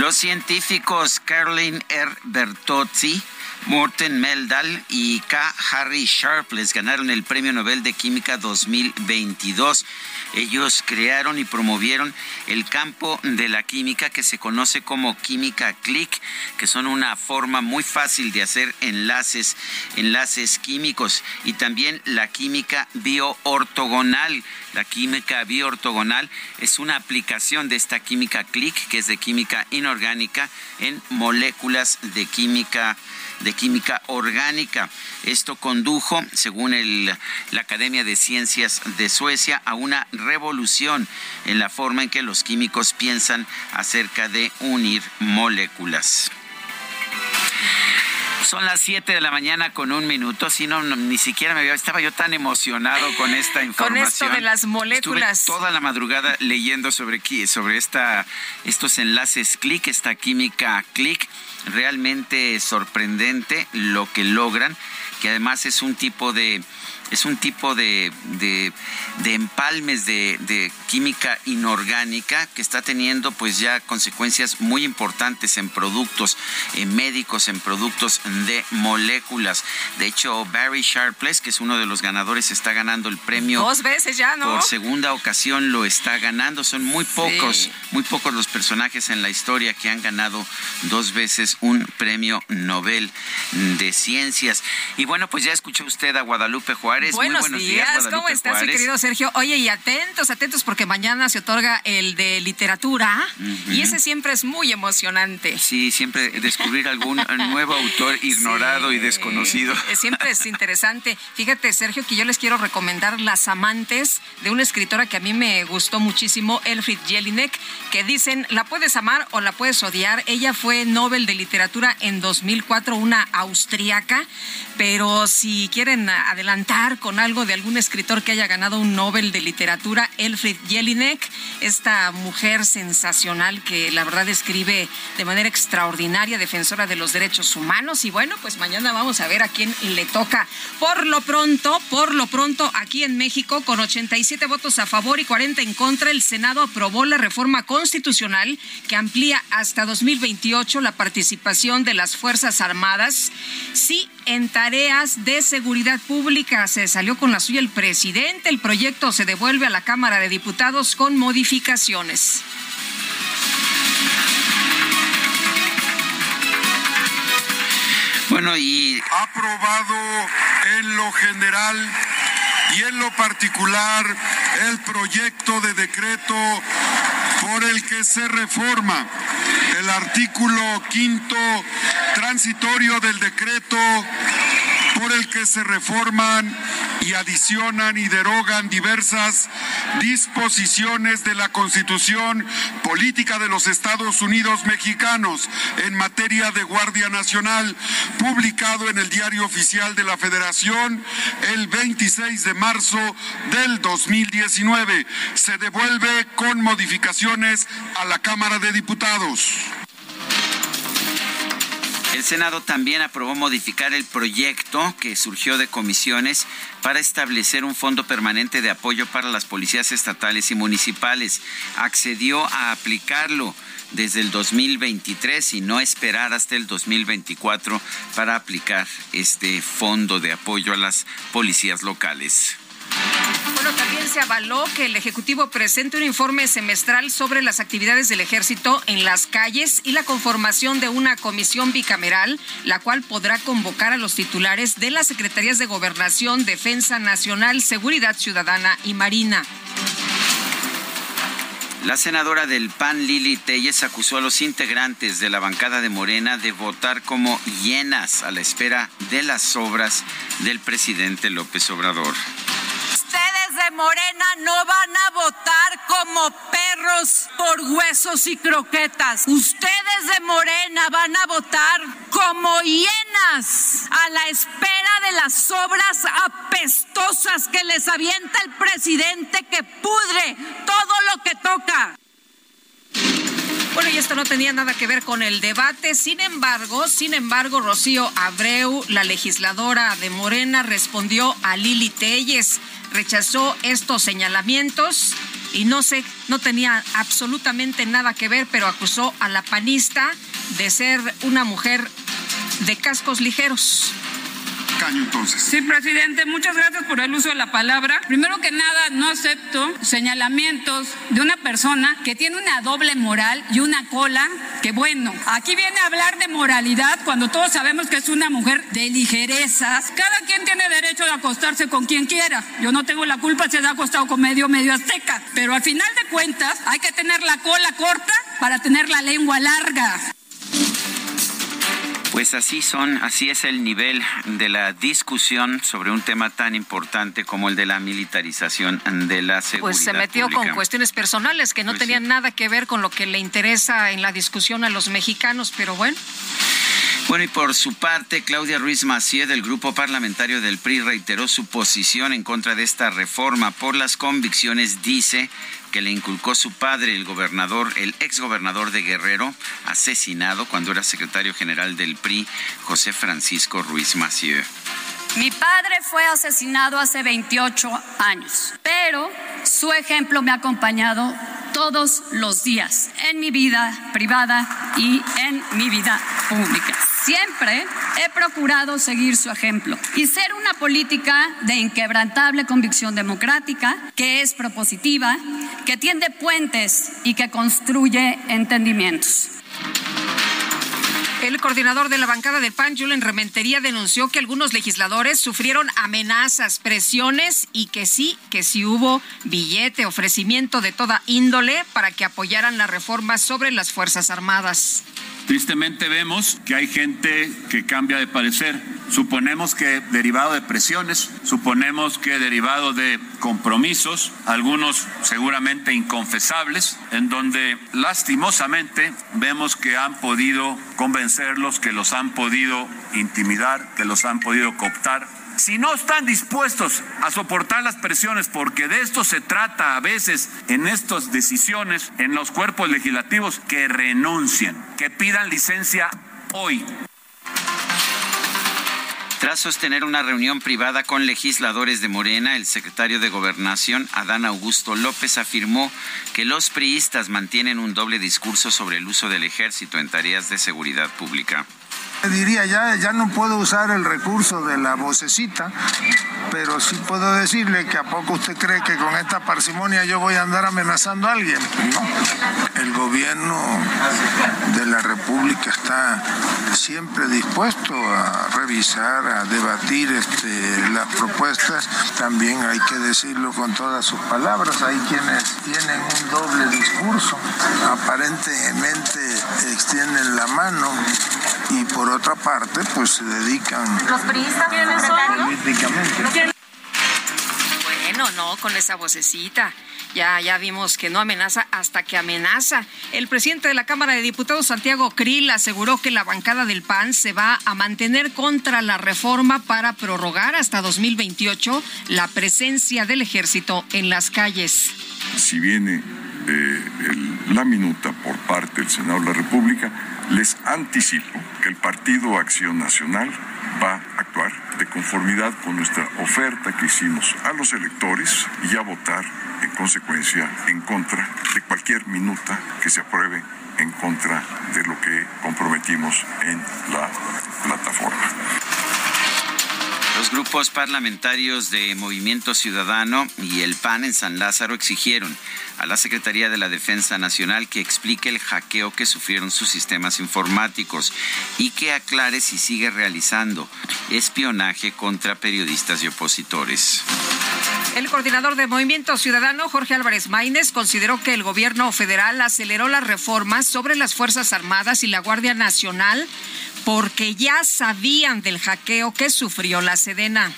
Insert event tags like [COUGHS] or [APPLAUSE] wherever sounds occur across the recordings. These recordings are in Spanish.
Los científicos Caroline R. Bertozzi, Morten Meldal y K. Harry Sharpless ganaron el Premio Nobel de Química 2022. Ellos crearon y promovieron el campo de la química que se conoce como química click, que son una forma muy fácil de hacer enlaces, enlaces químicos y también la química bioortogonal. La química bioortogonal es una aplicación de esta química click, que es de química inorgánica, en moléculas de química de química orgánica. Esto condujo, según el, la Academia de Ciencias de Suecia, a una revolución en la forma en que los químicos piensan acerca de unir moléculas. Son las 7 de la mañana con un minuto, si no, no, ni siquiera me había, estaba yo tan emocionado con esta información. Con esto de las moléculas. Estuve toda la madrugada leyendo sobre, sobre esta, estos enlaces clic, esta química clic, realmente sorprendente lo que logran, que además es un tipo de es un tipo de, de, de empalmes de, de, química inorgánica que está teniendo pues ya consecuencias muy importantes en productos en médicos, en productos de moléculas. De hecho, Barry Sharpless, que es uno de los ganadores, está ganando el premio. Dos veces ya, ¿no? Por segunda ocasión lo está ganando. Son muy pocos, sí. muy pocos los personajes en la historia que han ganado dos veces un premio Nobel de Ciencias. Y bueno, pues ya escuchó usted a Guadalupe Juárez Buenos, Muy buenos días, días ¿cómo estás, Juárez? mi querido Sergio? Oye, y atentos, atentos, porque mañana se otorga el de literatura uh -huh. y ese siempre es muy emocionante. Sí, siempre descubrir algún [LAUGHS] nuevo autor ignorado sí, y desconocido. Siempre es interesante. Fíjate, Sergio, que yo les quiero recomendar Las Amantes de una escritora que a mí me gustó muchísimo, Elfried Jelinek, que dicen, la puedes amar o la puedes odiar. Ella fue Nobel de Literatura en 2004, una austriaca, pero si quieren adelantar con algo de algún escritor que haya ganado un Nobel de Literatura, Elfried Jelinek, esta mujer sensacional que la verdad escribe de manera extraordinaria, defensora de los derechos humanos. Y bueno, pues mañana vamos a ver a quién le toca. Por lo pronto, por lo pronto, aquí en México, con 87 votos a favor y 40 en contra, el Senado aprobó la reforma constitucional que amplía hasta 2028 la participación de las Fuerzas Armadas, sí, en tareas de seguridad pública. Se salió con la suya el presidente. El proyecto se devuelve a la Cámara de Diputados con modificaciones. Bueno, y aprobado en lo general y en lo particular el proyecto de decreto por el que se reforma el artículo quinto transitorio del decreto por el que se reforman y adicionan y derogan diversas disposiciones de la Constitución Política de los Estados Unidos Mexicanos en materia de Guardia Nacional, publicado en el Diario Oficial de la Federación el 26 de marzo del 2019. Se devuelve con modificaciones a la Cámara de Diputados. El Senado también aprobó modificar el proyecto que surgió de comisiones para establecer un fondo permanente de apoyo para las policías estatales y municipales. Accedió a aplicarlo desde el 2023 y no esperar hasta el 2024 para aplicar este fondo de apoyo a las policías locales. Bueno, también se avaló que el Ejecutivo presente un informe semestral sobre las actividades del ejército en las calles y la conformación de una comisión bicameral, la cual podrá convocar a los titulares de las Secretarías de Gobernación, Defensa Nacional, Seguridad Ciudadana y Marina. La senadora del PAN, Lili Telles, acusó a los integrantes de la bancada de Morena de votar como hienas a la espera de las obras del presidente López Obrador. Ustedes de Morena no van a votar como perros por huesos y croquetas. Ustedes de Morena van a votar como hienas a la espera de las obras apestosas que les avienta el presidente que pudre todo lo que toca. Bueno, y esto no tenía nada que ver con el debate. Sin embargo, sin embargo, Rocío Abreu, la legisladora de Morena, respondió a Lili Telles rechazó estos señalamientos y no sé, no tenía absolutamente nada que ver, pero acusó a la panista de ser una mujer de cascos ligeros entonces. Sí, presidente, muchas gracias por el uso de la palabra. Primero que nada, no acepto señalamientos de una persona que tiene una doble moral y una cola que bueno, aquí viene a hablar de moralidad cuando todos sabemos que es una mujer de ligerezas. Cada quien tiene derecho de acostarse con quien quiera. Yo no tengo la culpa si se ha acostado con medio, medio azteca. Pero al final de cuentas hay que tener la cola corta para tener la lengua larga. Pues así son, así es el nivel de la discusión sobre un tema tan importante como el de la militarización de la seguridad. Pues se metió con cuestiones personales que no pues tenían nada que ver con lo que le interesa en la discusión a los mexicanos, pero bueno. Bueno, y por su parte, Claudia Ruiz Macié del Grupo Parlamentario del PRI reiteró su posición en contra de esta reforma por las convicciones, dice, que le inculcó su padre, el gobernador, el exgobernador de Guerrero, asesinado cuando era secretario general del PRI, José Francisco Ruiz Macié. Mi padre fue asesinado hace 28 años, pero su ejemplo me ha acompañado todos los días en mi vida privada y en mi vida pública. Siempre he procurado seguir su ejemplo y ser una política de inquebrantable convicción democrática que es propositiva, que tiende puentes y que construye entendimientos. El coordinador de la bancada de PAN, Julen Rementería, denunció que algunos legisladores sufrieron amenazas, presiones y que sí, que sí hubo billete, ofrecimiento de toda índole para que apoyaran la reforma sobre las Fuerzas Armadas. Tristemente vemos que hay gente que cambia de parecer. Suponemos que derivado de presiones, suponemos que derivado de compromisos, algunos seguramente inconfesables, en donde lastimosamente vemos que han podido convencerlos, que los han podido intimidar, que los han podido cooptar si no están dispuestos a soportar las presiones, porque de esto se trata a veces en estas decisiones, en los cuerpos legislativos, que renuncien, que pidan licencia hoy. Tras sostener una reunión privada con legisladores de Morena, el secretario de Gobernación, Adán Augusto López, afirmó que los priistas mantienen un doble discurso sobre el uso del ejército en tareas de seguridad pública. Diría, ya, ya no puedo usar el recurso de la vocecita, pero sí puedo decirle que a poco usted cree que con esta parsimonia yo voy a andar amenazando a alguien. El gobierno de la República está siempre dispuesto a revisar, a debatir este, las propuestas. También hay que decirlo con todas sus palabras. Hay quienes tienen un doble discurso, aparentemente extienden la mano y por otra parte pues se dedican los priistas políticamente. Bueno, no, con esa vocecita. Ya, ya vimos que no amenaza hasta que amenaza. El presidente de la Cámara de Diputados, Santiago Krill, aseguró que la bancada del PAN se va a mantener contra la reforma para prorrogar hasta 2028 la presencia del ejército en las calles. Si viene eh, la minuta por parte del Senado de la República, les anticipo que el Partido Acción Nacional va a actuar de conformidad con nuestra oferta que hicimos a los electores y a votar en consecuencia en contra de cualquier minuta que se apruebe en contra de lo que comprometimos en la. Los grupos parlamentarios de Movimiento Ciudadano y el PAN en San Lázaro exigieron a la Secretaría de la Defensa Nacional que explique el hackeo que sufrieron sus sistemas informáticos y que aclare si sigue realizando espionaje contra periodistas y opositores. El coordinador de Movimiento Ciudadano, Jorge Álvarez Maínez, consideró que el gobierno federal aceleró las reformas sobre las Fuerzas Armadas y la Guardia Nacional porque ya sabían del hackeo que sufrió la Sedena.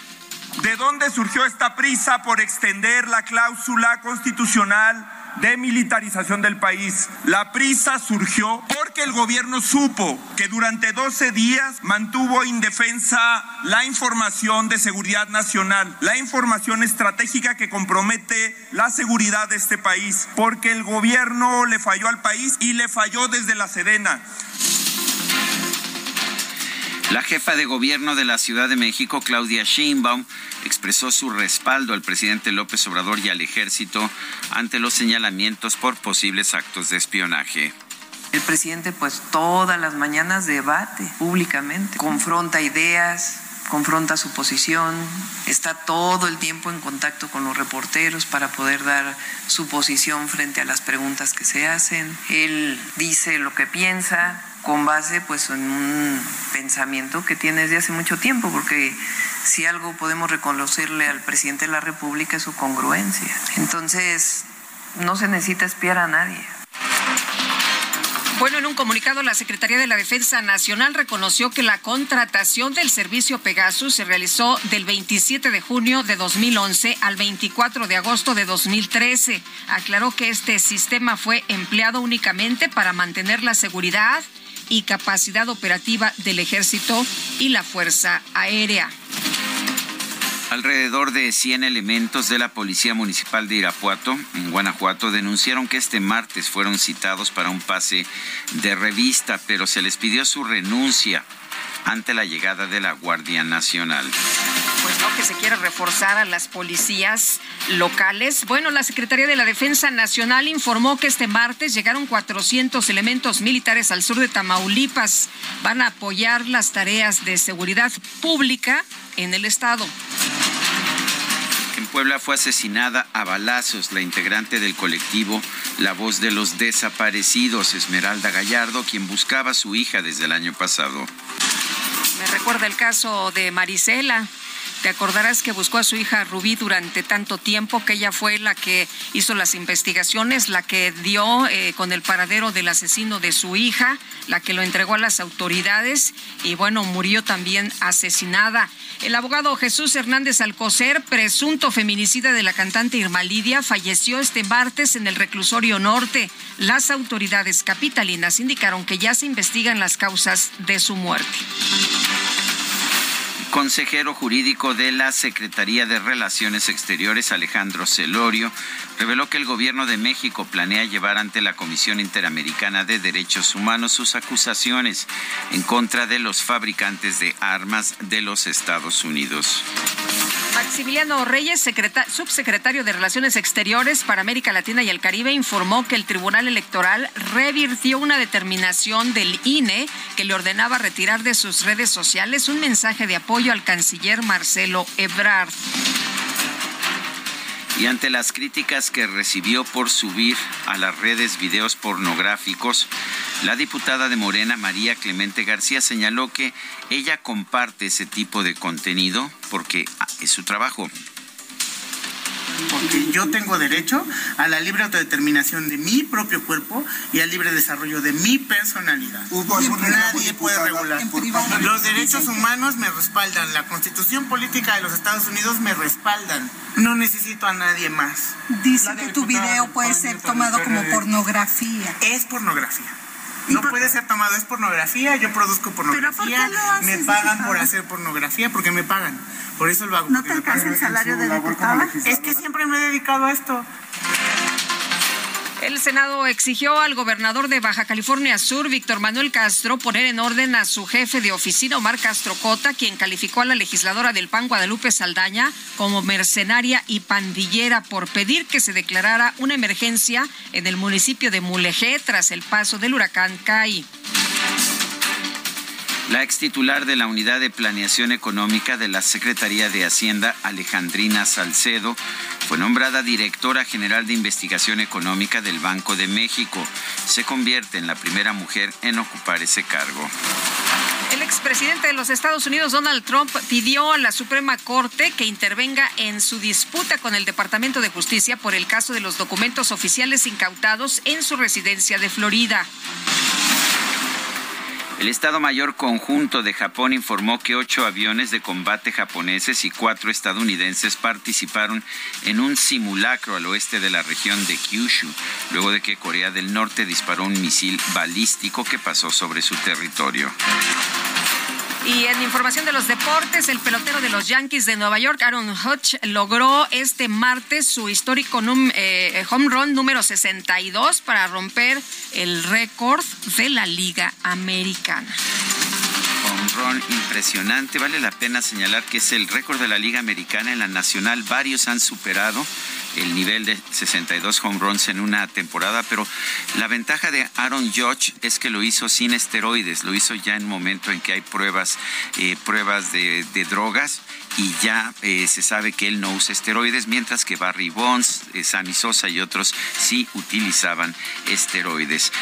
¿De dónde surgió esta prisa por extender la cláusula constitucional de militarización del país. La prisa surgió porque el gobierno supo que durante 12 días mantuvo indefensa la información de seguridad nacional, la información estratégica que compromete la seguridad de este país, porque el gobierno le falló al país y le falló desde la Sedena. La jefa de gobierno de la Ciudad de México, Claudia Sheinbaum, expresó su respaldo al presidente López Obrador y al ejército ante los señalamientos por posibles actos de espionaje. El presidente pues todas las mañanas debate públicamente, confronta ideas, confronta su posición, está todo el tiempo en contacto con los reporteros para poder dar su posición frente a las preguntas que se hacen. Él dice lo que piensa, con base pues en un pensamiento que tiene desde hace mucho tiempo, porque si algo podemos reconocerle al presidente de la República es su congruencia. Entonces, no se necesita espiar a nadie. Bueno, en un comunicado, la Secretaría de la Defensa Nacional reconoció que la contratación del servicio Pegasus se realizó del 27 de junio de 2011 al 24 de agosto de 2013. Aclaró que este sistema fue empleado únicamente para mantener la seguridad y capacidad operativa del ejército y la Fuerza Aérea. Alrededor de 100 elementos de la Policía Municipal de Irapuato, en Guanajuato, denunciaron que este martes fueron citados para un pase de revista, pero se les pidió su renuncia ante la llegada de la Guardia Nacional. No, que se quiere reforzar a las policías locales. Bueno, la Secretaría de la Defensa Nacional informó que este martes llegaron 400 elementos militares al sur de Tamaulipas. Van a apoyar las tareas de seguridad pública en el estado. En Puebla fue asesinada a balazos la integrante del colectivo La Voz de los Desaparecidos, Esmeralda Gallardo, quien buscaba a su hija desde el año pasado. Me recuerda el caso de Marisela. Te acordarás que buscó a su hija Rubí durante tanto tiempo, que ella fue la que hizo las investigaciones, la que dio eh, con el paradero del asesino de su hija, la que lo entregó a las autoridades y bueno, murió también asesinada. El abogado Jesús Hernández Alcocer, presunto feminicida de la cantante Irma Lidia, falleció este martes en el reclusorio norte. Las autoridades capitalinas indicaron que ya se investigan las causas de su muerte consejero jurídico de la Secretaría de Relaciones Exteriores, Alejandro Celorio, reveló que el gobierno de México planea llevar ante la Comisión Interamericana de Derechos Humanos sus acusaciones en contra de los fabricantes de armas de los Estados Unidos. Maximiliano Reyes, subsecretario de Relaciones Exteriores para América Latina y el Caribe, informó que el Tribunal Electoral revirtió una determinación del INE que le ordenaba retirar de sus redes sociales un mensaje de apoyo al canciller Marcelo Ebrard. Y ante las críticas que recibió por subir a las redes videos pornográficos, la diputada de Morena, María Clemente García, señaló que ella comparte ese tipo de contenido porque es su trabajo porque yo tengo derecho a la libre autodeterminación de mi propio cuerpo y al libre desarrollo de mi personalidad. Nadie puede regular. Los derechos humanos me respaldan, la constitución política de los Estados Unidos me respaldan. No necesito a nadie más. Dice que tu video puede ser tomado como pornografía. Es pornografía. No puede ser tomado, es pornografía, yo produzco pornografía, me pagan por hacer pornografía porque me pagan. Por eso lo hago. ¿No te alcanza el salario de diputada? Es que siempre me he dedicado a esto. El Senado exigió al gobernador de Baja California Sur, Víctor Manuel Castro, poner en orden a su jefe de oficina, Omar Castro Cota, quien calificó a la legisladora del PAN, Guadalupe Saldaña, como mercenaria y pandillera por pedir que se declarara una emergencia en el municipio de Mulegé tras el paso del huracán Kai. La ex titular de la Unidad de Planeación Económica de la Secretaría de Hacienda, Alejandrina Salcedo, fue nombrada directora general de investigación económica del Banco de México. Se convierte en la primera mujer en ocupar ese cargo. El expresidente de los Estados Unidos, Donald Trump, pidió a la Suprema Corte que intervenga en su disputa con el Departamento de Justicia por el caso de los documentos oficiales incautados en su residencia de Florida. El Estado Mayor Conjunto de Japón informó que ocho aviones de combate japoneses y cuatro estadounidenses participaron en un simulacro al oeste de la región de Kyushu, luego de que Corea del Norte disparó un misil balístico que pasó sobre su territorio. Y en información de los deportes, el pelotero de los Yankees de Nueva York, Aaron Hutch, logró este martes su histórico eh, home run número 62 para romper el récord de la Liga Americana home run impresionante. Vale la pena señalar que es el récord de la Liga Americana en la Nacional. Varios han superado el nivel de 62 home runs en una temporada, pero la ventaja de Aaron Judge es que lo hizo sin esteroides, lo hizo ya en un momento en que hay pruebas, eh, pruebas de, drogas y ya eh, se sabe que él no usa esteroides, mientras que Barry Bonds, eh, Sammy Sosa y otros sí utilizaban esteroides.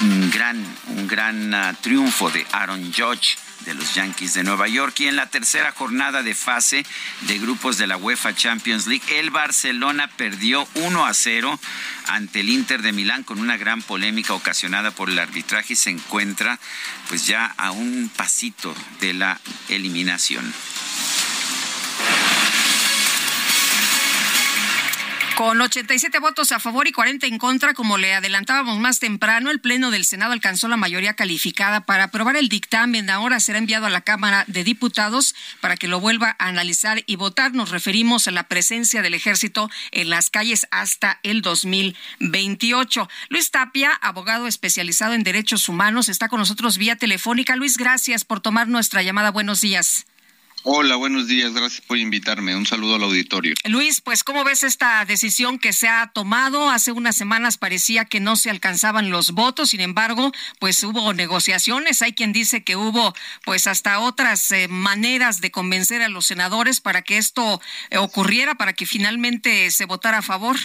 Un gran, un gran ah, triunfo de Aaron Judge de los Yankees de Nueva York. Y en la tercera jornada de fase de grupos de la UEFA Champions League, el Barcelona perdió 1 a 0 ante el Inter de Milán con una gran polémica ocasionada por el arbitraje y se encuentra pues ya a un pasito de la eliminación. Con 87 votos a favor y 40 en contra, como le adelantábamos más temprano, el Pleno del Senado alcanzó la mayoría calificada para aprobar el dictamen. Ahora será enviado a la Cámara de Diputados para que lo vuelva a analizar y votar. Nos referimos a la presencia del ejército en las calles hasta el 2028. Luis Tapia, abogado especializado en derechos humanos, está con nosotros vía telefónica. Luis, gracias por tomar nuestra llamada. Buenos días. Hola, buenos días. Gracias por invitarme. Un saludo al auditorio. Luis, pues ¿cómo ves esta decisión que se ha tomado? Hace unas semanas parecía que no se alcanzaban los votos, sin embargo, pues hubo negociaciones. Hay quien dice que hubo pues hasta otras eh, maneras de convencer a los senadores para que esto eh, ocurriera, para que finalmente se votara a favor.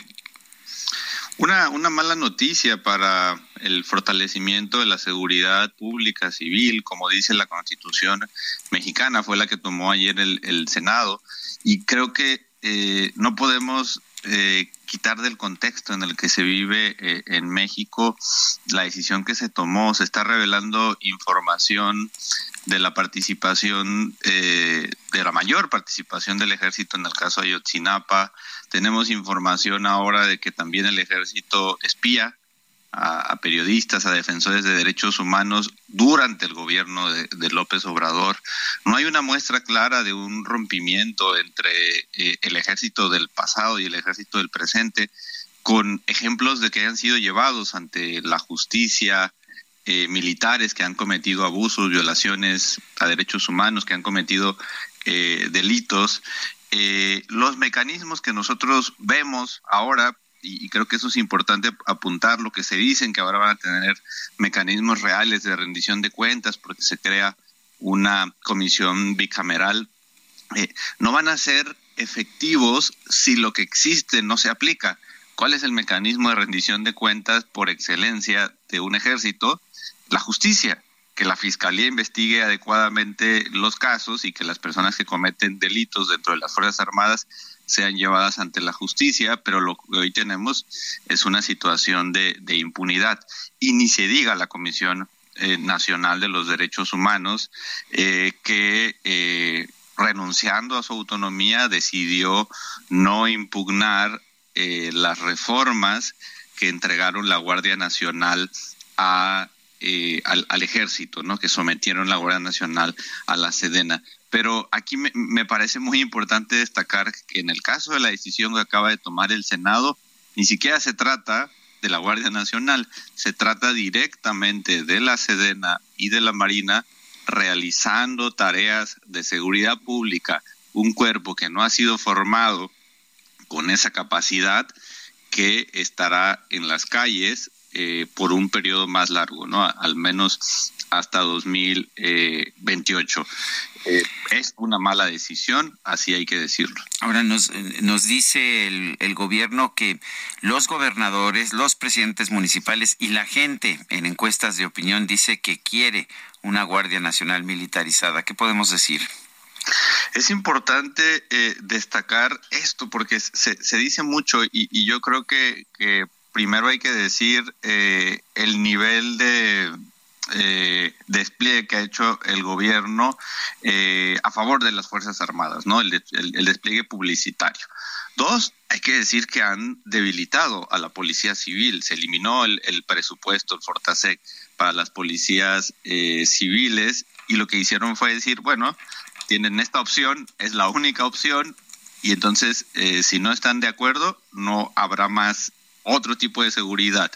Una, una mala noticia para el fortalecimiento de la seguridad pública civil, como dice la Constitución mexicana, fue la que tomó ayer el, Senado. Y creo que eh, no podemos eh, quitar del contexto en el que se vive eh, en México la decisión que se tomó. Se está revelando información de la participación, de la mayor participación del ejército en el caso de Ayotzinapa, tenemos información ahora de que también el ejército espía a, periodistas, a defensores de derechos humanos durante el gobierno de, López Obrador. No hay una muestra clara de un rompimiento entre eh, el ejército del pasado y el ejército del presente, con ejemplos de que han sido llevados ante la justicia, eh, militares que han cometido abusos, violaciones a derechos humanos, que han cometido eh, delitos eh, los mecanismos que nosotros vemos ahora, y, creo que eso es importante apuntar, lo que se dicen que ahora van a tener mecanismos reales de rendición de cuentas porque se crea una comisión bicameral, eh, no van a ser efectivos si lo que existe no se aplica. ¿Cuál es el mecanismo de rendición de cuentas por excelencia de un ejército? La justicia que la Fiscalía investigue adecuadamente los casos y que las personas que cometen delitos dentro de las Fuerzas Armadas sean llevadas ante la justicia, pero lo que hoy tenemos es una situación de, impunidad. Y ni se diga la Comisión eh, Nacional de los Derechos Humanos, eh, que eh, renunciando a su autonomía decidió no impugnar las reformas que entregaron la Guardia Nacional a eh, al, ejército, ¿no? Que sometieron la Guardia Nacional a la Sedena. Pero aquí me, me, parece muy importante destacar que en el caso de la decisión que acaba de tomar el Senado, ni siquiera se trata de la Guardia Nacional, se trata directamente de la Sedena y de la Marina realizando tareas de seguridad pública, un cuerpo que no ha sido formado con esa capacidad que estará en las calles eh, por un periodo más largo, ¿no? Al menos hasta 2028. Eh, es una mala decisión, así hay que decirlo. Ahora nos, nos dice el, el, gobierno que los gobernadores, los presidentes municipales y la gente en encuestas de opinión dice que quiere una Guardia Nacional militarizada. ¿Qué podemos decir? Es importante eh, destacar esto porque se, se dice mucho y, y yo creo que, que primero hay que decir eh, el nivel de eh, despliegue que ha hecho el gobierno eh, a favor de las Fuerzas Armadas, ¿no? El, despliegue publicitario. Dos, hay que decir que han debilitado a la policía civil. Se eliminó el, presupuesto, el Fortasec, para las policías civiles y lo que hicieron fue decir, bueno, tienen esta opción, es la única opción y entonces si no están de acuerdo no habrá más otro tipo de seguridad.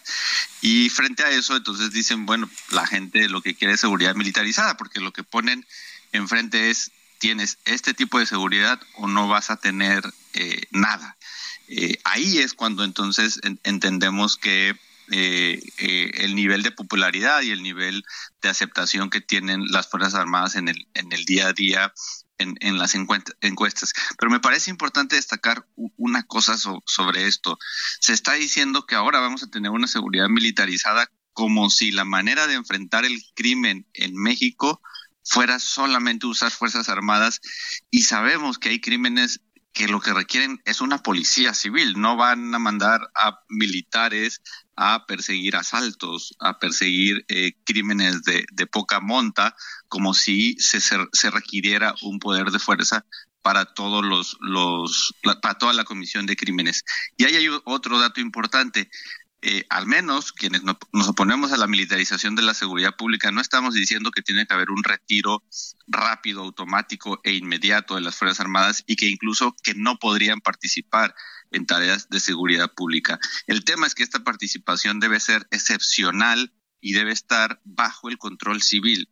Y frente a eso, entonces dicen, bueno, la gente lo que quiere es seguridad militarizada, porque lo que ponen enfrente es, tienes este tipo de seguridad o no vas a tener eh, nada. Eh, ahí es cuando entonces en, entendemos que eh, eh, el nivel de popularidad y el nivel de aceptación que tienen las Fuerzas Armadas en el, en el día a día en, en las encuestas. Pero me parece importante destacar una cosa so, sobre esto. Se está diciendo que ahora vamos a tener una seguridad militarizada como si la manera de enfrentar el crimen en México fuera solamente usar Fuerzas Armadas y sabemos que hay crímenes que lo que requieren es una policía civil, no van a mandar a militares a perseguir asaltos, a perseguir eh, crímenes de, de, poca monta, como si se, se, requiriera un poder de fuerza para todos los, los para toda la comisión de crímenes. Y ahí hay otro dato importante eh, al menos quienes no, nos oponemos a la militarización de la seguridad pública, no estamos diciendo que tiene que haber un retiro rápido, automático e inmediato de las Fuerzas Armadas y que incluso que no podrían participar en tareas de seguridad pública. El tema es que esta participación debe ser excepcional y debe estar bajo el control civil.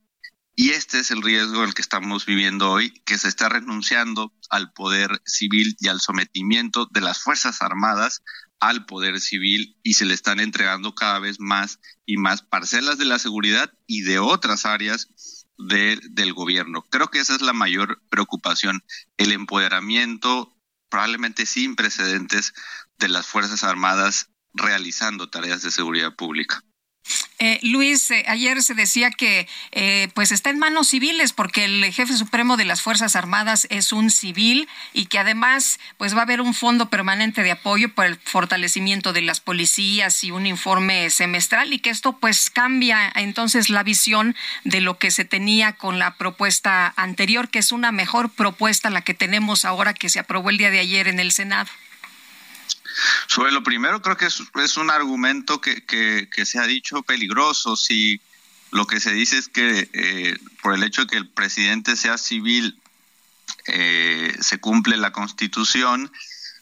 Y este es el riesgo el que estamos viviendo hoy, que se está renunciando al poder civil y al sometimiento de las Fuerzas Armadas al poder civil y se le están entregando cada vez más y más parcelas de la seguridad y de otras áreas de, del gobierno. Creo que esa es la mayor preocupación, el empoderamiento probablemente sin precedentes de las Fuerzas Armadas realizando tareas de seguridad pública. Eh, Luis, eh, ayer se decía que eh, pues está en manos civiles porque el jefe supremo de las Fuerzas Armadas es un civil y que además pues va a haber un fondo permanente de apoyo para el fortalecimiento de las policías y un informe semestral y que esto pues cambia entonces la visión de lo que se tenía con la propuesta anterior, que es una mejor propuesta la que tenemos ahora que se aprobó el día de ayer en el Senado. Sobre lo primero, creo que es, es un argumento que, que, se ha dicho peligroso. Si lo que se dice es que eh, por el hecho de que el presidente sea civil, eh, se cumple la constitución,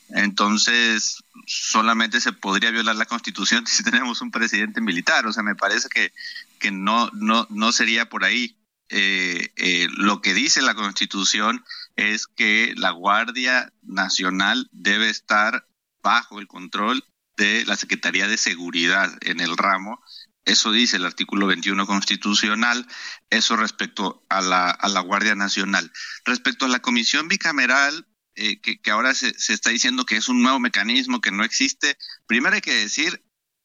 entonces solamente se podría violar la constitución [LAUGHS] si tenemos un presidente militar. O sea, me parece que, que no, no, no sería por ahí. Eh, lo que dice la constitución es que la Guardia Nacional debe estar bajo el control de la Secretaría de Seguridad en el ramo. Eso dice el artículo 21 constitucional, eso respecto a la, a la Guardia Nacional. Respecto a la comisión bicameral, eh, que, que, ahora se, se está diciendo que es un nuevo mecanismo que no existe, primero hay que decir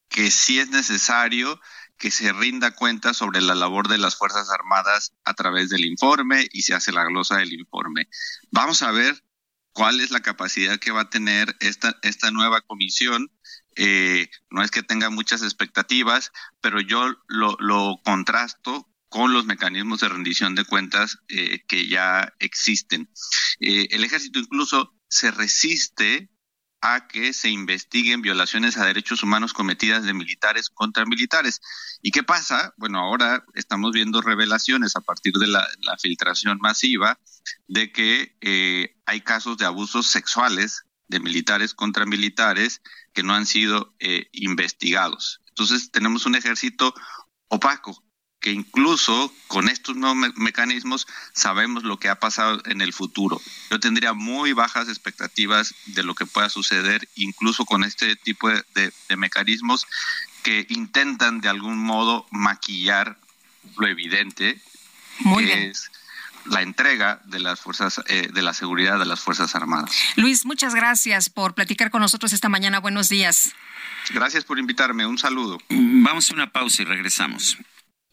que sí es necesario que se rinda cuenta sobre la labor de las Fuerzas Armadas a través del informe y se hace la glosa del informe. Vamos a ver cuál es la capacidad que va a tener esta, esta nueva comisión. Eh, no es que tenga muchas expectativas, pero yo lo, lo contrasto con los mecanismos de rendición de cuentas eh, que ya existen. Eh, el ejército incluso se resiste a que se investiguen violaciones a derechos humanos cometidas de militares contra militares. ¿Y qué pasa? Bueno, ahora estamos viendo revelaciones a partir de la, filtración masiva de que eh, hay casos de abusos sexuales de militares contra militares que no han sido eh, investigados. Entonces tenemos un ejército opaco que incluso con estos nuevos mecanismos sabemos lo que ha pasado en el futuro. Yo tendría muy bajas expectativas de lo que pueda suceder incluso con este tipo de, mecanismos que intentan de algún modo maquillar lo evidente que es la entrega de las fuerzas eh, de la seguridad de las fuerzas armadas. Luis, muchas gracias por platicar con nosotros esta mañana. Buenos días. Gracias por invitarme. Un saludo. Vamos a una pausa y regresamos.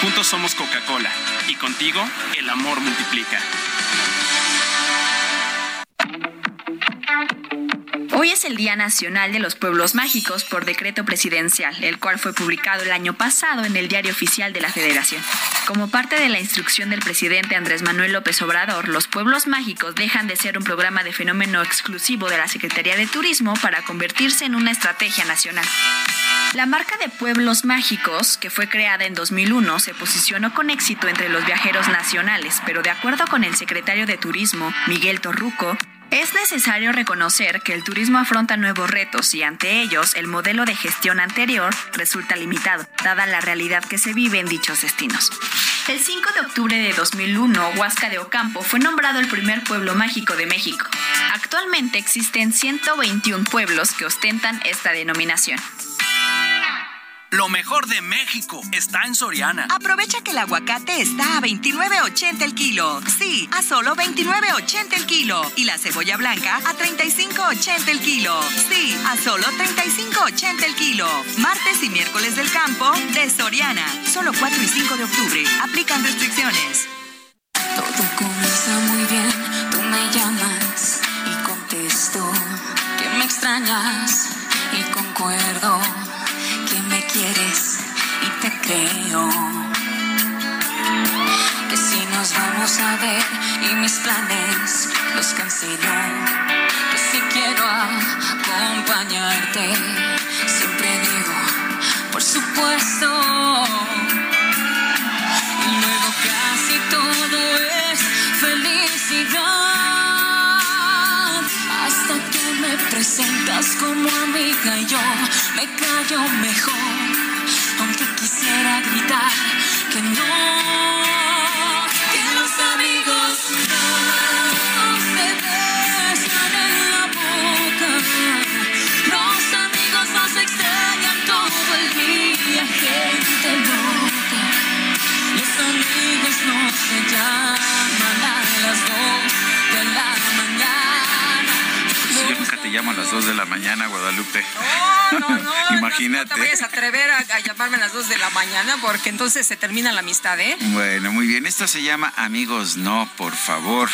Juntos somos Coca-Cola y contigo el amor multiplica. Hoy es el Día Nacional de los Pueblos Mágicos por decreto presidencial, el cual fue publicado el año pasado en el Diario Oficial de la Federación. Como parte de la instrucción del presidente Andrés Manuel López Obrador, los pueblos mágicos dejan de ser un programa de fenómeno exclusivo de la Secretaría de Turismo para convertirse en una estrategia nacional. La marca de Pueblos Mágicos, que fue creada en 2001, se posicionó con éxito entre los viajeros nacionales, pero de acuerdo con el secretario de Turismo, Miguel Torruco, es necesario reconocer que el turismo afronta nuevos retos y ante ellos el modelo de gestión anterior resulta limitado, dada la realidad que se vive en dichos destinos. El 5 de octubre de 2001, Huasca de Ocampo fue nombrado el primer pueblo mágico de México. Actualmente existen 121 pueblos que ostentan esta denominación. Lo mejor de México está en Soriana. Aprovecha que el aguacate está a 29.80 el kilo. Sí, a solo 29.80 el kilo. Y la cebolla blanca a 35.80 el kilo. Sí, a solo 35.80 el kilo. Martes y miércoles del campo de Soriana. Solo 4 y 5 de octubre. Aplican restricciones. Todo comienza muy bien. Tú me llamas y contesto que me extrañas y concuerdo y te creo. Que si nos vamos a ver y mis planes los cancelo. Que si quiero acompañarte, siempre digo, por supuesto. Presentas como amiga y yo me callo mejor, aunque quisiera gritar que no, las dos de la mañana, Guadalupe. No, no, no. [LAUGHS] Imagínate. No, te vayas a atrever a, llamarme a las 2 de la mañana porque entonces se termina la amistad, ¿eh? Bueno, muy bien. Esto se llama Amigos No, por favor.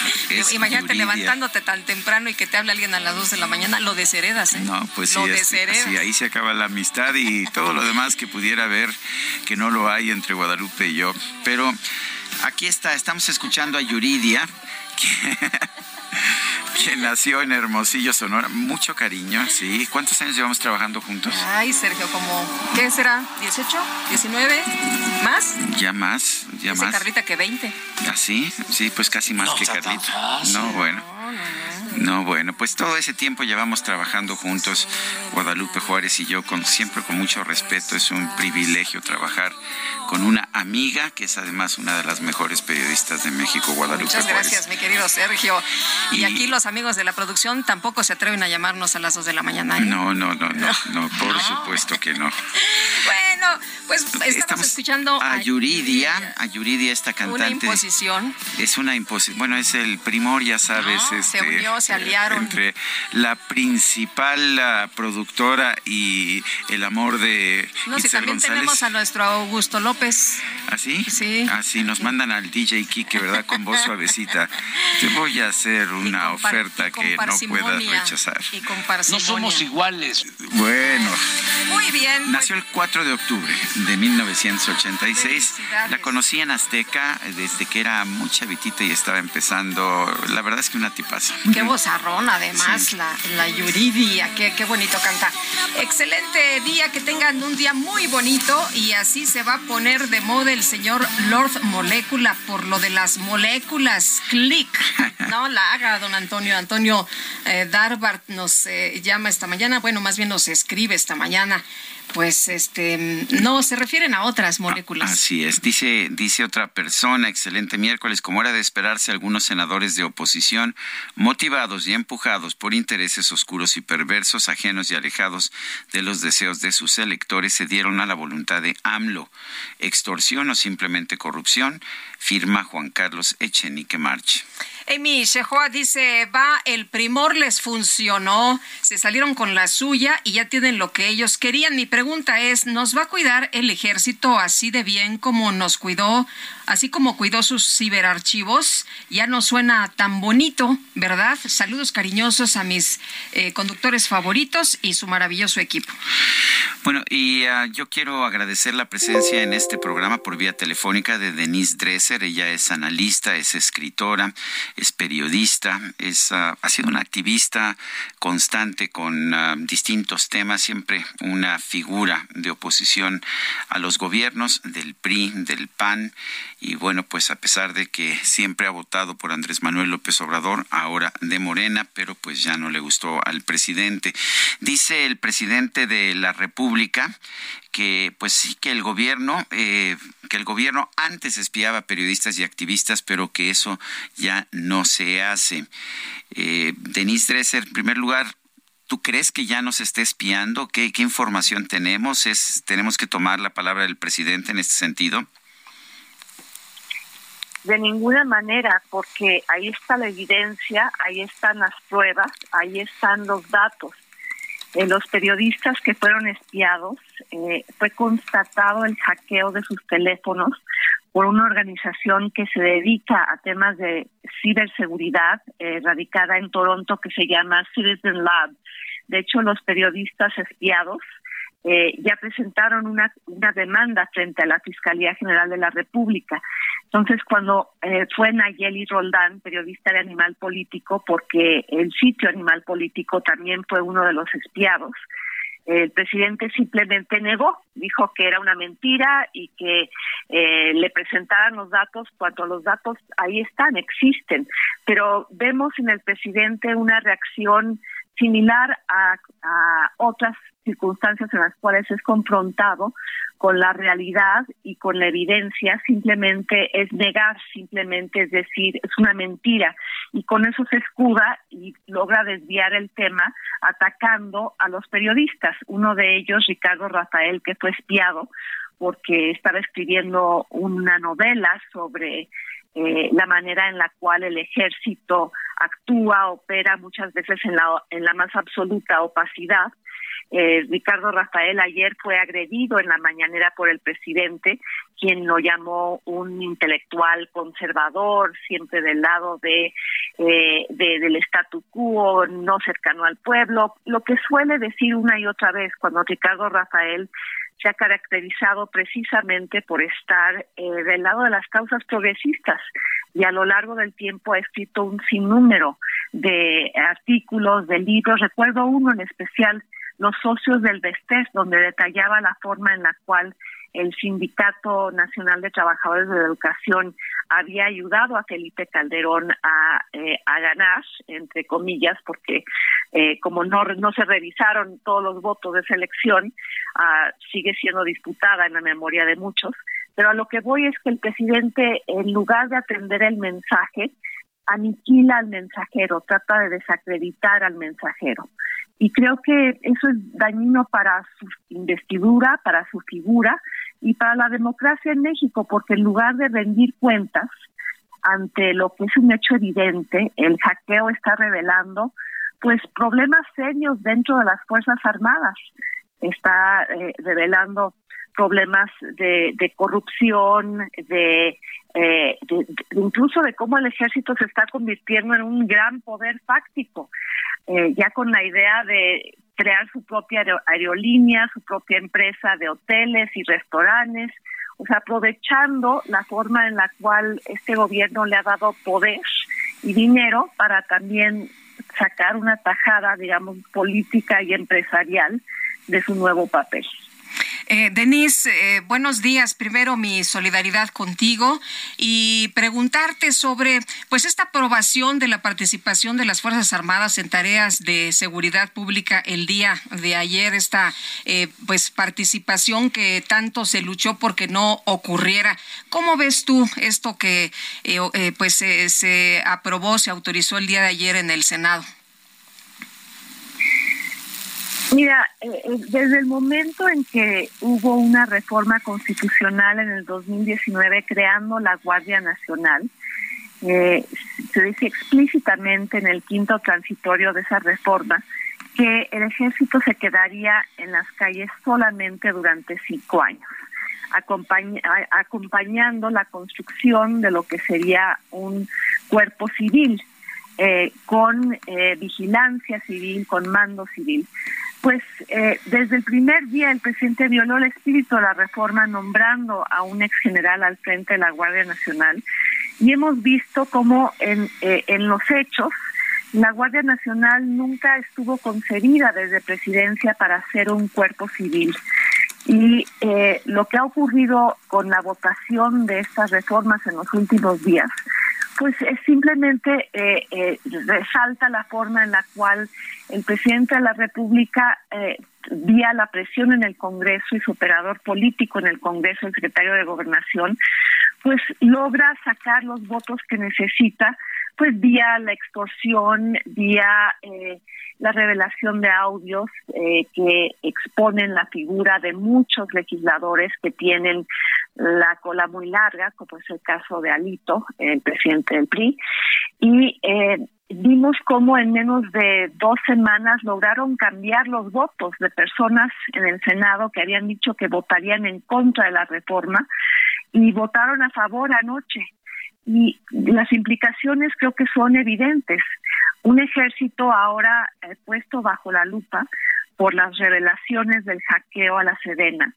Imagínate levantándote tan temprano y que te hable alguien a las 2 de la mañana, lo desheredas, ¿eh? No, pues sí. Lo desheredas. Sí, ahí se acaba la amistad y todo lo demás que pudiera haber que no lo hay entre Guadalupe y yo. Pero aquí está, estamos escuchando a Yuridia. que [LAUGHS] nació en Hermosillo, Sonora. Mucho cariño, sí. ¿Cuántos años llevamos trabajando juntos? Ay, Sergio, como, ¿qué será? ¿18? ¿19? ¿Más? Ya más, ya Dice más. Carlita que 20. ¿Ah, sí? Sí, pues casi más que Carlita. No, bueno. No, bueno, pues todo ese tiempo llevamos trabajando juntos, Guadalupe Juárez y yo, con, siempre con mucho respeto. Es un privilegio trabajar con una amiga que es además una de las mejores periodistas de México, Guadalupe Muchas Juárez. gracias, mi querido Sergio. Y, aquí los amigos de la producción tampoco se atreven a llamarnos a las 2 de la mañana. ¿eh? No, no, no, no, no, por supuesto que no. [LAUGHS] Bueno, pues estamos, escuchando a Yuridia, a Yuridia esta cantante. Una imposición. Es una imposición. Bueno, es el primor, ya sabes. se este, unió, se aliaron. Entre la principal la productora y el amor de No, si también González. tenemos a nuestro Augusto López. ¿Así? Sí. Así nos mandan al DJ Kike, ¿verdad? Con voz [LAUGHS] suavecita. Te voy a hacer una oferta que no puedas rechazar. Y con parsimonia. iguales. Bueno. Muy bien. Nació el 4 de octubre de 1986. Felicidades. La conocí en Azteca desde que era muy chavitita y estaba empezando. La verdad es que una tipaza. Qué vozarrón, además, la, la Yuridia, qué, qué bonito canta. Excelente día, que tengan un día muy bonito y así se va a poner de moda el señor Lord Molécula por lo de las moléculas. Click. [LAUGHS] No la haga, don Antonio. Antonio eh, Darbart nos eh, llama esta mañana, bueno, más bien nos escribe esta mañana. Pues este, no, se refieren a otras moléculas. Así es, dice, dice otra persona, excelente miércoles, como era de esperarse, algunos senadores de oposición, motivados y empujados por intereses oscuros y perversos, ajenos y alejados de los deseos de sus electores, se dieron a la voluntad de AMLO. Extorsión o simplemente corrupción, firma Juan Carlos Echenique March. Amy Shehoa dice, va, el primor les funcionó, se salieron con la suya y ya tienen lo que ellos querían. Mi pregunta es, ¿nos va a cuidar el ejército así de bien como nos cuidó, así como cuidó sus ciberarchivos? Ya no suena tan bonito, ¿verdad? Saludos cariñosos a mis eh, conductores favoritos y su maravilloso equipo. Bueno, y ah, yo quiero agradecer la presencia en este programa por vía telefónica de Denise Dresser. Ella es analista, es escritora, es periodista, es, ah, ha sido una activista constante con ah, distintos temas, siempre una figura de oposición a los gobiernos del PRI, del PAN. Y bueno, pues a pesar de que siempre ha votado por Andrés Manuel López Obrador, ahora de Morena, pero pues ya no le gustó al presidente. Dice el presidente de la República que pues sí que el gobierno eh, que el gobierno antes espiaba a periodistas y activistas pero que eso ya no se hace eh, Denise Dresser en primer lugar ¿Tú crees que ya nos esté espiando? ¿Qué, ¿Qué información tenemos? ¿Es, ¿Tenemos que tomar la palabra del presidente en este sentido? De ninguna manera, porque ahí está la evidencia, ahí están las pruebas, ahí están los datos. Eh, los periodistas que fueron espiados, eh, fue constatado el hackeo de sus teléfonos por una organización que se dedica a temas de ciberseguridad, eh, radicada en Toronto, que se llama Citizen Lab. De hecho, los periodistas espiados eh, ya presentaron una, una demanda frente a la Fiscalía General de la República. Entonces, cuando eh, fue Nayeli Roldán, periodista de Animal Político, porque el sitio Animal Político también fue uno de los espiados, el presidente simplemente negó, dijo que era una mentira y que eh, le presentaran los datos cuando los datos ahí están, existen. Pero vemos en el presidente una reacción similar a, a otras circunstancias en las cuales es confrontado con la realidad y con la evidencia, simplemente es negar, simplemente es decir, es una mentira. Y con eso se escuda y logra desviar el tema atacando a los periodistas. Uno de ellos, Ricardo Rafael, que fue espiado porque estaba escribiendo una novela sobre eh, la manera en la cual el ejército actúa, opera muchas veces en la, en la más absoluta opacidad. Eh, Ricardo Rafael ayer fue agredido en la mañanera por el presidente, quien lo llamó un intelectual conservador, siempre del lado de, eh, de del statu quo, no cercano al pueblo, lo que suele decir una y otra vez cuando Ricardo Rafael se ha caracterizado precisamente por estar eh, del lado de las causas progresistas y a lo largo del tiempo ha escrito un sinnúmero de artículos, de libros. Recuerdo uno en especial Los socios del Vestés, donde detallaba la forma en la cual el Sindicato Nacional de Trabajadores de Educación había ayudado a Felipe Calderón a, eh, a ganar, entre comillas, porque eh, como no, no se revisaron todos los votos de esa elección, ah, sigue siendo disputada en la memoria de muchos. Pero a lo que voy es que el presidente, en lugar de atender el mensaje, aniquila al mensajero, trata de desacreditar al mensajero. Y creo que eso es dañino para su investidura, para su figura y para la democracia en México, porque en lugar de rendir cuentas ante lo que es un hecho evidente, el hackeo está revelando pues problemas serios dentro de las Fuerzas Armadas. Está eh, revelando problemas de, de corrupción, de, eh, incluso de cómo el ejército se está convirtiendo en un gran poder fáctico, eh, ya con la idea de crear su propia aerolínea, su propia empresa de hoteles y restaurantes, o sea, aprovechando la forma en la cual este gobierno le ha dado poder y dinero para también sacar una tajada, digamos, política y empresarial de su nuevo papel. Eh, Denise, eh, buenos días. Primero mi solidaridad contigo y preguntarte sobre pues esta aprobación de la participación de las Fuerzas Armadas en tareas de seguridad pública el día de ayer, esta eh, pues participación que tanto se luchó porque no ocurriera. ¿Cómo ves tú esto que pues se aprobó, se autorizó el día de ayer en el Senado? Mira, eh, eh, desde el momento en que hubo una reforma constitucional en el 2019 creando la Guardia Nacional, eh, se dice explícitamente en el quinto transitorio de esa reforma que el ejército se quedaría en las calles solamente durante cinco años, acompañando la construcción de lo que sería un cuerpo civil, con vigilancia civil, con mando civil pues eh, desde el primer día el presidente violó el espíritu de la reforma nombrando a un ex general al frente de la Guardia Nacional y hemos visto cómo en, eh, en los hechos la Guardia Nacional nunca estuvo concebida desde presidencia para ser un cuerpo civil. Y eh, lo que ha ocurrido con la votación de estas reformas en los últimos días pues es simplemente eh, eh, resalta la forma en la cual el presidente de la República, eh, vía la presión en el Congreso y su operador político en el Congreso, el secretario de Gobernación, pues logra sacar los votos que necesita, pues vía la extorsión, vía la revelación de audios que exponen la figura de muchos legisladores que tienen la cola muy larga, como es el caso de Alito, el presidente del PRI, y eh, vimos cómo en menos de dos semanas lograron cambiar los votos de personas en el Senado que habían dicho que votarían en contra de la reforma y votaron a favor anoche. Y las implicaciones creo que son evidentes. Un ejército ahora eh, puesto bajo la lupa por las revelaciones del hackeo a la Sedena,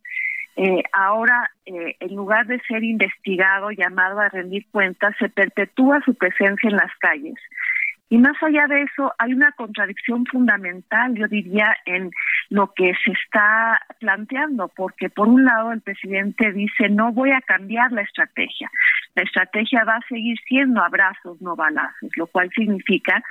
eh, ahora, eh, en lugar de ser investigado, llamado a rendir cuentas, se perpetúa su presencia en las calles. Y más allá de eso, hay una contradicción fundamental, yo diría, en lo que se está planteando, porque por un lado el presidente dice, no voy a cambiar la estrategia. La estrategia va a seguir siendo abrazos, no balazos, lo cual significa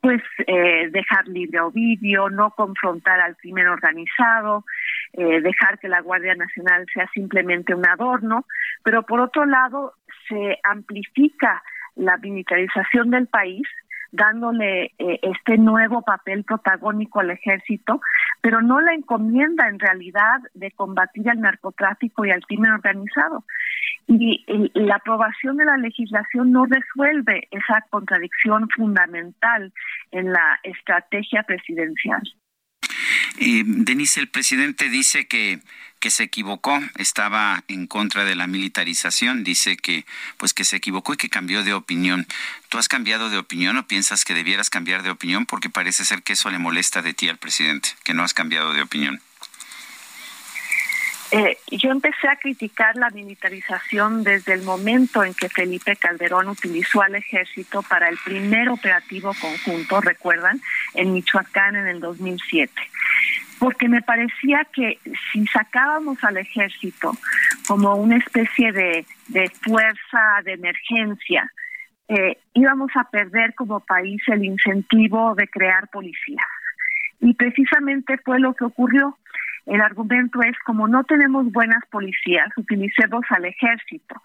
pues eh, dejar libre a Ovidio, no confrontar al crimen organizado, eh, dejar que la Guardia Nacional sea simplemente un adorno, pero por otro lado se amplifica la militarización del país dándole eh, este nuevo papel protagónico al ejército, pero no la encomienda en realidad de combatir al narcotráfico y al crimen organizado. Y, la aprobación de la legislación no resuelve esa contradicción fundamental en la estrategia presidencial. Eh, Denise, el presidente dice que, que se equivocó, estaba en contra de la militarización, dice que pues que se equivocó y que cambió de opinión. ¿Tú has cambiado de opinión o piensas que debieras cambiar de opinión? Porque parece ser que eso le molesta de ti al presidente, que no has cambiado de opinión. Eh, yo empecé a criticar la militarización desde el momento en que Felipe Calderón utilizó al ejército para el primer operativo conjunto, recuerdan, en Michoacán en el 2007. porque me parecía que si sacábamos al ejército como una especie de, fuerza de emergencia, eh, íbamos a perder como país el incentivo de crear policías. Y precisamente fue lo que ocurrió. El argumento es, como no tenemos buenas policías, utilicemos al ejército.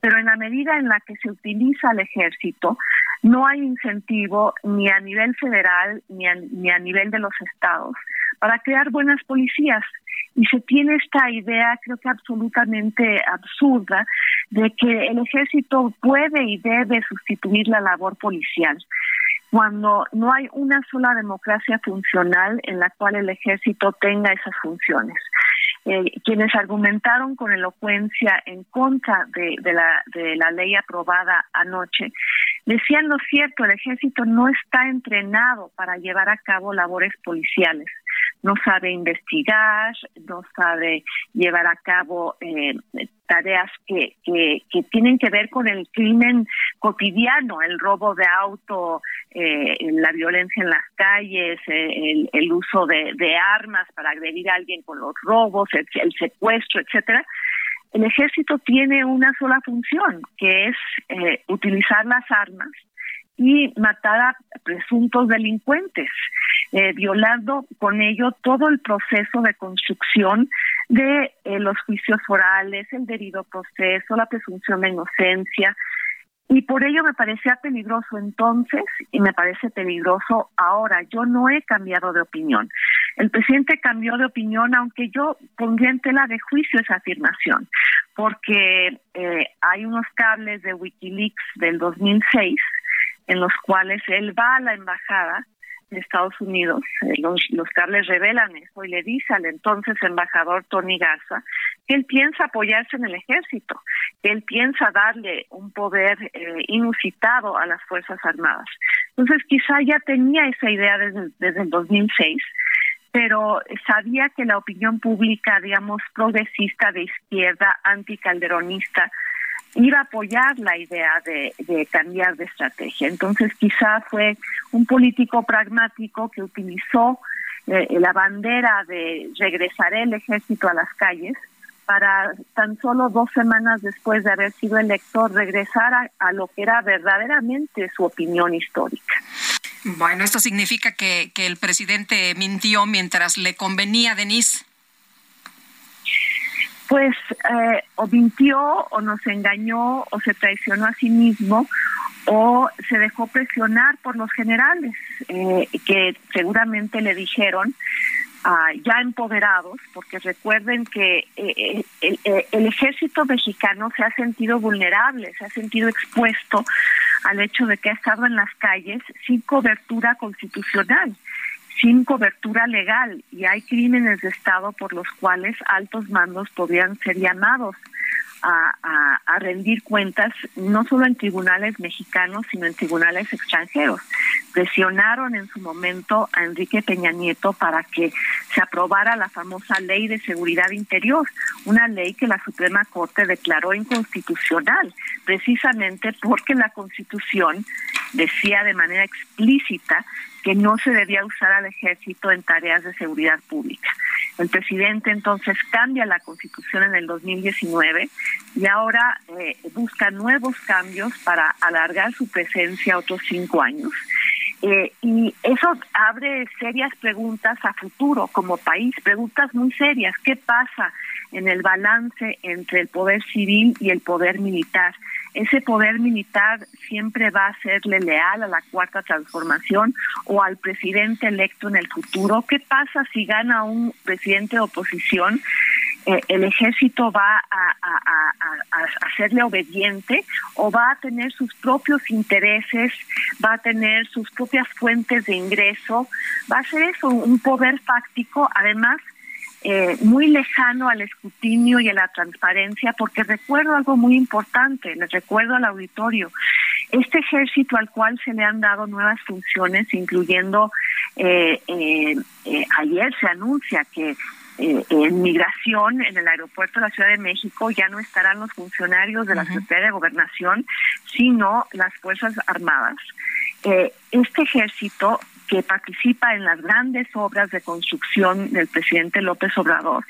Pero en la medida en la que se utiliza al ejército, no hay incentivo ni a nivel federal ni a, ni a nivel de los estados para crear buenas policías. Y se tiene esta idea, creo que absolutamente absurda, de que el ejército puede y debe sustituir la labor policial cuando no hay una sola democracia funcional en la cual el ejército tenga esas funciones. Eh, quienes argumentaron con elocuencia en contra de, la, de la ley aprobada anoche decían lo cierto, el ejército no está entrenado para llevar a cabo labores policiales no sabe investigar, no sabe llevar a cabo eh, tareas que, que, tienen que ver con el crimen cotidiano, el robo de auto, eh, la violencia en las calles, eh, el, uso de, armas para agredir a alguien con los robos, el, el secuestro, etcétera. El ejército tiene una sola función, que es utilizar las armas y matar a presuntos delincuentes, eh, violando con ello todo el proceso de construcción de eh, los juicios forales, el debido proceso, la presunción de inocencia. Y por ello me parecía peligroso entonces y me parece peligroso ahora. Yo no he cambiado de opinión. El presidente cambió de opinión, aunque yo pondría en tela de juicio esa afirmación, porque eh, hay unos cables de Wikileaks del 2006 en los cuales él va a la embajada de Estados Unidos, eh, los, los cables revelan eso y le dice al entonces embajador Tony Garza que él piensa apoyarse en el ejército, que él piensa darle un poder eh, inusitado a las Fuerzas Armadas. Entonces quizá ya tenía esa idea desde, desde el 2006, pero sabía que la opinión pública, digamos, progresista de izquierda, anticalderonista, iba a apoyar la idea de, cambiar de estrategia. Entonces quizá fue un político pragmático que utilizó eh, la bandera de regresar el ejército a las calles para tan solo dos semanas después de haber sido electo regresar a, a lo que era verdaderamente su opinión histórica. Bueno, esto significa que, que el presidente mintió mientras le convenía Denise pues eh, o mintió o nos engañó o se traicionó a sí mismo o se dejó presionar por los generales eh, que seguramente le dijeron ah, ya empoderados, porque recuerden que eh, el, el, ejército mexicano se ha sentido vulnerable, se ha sentido expuesto al hecho de que ha estado en las calles sin cobertura constitucional sin cobertura legal y hay crímenes de Estado por los cuales altos mandos podrían ser llamados a, rendir cuentas no solo en tribunales mexicanos, sino en tribunales extranjeros. Presionaron en su momento a Enrique Peña Nieto para que se aprobara la famosa Ley de Seguridad Interior, una ley que la Suprema Corte declaró inconstitucional, precisamente porque la Constitución decía de manera explícita que no se debía usar al ejército en tareas de seguridad pública. El presidente entonces cambia la constitución en el 2019 y ahora eh, busca nuevos cambios para alargar su presencia otros cinco años. Eh, y eso abre serias preguntas a futuro como país, preguntas muy serias. ¿Qué pasa en el balance entre el poder civil y el poder militar? Ese poder militar siempre va a serle leal a la cuarta transformación o al presidente electo en el futuro. ¿Qué pasa si gana un presidente de oposición? Eh, el ejército va a, hacerle obediente o va a tener sus propios intereses, va a tener sus propias fuentes de ingreso, va a ser eso, un poder fáctico, además eh, muy lejano al escrutinio y a la transparencia, porque recuerdo algo muy importante, les recuerdo al auditorio, este ejército al cual se le han dado nuevas funciones, incluyendo eh, eh, ayer se anuncia que en migración en el aeropuerto de la Ciudad de México ya no estarán los funcionarios de la Secretaría de Gobernación, sino las Fuerzas Armadas. este ejército que participa en las grandes obras de construcción del presidente López Obrador,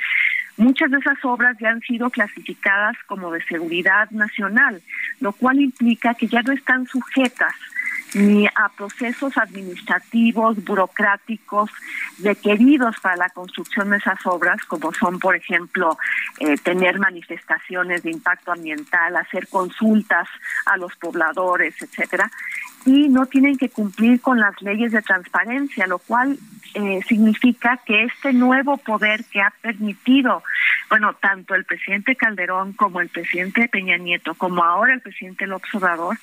Muchas de esas obras ya han sido clasificadas como de seguridad nacional, lo cual implica que ya no están sujetas ni a procesos administrativos, burocráticos requeridos para la construcción de esas obras, como son, por ejemplo, eh, tener manifestaciones de impacto ambiental, hacer consultas a los pobladores, etcétera, y no tienen que cumplir con las leyes de transparencia, lo cual eh, significa que este nuevo poder que ha permitido, bueno, tanto el presidente Calderón como el presidente Peña Nieto, como ahora el presidente López Obrador,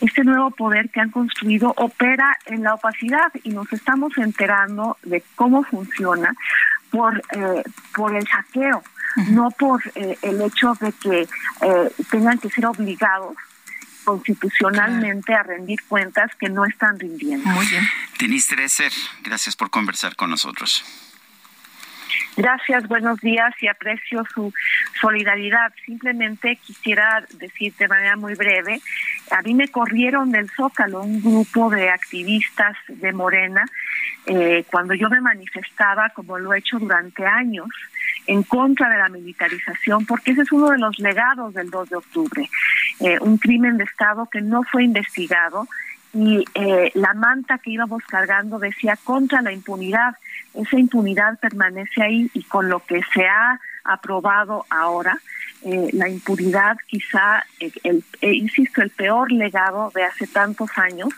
este nuevo poder que han construido opera en la opacidad y nos estamos enterando de cómo funciona por, eh, por el saqueo, no por eh, el hecho de que tengan que ser obligados constitucionalmente a rendir cuentas que no están rindiendo. Muy bien. Denise Dresser, gracias por conversar con nosotros. Gracias, buenos días y aprecio su solidaridad. Simplemente quisiera decir de manera muy breve, a mí me corrieron del Zócalo un grupo de activistas de Morena eh, cuando yo me manifestaba, como lo he hecho durante años, en contra de la militarización, porque ese es uno de los legados del 2 de octubre, eh, un crimen de Estado que no fue investigado y eh, la manta que íbamos cargando decía contra la impunidad. Esa impunidad permanece ahí y con lo que se ha aprobado ahora, eh, la impunidad quizá, el, insisto, el peor legado de hace tantos años,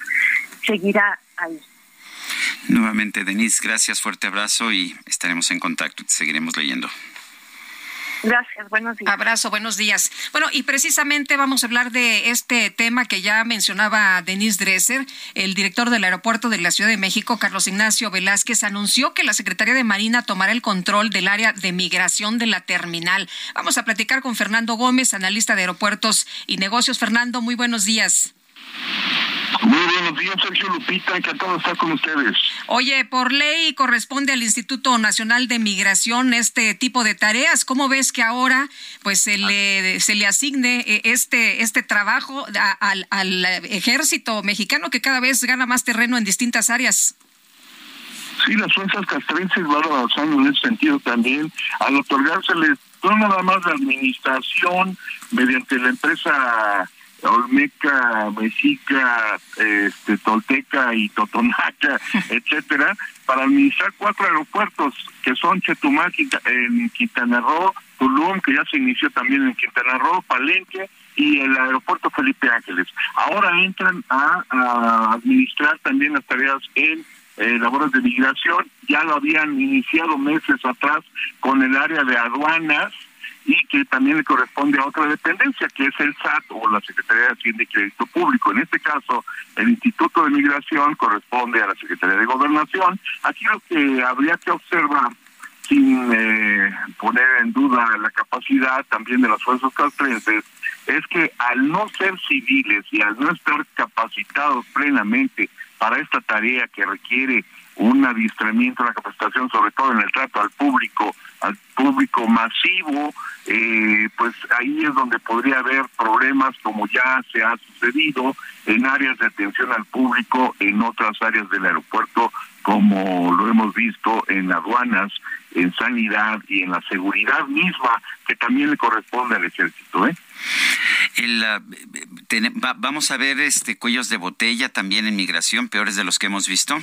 seguirá ahí. Nuevamente, Denise, gracias, fuerte abrazo y estaremos en contacto, te seguiremos leyendo. Gracias, buenos días. Abrazo, buenos días. Bueno, y precisamente vamos a hablar de este tema que ya mencionaba Denise Dresser. El director del aeropuerto de la Ciudad de México, Carlos Ignacio Velázquez, anunció que la Secretaría de Marina tomará el control del área de migración de la terminal. Vamos a platicar con Fernando Gómez, analista de aeropuertos y negocios. Fernando, muy buenos días. Muy buenos días, Sergio Lupita, encantado de estar con ustedes. Oye, por ley corresponde al Instituto Nacional de Migración este tipo de tareas. ¿Cómo ves que ahora pues se le, se le asigne eh, este, este trabajo al, al ejército mexicano que cada vez gana más terreno en distintas áreas? Sí, las fuerzas castrenses van avanzando en ese sentido también, al otorgárseles no nada más la administración mediante la empresa Olmeca, Mexica, este, Tolteca y Totonaca, [LAUGHS] etcétera, para administrar cuatro aeropuertos que son Chetumal en Quintana Roo, Tulum, que ya se inició también en Quintana Roo, Palenque y el aeropuerto Felipe Ángeles. Ahora entran a, administrar también las tareas en eh, labores de migración, ya lo habían iniciado meses atrás con el área de aduanas, y que también le corresponde a otra dependencia, que es el SAT o la Secretaría de Hacienda y Crédito Público. En este caso, el Instituto de Migración corresponde a la Secretaría de Gobernación. Aquí lo que habría que observar, sin eh, poner en duda la capacidad también de las fuerzas castrenses, es que al no ser civiles y al no estar capacitados plenamente para esta tarea que requiere un adiestramiento, una capacitación, sobre todo en el trato al público, al público masivo, eh, pues ahí es donde podría haber problemas como ya se ha sucedido en áreas de atención al público, en otras áreas del aeropuerto, como lo hemos visto en aduanas, en sanidad y en la seguridad misma, que también le corresponde al ejército. ¿eh? Ah, vamos a ver este cuellos de botella también en migración, peores de los que hemos visto.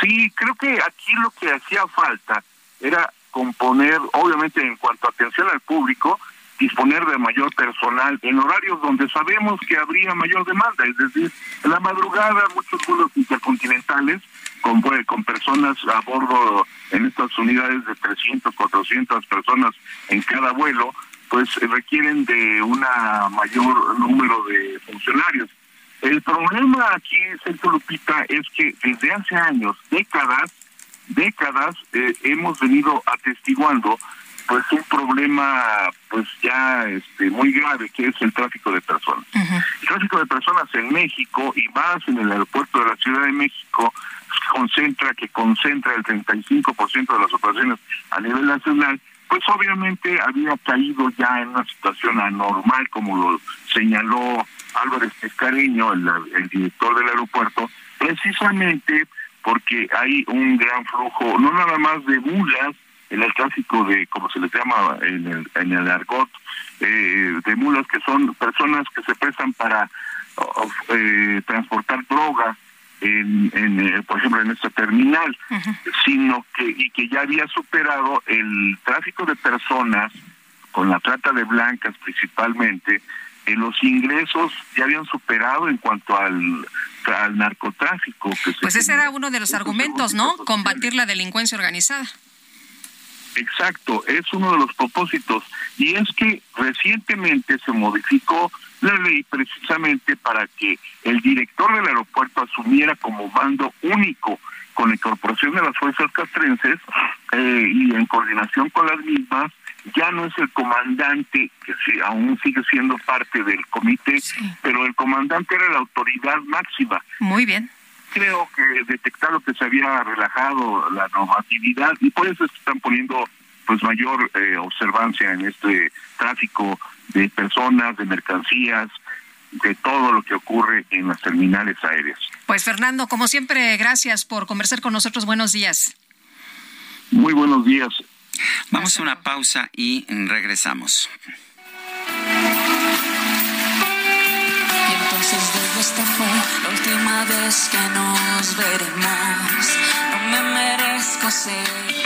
Sí, creo que aquí lo que hacía falta era componer, obviamente en cuanto a atención al público, disponer de mayor personal en horarios donde sabemos que habría mayor demanda, es decir, en la madrugada muchos vuelos intercontinentales con, pues, con personas a bordo en estas unidades de 300, 400 personas en cada vuelo, pues requieren de una mayor número de funcionarios. El problema aquí, Sergio Lupita, es que desde hace años, décadas, décadas, eh, hemos venido atestiguando pues un problema pues ya este muy grave que es el tráfico de personas. El tráfico de personas en México y más en el aeropuerto de la Ciudad de México concentra que concentra el 35% de las operaciones a nivel nacional pues obviamente había caído ya en una situación anormal, como lo señaló Álvarez Pescareño, el, el director del aeropuerto, precisamente porque hay un gran flujo, no nada más de mulas, en el tráfico de, como se les llama en el, en el argot, eh, de mulas que son personas que se prestan para eh, transportar droga en, en eh, por ejemplo en esta terminal sino que y que ya había superado el tráfico de personas con la trata de blancas principalmente en los ingresos ya habían superado en cuanto al al narcotráfico pues ese era uno de los argumentos no combatir la delincuencia organizada Exacto, es uno de los propósitos. Y es que recientemente se modificó la ley precisamente para que el director del aeropuerto asumiera como mando único con la incorporación de las fuerzas castrenses eh, y en coordinación con las mismas, ya no es el comandante, que sí, aún sigue siendo parte del comité, pero el comandante era la autoridad máxima. Muy bien creo que detectado que se había relajado la normatividad y por eso se están poniendo pues mayor eh, observancia en este tráfico de personas, de mercancías, de todo lo que ocurre en las terminales aéreas. Pues Fernando, como siempre, gracias por conversar con nosotros. Buenos días. Muy buenos días. Vamos a una pausa y regresamos. esta fue la última vez que nos veremos. No me merezco ser.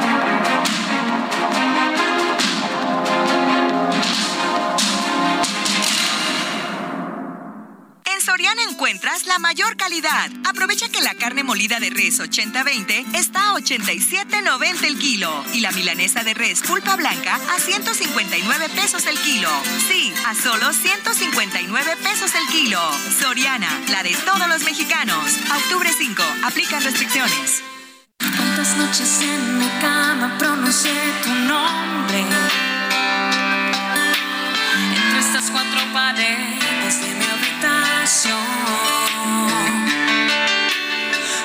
Soriana encuentras la mayor calidad. Aprovecha que la carne molida de res 80-20 está a 87.90 el kilo y la milanesa de res pulpa blanca a 159 pesos el kilo. Sí, a solo 159 pesos el kilo. Soriana, la de todos los mexicanos. Octubre 5, aplica restricciones. ¿Cuántas noches en mi cama pronuncié tu nombre? Entre estas cuatro paredes de mi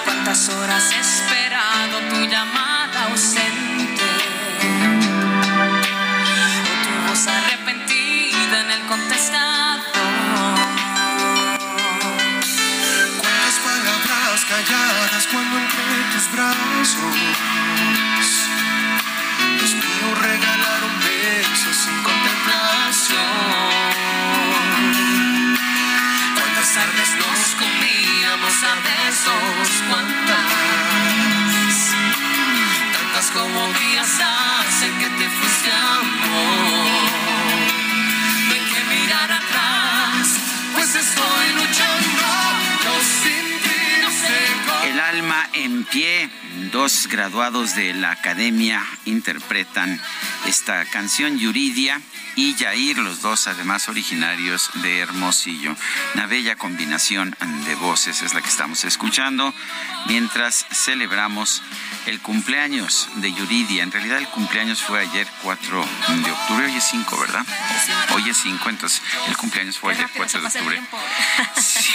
¿Cuántas horas he esperado tu llamada ausente? O tu voz arrepentida en el contestador. Cuántas palabras calladas cuando entre tus brazos a besos, cuántas, tantas como días hace que te fuiste amor. No hay que mirar atrás, pues estoy luchando, yo sin ti no sé. El alma en pie. Dos graduados de la academia interpretan esta canción Yuridia y Yair, los dos además originarios de Hermosillo. Una bella combinación de voces es la que estamos escuchando mientras celebramos el cumpleaños de Yuridia. En realidad el cumpleaños fue ayer 4 de octubre, hoy es 5, ¿verdad? Hoy es 5, entonces el cumpleaños fue ayer 4 de octubre. [LAUGHS] Sí.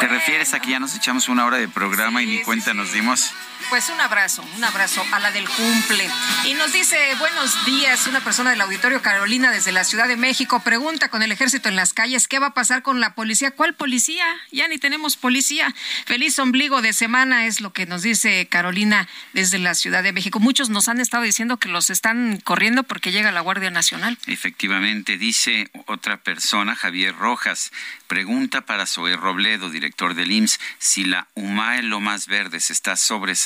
¿Te refieres a que ya nos echamos una hora de programa y ni cuenta nos dimos? Pues un abrazo, un abrazo a la del cumple. Y nos dice, buenos días, una persona del auditorio Carolina desde la Ciudad de México pregunta con el ejército en las calles, ¿qué va a pasar con la policía? ¿Cuál policía? Ya ni tenemos policía. Feliz ombligo de semana es lo que nos dice Carolina desde la Ciudad de México. Muchos nos han estado diciendo que los están corriendo porque llega la Guardia Nacional. Efectivamente, dice otra persona, Javier Rojas, pregunta para Zoe Robledo, director del IMSS, si la UMAE Lomas Verdes está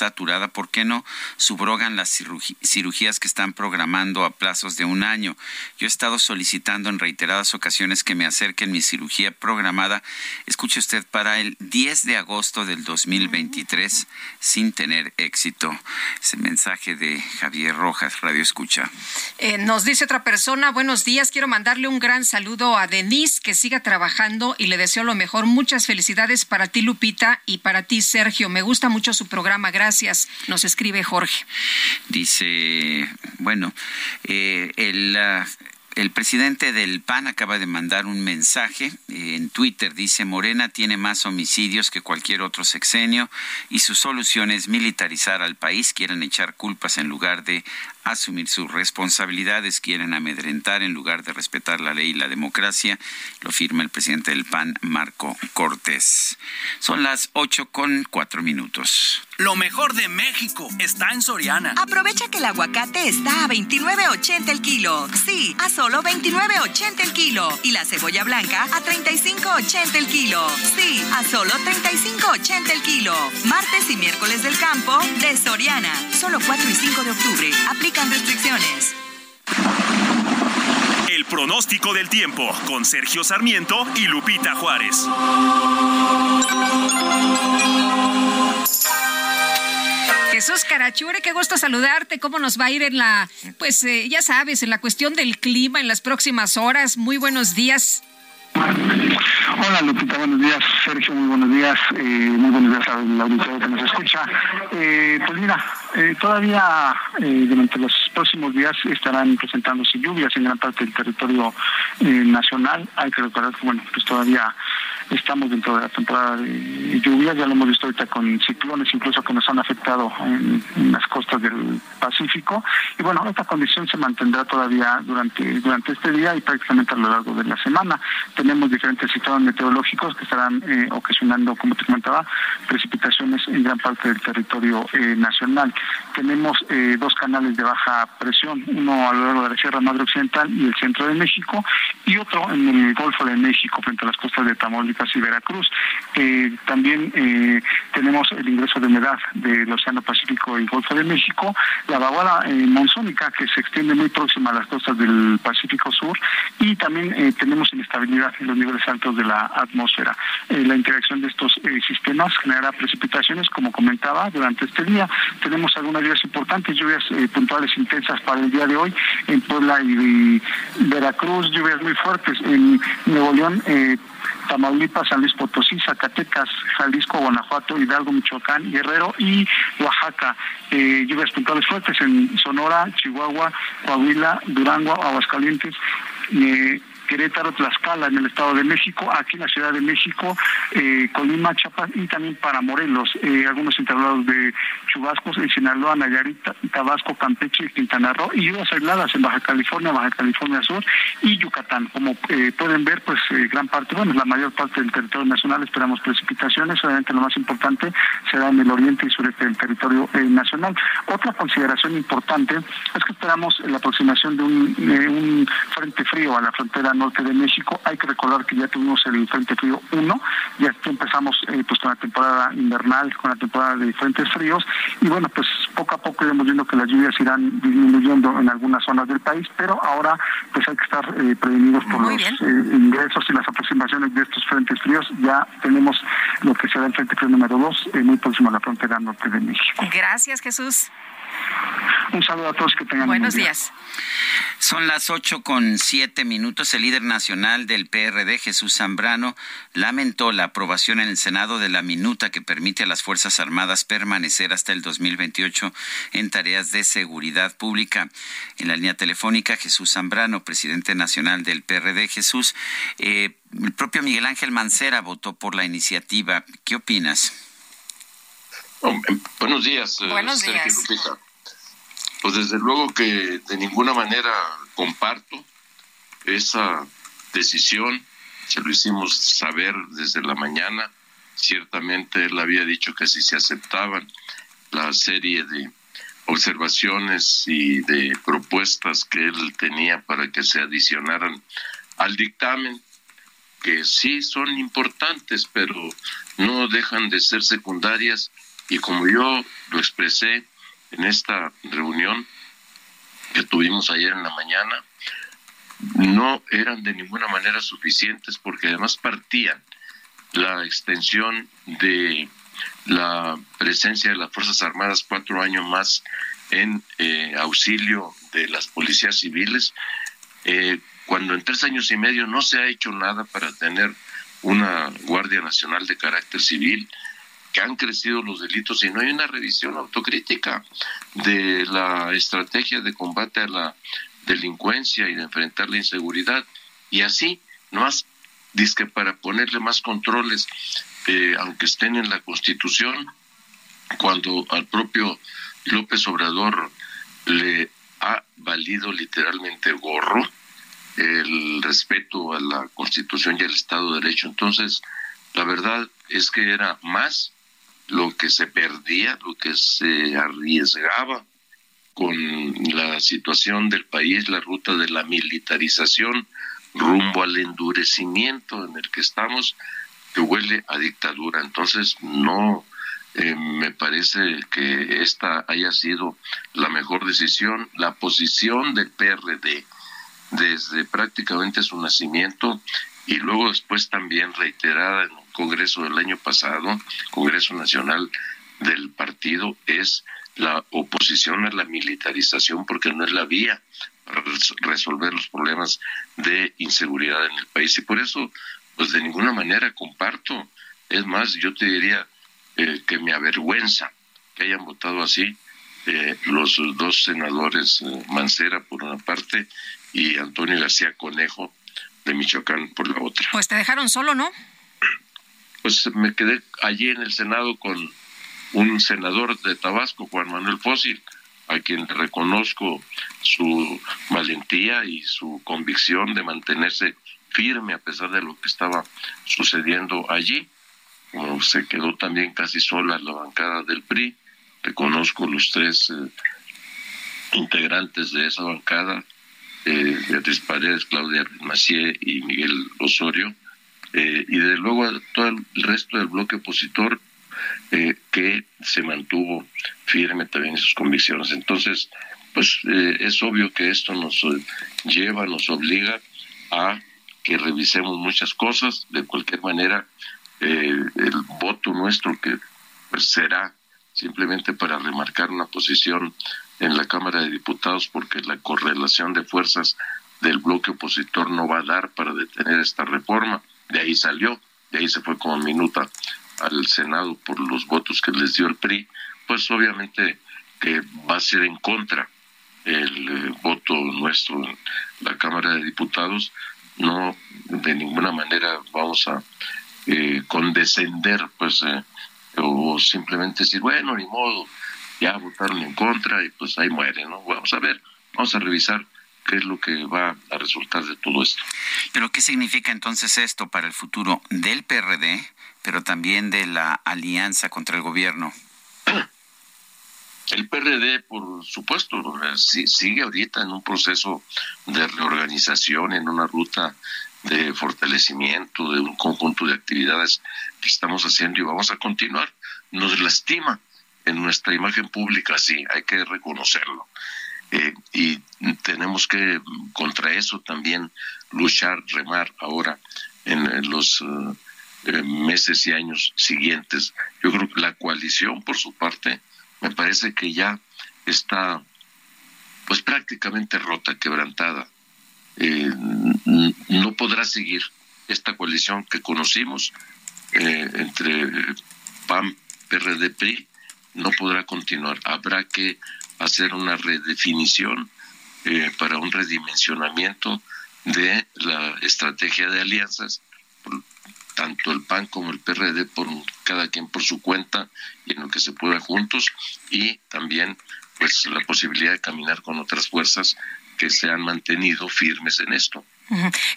sobresaturada, ¿por qué no subrogan las cirugías que están programando a plazos de un año? Yo he estado solicitando en reiteradas ocasiones que me acerquen mi cirugía programada, escuche usted, para el 10 de agosto del 2023, sin tener éxito. Ese mensaje de Javier Rojas, Radio Escucha. Eh, nos dice otra persona, buenos días, quiero mandarle un gran saludo a Denise, que siga trabajando y le deseo lo mejor. Muchas felicidades para ti, Lupita, y para ti, Sergio. Me gusta mucho su programa, gracias. Nos escribe Jorge. Dice, bueno, eh, el... El presidente del PAN acaba de mandar un mensaje eh, en Twitter. Dice, Morena tiene más homicidios que cualquier otro sexenio y su solución es militarizar al país. Quieren echar culpas en lugar de asumir sus responsabilidades, quieren amedrentar en lugar de respetar la ley y la democracia, lo firma el presidente del PAN, Marco Cortés. Son las ocho con cuatro minutos. Lo mejor de México está en Soriana. Aprovecha que el aguacate está a 29.80 el kilo. Sí, a solo 29.80 el kilo. Y la cebolla blanca a 35.80 el kilo. Sí, a solo 35.80 el kilo. Martes y miércoles del campo de Soriana. Solo 4 y 5 de octubre. Aplican restricciones. El pronóstico del tiempo con Sergio Sarmiento y Lupita Juárez. Jesús Carachure, qué gusto saludarte. ¿Cómo nos va a ir en la, pues eh, ya sabes, en la cuestión del clima en las próximas horas? Muy buenos días. Hola Lupita, buenos días. Sergio, muy buenos días. Eh, muy buenos días a la auditoría que nos escucha. Eh, pues mira, eh, todavía durante los próximos días estarán presentándose lluvias en gran parte del territorio nacional. Hay que recordar que, bueno, pues todavía estamos dentro de la temporada de lluvias, ya lo hemos visto ahorita con ciclones incluso que nos han afectado en, las costas del Pacífico. Y bueno, esta condición se mantendrá todavía durante, durante este día y prácticamente a lo largo de la semana. Tenemos diferentes sistemas meteorológicos que estarán eh, ocasionando, como te comentaba, precipitaciones en gran parte del territorio eh, nacional. Tenemos eh, dos canales de baja presión, uno a lo largo de la Sierra Madre Occidental y el centro de México, y otro en el Golfo de México, frente a las costas de Tamaulipas y Veracruz. también tenemos el ingreso de humedad del Océano Pacífico y Golfo de México, la vaguada monzónica que se extiende muy próxima a las costas del Pacífico Sur, y también tenemos inestabilidad en los niveles altos de la atmósfera. Eh, la interacción de estos eh, sistemas generará precipitaciones, como comentaba, durante este día. Tenemos algunas lluvias importantes, lluvias eh, puntuales intensas para el día de hoy en Puebla y, Veracruz, lluvias muy fuertes en Nuevo León. Tamaulipas, San Luis Potosí, Zacatecas, Jalisco, Guanajuato, Hidalgo, Michoacán, Guerrero y Oaxaca. lluvias puntuales fuertes en Sonora, Chihuahua, Coahuila, Durango, Aguascalientes, Querétaro, Tlaxcala en el Estado de México, aquí en la Ciudad de México, eh, Colima, Chiapas y también para Morelos, eh, algunos intervalados de chubascos en Sinaloa, Nayarit, Tabasco, Campeche y Quintana Roo y lluvias aisladas en Baja California, Baja California Sur y Yucatán. Como eh, pueden ver, pues gran parte, bueno, la mayor parte del territorio nacional esperamos precipitaciones, obviamente lo más importante será en el oriente y sureste del territorio nacional. Otra consideración importante es que esperamos la aproximación de un, un frente frío a la frontera norte de México. Hay que recordar que ya tuvimos el Frente Frío 1, ya empezamos eh, pues con la temporada invernal, con la temporada de frentes fríos, y bueno, pues poco a poco iremos viendo que las lluvias irán disminuyendo en algunas zonas del país, pero ahora pues hay que estar eh, prevenidos por los eh, ingresos y las aproximaciones de estos frentes fríos. Ya tenemos lo que será el Frente Frío número 2, muy próximo a la frontera norte de México. Gracias, Jesús. Un saludo a todos que tengan Buenos días. Son las ocho con siete minutos. El líder nacional del PRD, Jesús Zambrano, lamentó la aprobación en el Senado de la minuta que permite a las Fuerzas Armadas permanecer hasta el 2028 en tareas de seguridad pública. En la línea telefónica, Jesús Zambrano, presidente nacional del PRD. Jesús, eh, el propio Miguel Ángel Mancera votó por la iniciativa. ¿Qué opinas? Oh, buenos días. Eh, buenos días. Pues desde luego que de ninguna manera comparto esa decisión, se lo hicimos saber desde la mañana, ciertamente él había dicho que si se aceptaban la serie de observaciones y de propuestas que él tenía para que se adicionaran al dictamen, que sí son importantes, pero no dejan de ser secundarias. Y como yo lo expresé en esta reunión que tuvimos ayer en la mañana, no eran de ninguna manera suficientes porque además partían la extensión de la presencia de las Fuerzas Armadas cuatro años más en eh, auxilio de las policías civiles, eh, cuando en tres años y medio no se ha hecho nada para tener una Guardia Nacional de carácter civil, que han crecido los delitos y no hay una revisión autocrítica de la estrategia de combate a la delincuencia y de enfrentar la inseguridad. Y así, no más, que para ponerle más controles, eh, aunque estén en la Constitución, cuando al propio López Obrador le ha valido literalmente gorro el respeto a la Constitución y al Estado de Derecho. Entonces, la verdad es que era más lo que se perdía, lo que se arriesgaba con la situación del país, la ruta de la militarización rumbo al endurecimiento en el que estamos, que huele a dictadura. Entonces, no eh, me parece que esta haya sido la mejor decisión. La posición del PRD desde prácticamente su nacimiento y luego después también reiterada en congreso del año pasado, Congreso Nacional del Partido, es la oposición a la militarización porque no es la vía para resolver los problemas de inseguridad en el país. Y por eso, pues de ninguna manera comparto. Es más, yo te diría eh, que me avergüenza que hayan votado así eh, los dos senadores, eh, Mancera por una parte y Antonio García Conejo de Michoacán por la otra. Pues te dejaron solo, ¿no? Pues me quedé allí en el Senado con un senador de Tabasco, Juan Manuel Fósil, a quien reconozco su valentía y su convicción de mantenerse firme a pesar de lo que estaba sucediendo allí. se quedó también casi sola la bancada del PRI. Reconozco los tres eh, integrantes de esa bancada, eh, Beatriz Paredes, Claudia Macié y Miguel Osorio, eh, y desde luego todo el resto del bloque opositor eh, que se mantuvo firme también en sus convicciones. Entonces, pues eh, es obvio que esto nos lleva, nos obliga a que revisemos muchas cosas. De cualquier manera, el voto nuestro que pues, será simplemente para remarcar una posición en la Cámara de Diputados porque la correlación de fuerzas del bloque opositor no va a dar para detener esta reforma. De ahí salió, de ahí se fue como minuta al Senado por los votos que les dio el PRI, pues obviamente que va a ser en contra el eh, voto nuestro en la Cámara de Diputados. No, de ninguna manera vamos a eh, condescender, pues, eh, o simplemente decir, bueno, ni modo, ya votaron en contra y pues ahí muere, ¿no? Vamos a ver, vamos a revisar qué es lo que va a resultar de todo esto. Pero ¿qué significa entonces esto para el futuro del PRD, pero también de la alianza contra el gobierno? El PRD, por supuesto, sigue ahorita en un proceso de reorganización, en una ruta de fortalecimiento de un conjunto de actividades que estamos haciendo y vamos a continuar. Nos lastima en nuestra imagen pública, sí, hay que reconocerlo. Eh, y tenemos que contra eso también luchar, remar ahora en, los eh, eh, meses y años siguientes. Yo creo que la coalición, por su parte, me parece que ya está pues prácticamente rota, quebrantada. no podrá seguir esta coalición que conocimos entre PAM, PRD, PRI, no podrá continuar. Habrá que hacer una redefinición eh, para un redimensionamiento de la estrategia de alianzas, tanto el PAN como el PRD, por cada quien por su cuenta y en lo que se pueda juntos, y también pues la posibilidad de caminar con otras fuerzas que se han mantenido firmes en esto.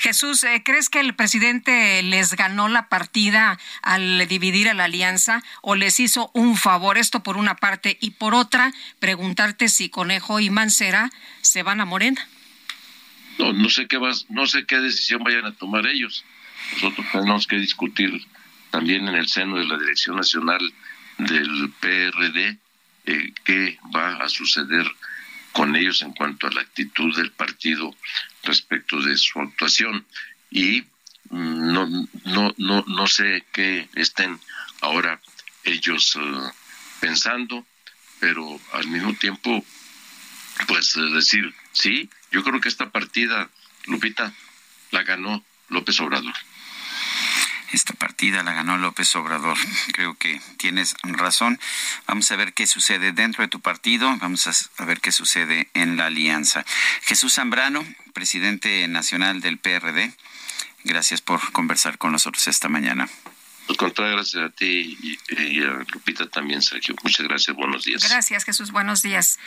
Jesús, eh, ¿crees que el presidente les ganó la partida al dividir a la alianza o les hizo un favor? Esto por una parte. Y por otra, preguntarte si Conejo y Mancera se van a Morena. No, no sé qué vas, no sé qué decisión vayan a tomar ellos. nosotros tenemos que discutir también en el seno de la Dirección Nacional del PRD eh, qué va a suceder con ellos en cuanto a la actitud del partido respecto de su actuación. Y mm, no no no no sé qué estén ahora ellos eh, pensando pero al mismo tiempo pues eh, decir sí yo creo que esta partida Lupita la ganó López Obrador esta partida la ganó López Obrador. Creo que tienes razón. Vamos a ver qué sucede dentro de tu partido. Vamos a ver qué sucede en la alianza. Jesús Zambrano, presidente nacional del PRD. Gracias por conversar con nosotros esta mañana. Al contrario, gracias a ti y, a Lupita también, Sergio. Muchas gracias. Buenos días. Gracias, Jesús. Buenos días.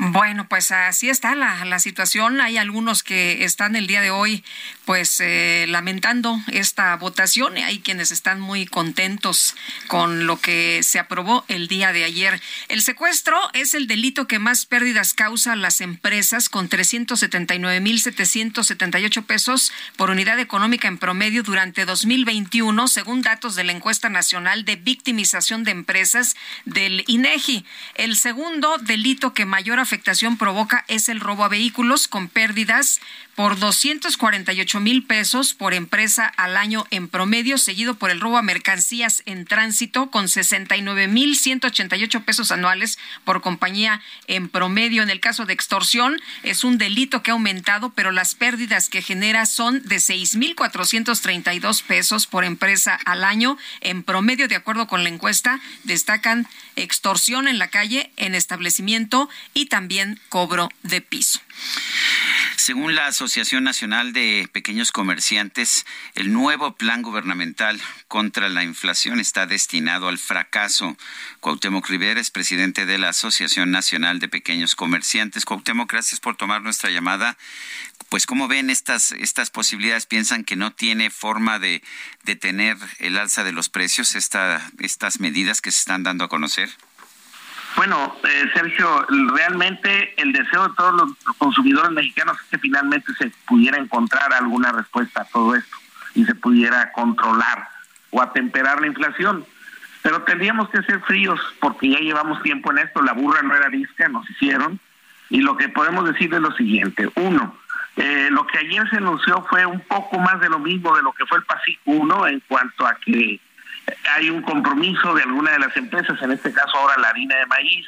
Bueno, pues así está la, la, situación. Hay algunos que están el día de hoy, pues eh, lamentando esta votación. Hay quienes están muy contentos con lo que se aprobó el día de ayer. El secuestro es el delito que más pérdidas causa a las empresas, con 379.778 pesos por unidad económica en promedio durante 2021, según datos de la encuesta nacional de victimización de empresas del INEGI. El segundo delito que mayor afectación provoca es el robo a vehículos con pérdidas por 248 mil pesos por empresa al año en promedio, seguido por el robo a mercancías en tránsito con 69 mil 188 pesos anuales por compañía en promedio. En el caso de extorsión, es un delito que ha aumentado, pero las pérdidas que genera son de 6 mil 432 pesos por empresa al año en promedio, de acuerdo con la encuesta. Destacan extorsión en la calle, en establecimiento y también cobro de piso. Según la Asociación Nacional de Pequeños Comerciantes, el nuevo plan gubernamental contra la inflación está destinado al fracaso. Cuauhtémoc Rivera es presidente de la Asociación Nacional de Pequeños Comerciantes. Cuauhtémoc, gracias por tomar nuestra llamada. Pues, ¿cómo ven estas, estas posibilidades? ¿Piensan que no tiene forma de detener el alza de los precios, esta, estas medidas que se están dando a conocer? Bueno, eh, Sergio, realmente el deseo de todos los consumidores mexicanos es que finalmente se pudiera encontrar alguna respuesta a todo esto y se pudiera controlar o atemperar la inflación. Pero tendríamos que ser fríos porque ya llevamos tiempo en esto, la burra no era disca, nos hicieron. Y lo que podemos decir es lo siguiente. Uno, eh, lo que ayer se anunció fue un poco más de lo mismo de lo que fue el PASIC 1 en cuanto a que hay un compromiso de alguna de las empresas, en este caso ahora la harina de maíz,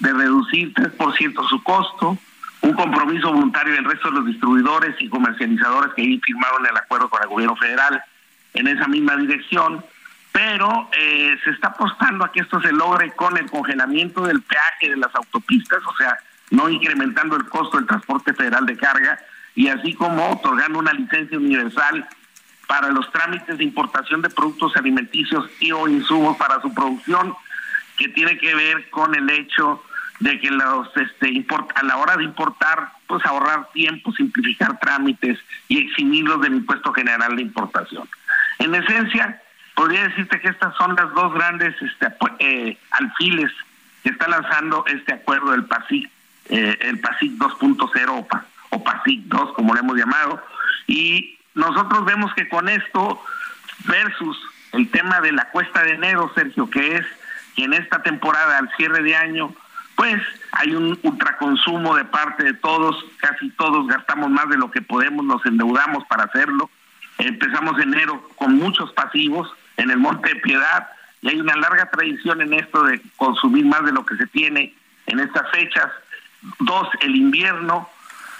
de reducir 3% su costo, un compromiso voluntario del resto de los distribuidores y comercializadores que ahí firmaron el acuerdo con el gobierno federal en esa misma dirección, pero eh, se está apostando a que esto se logre con el congelamiento del peaje de las autopistas, o sea, no incrementando el costo del transporte federal de carga, y así como otorgando una licencia universal para los trámites de importación de productos alimenticios y o insumos para su producción, que tiene que ver con el hecho de que los este a la hora de importar, pues ahorrar tiempo, simplificar trámites y eximirlos del impuesto general de importación. En esencia, podría decirte que estas son las dos grandes este, eh, alfiles que está lanzando este acuerdo del PASIC, eh, el PASIC 2.0 o, PASIC 2, como le hemos llamado, y nosotros vemos que con esto versus el tema de la cuesta de enero, Sergio, que es que en esta temporada, al cierre de año, pues hay un ultraconsumo de parte de todos, casi todos gastamos más de lo que podemos, nos endeudamos para hacerlo. Empezamos enero con muchos pasivos en el Monte de Piedad y hay una larga tradición en esto de consumir más de lo que se tiene en estas fechas. Dos, el invierno,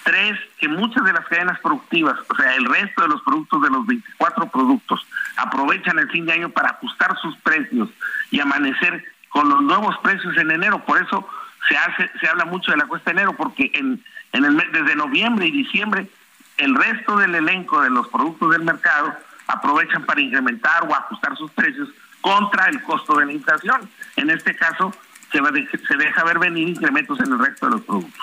Tres, que muchas de las cadenas productivas, o sea, el resto de los productos de los 24 productos, aprovechan el fin de año para ajustar sus precios y amanecer con los nuevos precios en enero. Por eso se hace, se habla mucho de la cuesta de enero, porque en, en el desde noviembre y diciembre el resto del elenco de los productos del mercado aprovechan para incrementar o ajustar sus precios contra el costo de la inflación. En este caso, se, va de- se deja ver venir incrementos en el resto de los productos.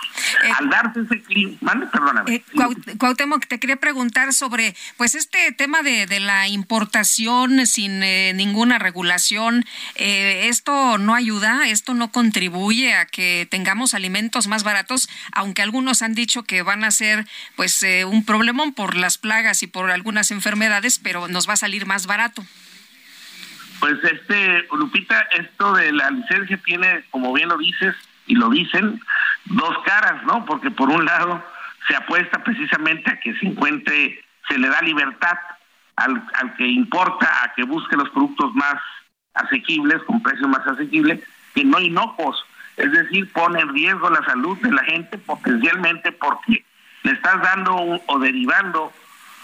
Al darse ese clima, perdóname. Eh, Cuau- Cuauhtémoc, te quería preguntar sobre pues este tema de, de la importación sin eh, ninguna regulación. eh, ¿Esto no ayuda? ¿Esto no contribuye a que tengamos alimentos más baratos? Aunque algunos han dicho que van a ser pues eh, un problemón por las plagas y por algunas enfermedades, pero nos va a salir más barato. Pues este, Lupita, esto de la licencia tiene, como bien lo dices y lo dicen, dos caras, ¿no? Porque por un lado se apuesta precisamente a que se encuentre, se le da libertad al, al que importa a que busque los productos más asequibles, con precios más asequibles, que no inocuos. Es decir, pone en riesgo la salud de la gente potencialmente porque le estás dando o derivando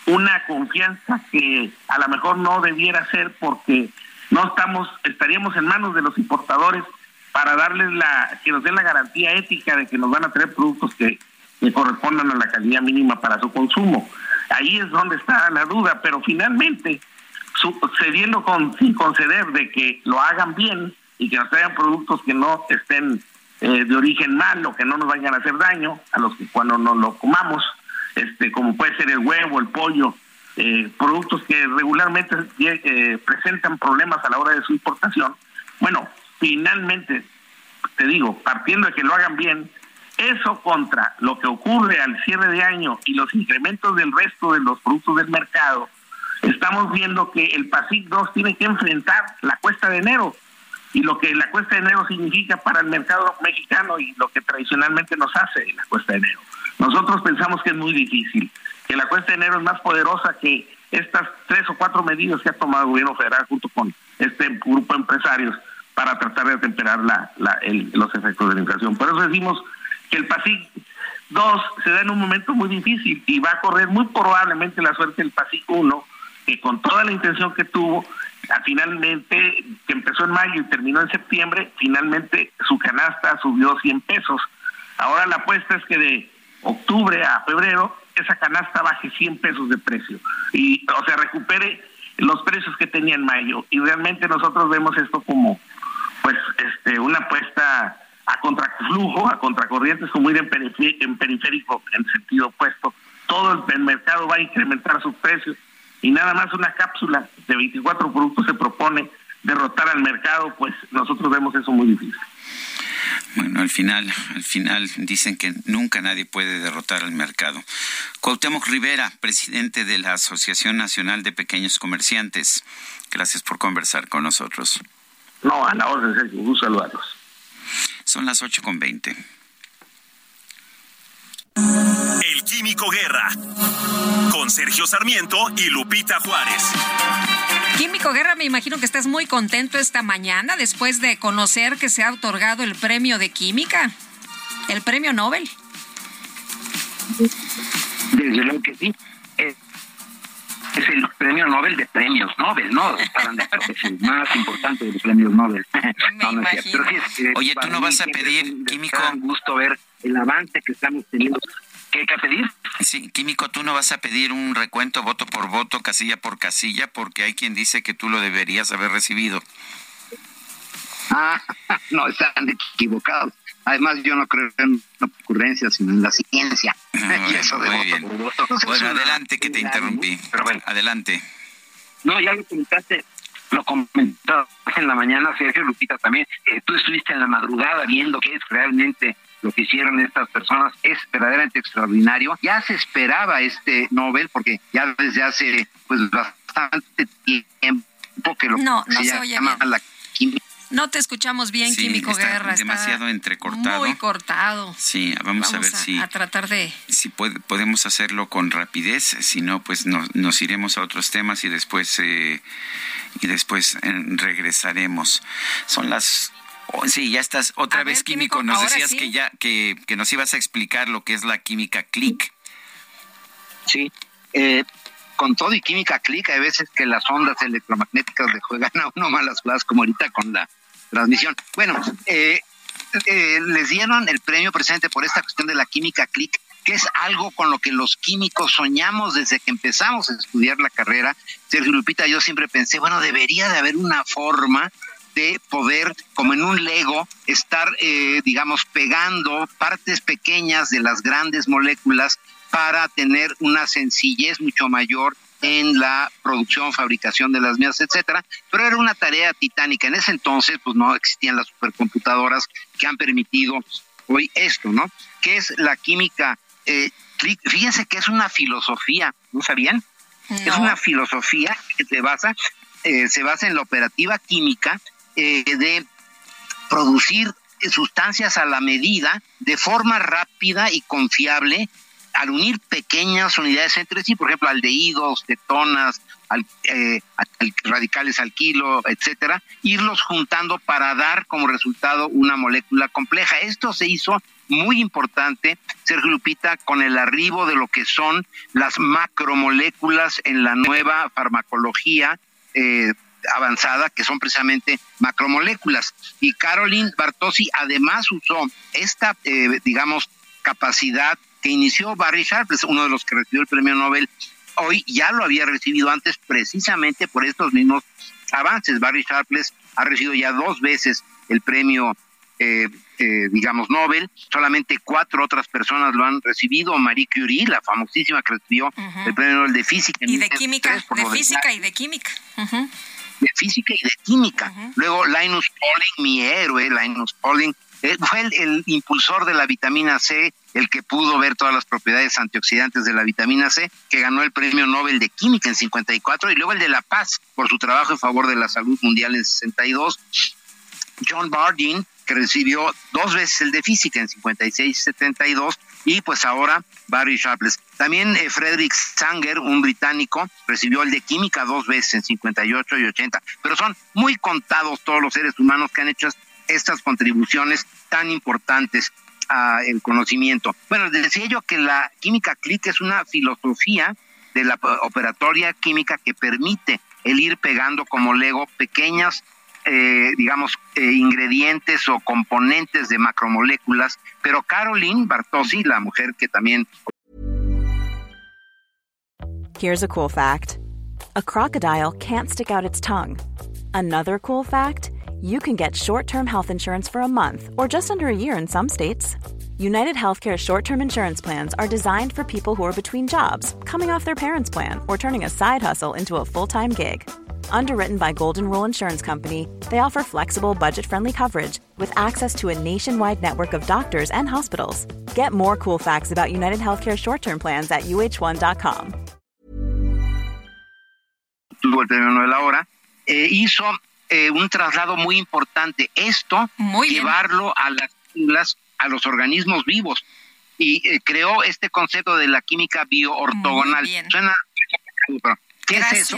una confianza que a lo mejor no debiera ser porque no estamos, estaríamos en manos de los importadores para darles la, que nos den la garantía ética de que nos van a traer productos que, que correspondan a la calidad mínima para su consumo. Ahí es donde está la duda, pero finalmente, cediendo con, sin conceder de que lo hagan bien y que nos traigan productos que no estén eh, de origen malo, que no nos vayan a hacer daño a los que cuando nos lo comamos, este, como puede ser el huevo, el pollo, eh, productos que regularmente eh, presentan problemas a la hora de su importación. Bueno, finalmente, te digo, partiendo de que lo hagan bien, eso contra lo que ocurre al cierre de año y los incrementos del resto de los productos del mercado, estamos viendo que el PASIC 2 tiene que enfrentar la cuesta de enero y lo que la cuesta de enero significa para el mercado mexicano y lo que tradicionalmente nos hace la cuesta de enero. Nosotros pensamos que es muy difícil, que la cuesta de enero es más poderosa que estas tres o cuatro medidas que ha tomado el gobierno federal junto con este grupo de empresarios para tratar de atemperar la, los efectos de la inflación. Por eso decimos que el PASIC 2 se da en un momento muy difícil y va a correr muy probablemente la suerte del PASIC 1, que con toda la intención que tuvo, finalmente, que empezó en mayo y terminó en septiembre, finalmente su canasta subió 100 pesos. Ahora la apuesta es que de octubre a febrero esa canasta baje 100 pesos de precio y o sea recupere los precios que tenía en mayo y realmente nosotros vemos esto como pues este una apuesta a contraflujo, a contracorrientes como ir en, perife- en periférico en sentido opuesto. Todo el mercado va a incrementar sus precios y nada más una cápsula de 24 productos se propone derrotar al mercado, pues nosotros vemos eso muy difícil. Bueno, al final, al final dicen que nunca nadie puede derrotar al mercado. Cuauhtémoc Rivera, presidente de la Asociación Nacional de Pequeños Comerciantes. Gracias por conversar con nosotros. No, a la orden, Sergio, un gusto saludarlos. Son las ocho con veinte. El Químico Guerra. Con Sergio Sarmiento y Lupita Juárez. Químico Guerra, me imagino que estás muy contento esta mañana después de conocer que se ha otorgado el premio de química, el premio Nobel. Desde luego que sí. Es, es el premio Nobel de premios Nobel, ¿no? Para es el más importante de los premios Nobel. [LAUGHS] No, no es cierto. Pero sí es, eh, Oye, ¿tú no vas a pedir, un Químico? gran gusto ver el avance que estamos teniendo. ¿Qué hay que pedir? Sí, Químico, tú no vas a pedir un recuento voto por voto, casilla por casilla, porque hay quien dice que tú lo deberías haber recibido. Ah, [LAUGHS] no, están equivocados. Además, yo no creo en ocurrencias, sino en la ciencia. [LAUGHS] y eso de muy voto bien. por voto. Entonces, Bueno, adelante que te interrumpí. Pero bueno, Adelante. No, ya lo comentaste, lo comentó en la mañana Sergio Lupita también. Eh, tú estuviste en la madrugada viendo qué es realmente lo que hicieron estas personas. Es verdaderamente extraordinario. Ya se esperaba este Nobel porque ya desde hace pues bastante tiempo que lo No, que no se oye llama bien. la química. No te escuchamos bien, Sí, Químico está Guerra. está demasiado entrecortado. Muy cortado. Sí, vamos, a ver si, a tratar de... si puede- podemos hacerlo con rapidez. Si no, pues nos, nos iremos a otros temas y después eh, y después eh, regresaremos. Son las oh, sí, ya estás otra A vez ver, químico. Químico, Nos decías sí. que ya que, que nos ibas a explicar lo que es la química click. Sí, eh, con todo y química clic, hay veces que las ondas electromagnéticas le juegan a uno malas jugadas, como ahorita con la transmisión. Bueno, eh, eh, les dieron el premio presente por esta cuestión de la química clic, que es algo con lo que los químicos soñamos desde que empezamos a estudiar la carrera. Sergio Lupita, yo siempre pensé, bueno, debería de haber una forma de poder, como en un Lego, estar, eh, digamos, pegando partes pequeñas de las grandes moléculas para tener una sencillez mucho mayor en la producción, fabricación de las mías, etcétera, pero era una tarea titánica. En ese entonces, pues no existían las supercomputadoras que han permitido hoy esto, ¿no? ¿Qué es la química? Eh, fíjense que es una filosofía, ¿no sabían? Es una filosofía que se basa, eh, se basa en la operativa química eh, de producir sustancias a la medida de forma rápida y confiable al unir pequeñas unidades entre sí, por ejemplo, aldehídos, cetonas, eh, radicales alquilo, etcétera, irlos juntando para dar como resultado una molécula compleja. Esto se hizo muy importante, Sergio Lupita, con el arribo de lo que son las macromoléculas en la nueva farmacología eh, avanzada, que son precisamente macromoléculas. Y Caroline Bartosi además usó esta, eh, digamos, capacidad que inició Barry Sharpless, uno de los que recibió el premio Nobel, hoy ya lo había recibido antes precisamente por estos mismos avances. Barry Sharpless ha recibido ya dos veces el premio, eh, eh, digamos, Nobel. Solamente cuatro otras personas lo han recibido. Marie Curie, la famosísima que recibió el premio Nobel de Física. Y de Química, de Física y de Química. De Física y de Química. Luego Linus Pauling, mi héroe, Linus Pauling, eh, fue el, impulsor de la vitamina C, el que pudo ver todas las propiedades antioxidantes de la vitamina C, que ganó el premio Nobel de Química en 54 y luego el de la paz por su trabajo en favor de la salud mundial en 62. John Bardeen, que recibió dos veces el física en 56 y 72 y pues ahora Barry Sharpless. También eh, Frederick Sanger, un británico, recibió el de química dos veces en 58 y 80, pero son muy contados todos los seres humanos que han hecho estas contribuciones tan importantes al conocimiento. Bueno, decía yo que la química click es una filosofía de la operatoria química que permite el ir pegando como Lego pequeñas, eh, digamos, eh, ingredientes o componentes de macromoléculas, pero Caroline Bartosi, la mujer que también... Here's a cool fact. A crocodile can't stick out its tongue. Another cool fact. you can get short term health insurance for a month or just under a year in some states. United Healthcare short term insurance plans are designed for people who are between jobs, coming off their parents' plan, or turning a side hustle into a full time gig. Underwritten by Golden Rule Insurance Company, they offer flexible, budget friendly coverage with access to a nationwide network of doctors and hospitals. Get more cool facts about United Healthcare short term plans at uh1.com. Tuvo el término de la hora. Eh, hizo eh, un traslado muy importante. Esto, llevarlo a las a los organismos vivos. Y eh, creó este concepto de la química bioortogonal. Suena, ¿qué es eso?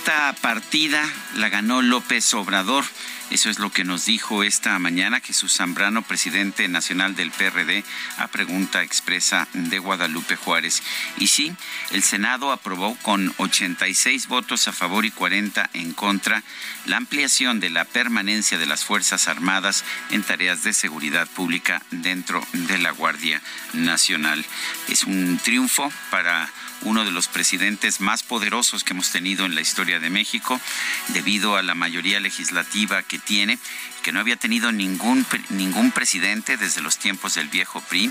Esta partida la ganó López Obrador. Eso es lo que nos dijo esta mañana Jesús Zambrano, presidente nacional del PRD, a pregunta expresa de Guadalupe Juárez. Y sí, el Senado aprobó con 86 votos a favor y 40 en contra la ampliación de la permanencia de las Fuerzas Armadas en tareas de seguridad pública dentro de la Guardia Nacional. Es un triunfo para uno de los presidentes más poderosos que hemos tenido en la historia de México, debido a la mayoría legislativa que tiene, que no había tenido ningún, ningún presidente desde los tiempos del viejo PRI.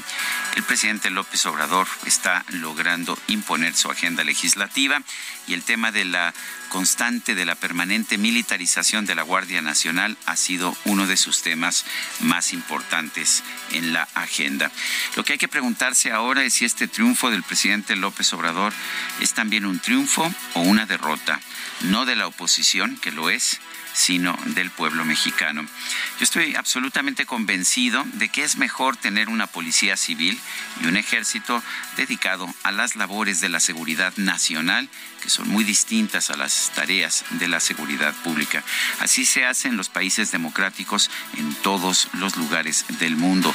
El presidente López Obrador está logrando imponer su agenda legislativa y el tema de la constante de la permanente militarización de la Guardia Nacional ha sido uno de sus temas más importantes en la agenda. Lo que hay que preguntarse ahora es si este triunfo del presidente López Obrador es también un triunfo o una derrota, no de la oposición, que lo es, sino del pueblo mexicano. Yo estoy absolutamente convencido de que es mejor tener una policía civil y un ejército dedicado a las labores de la seguridad nacional, que son muy distintas a las tareas de la seguridad pública. Así se hace en los países democráticos en todos los lugares del mundo.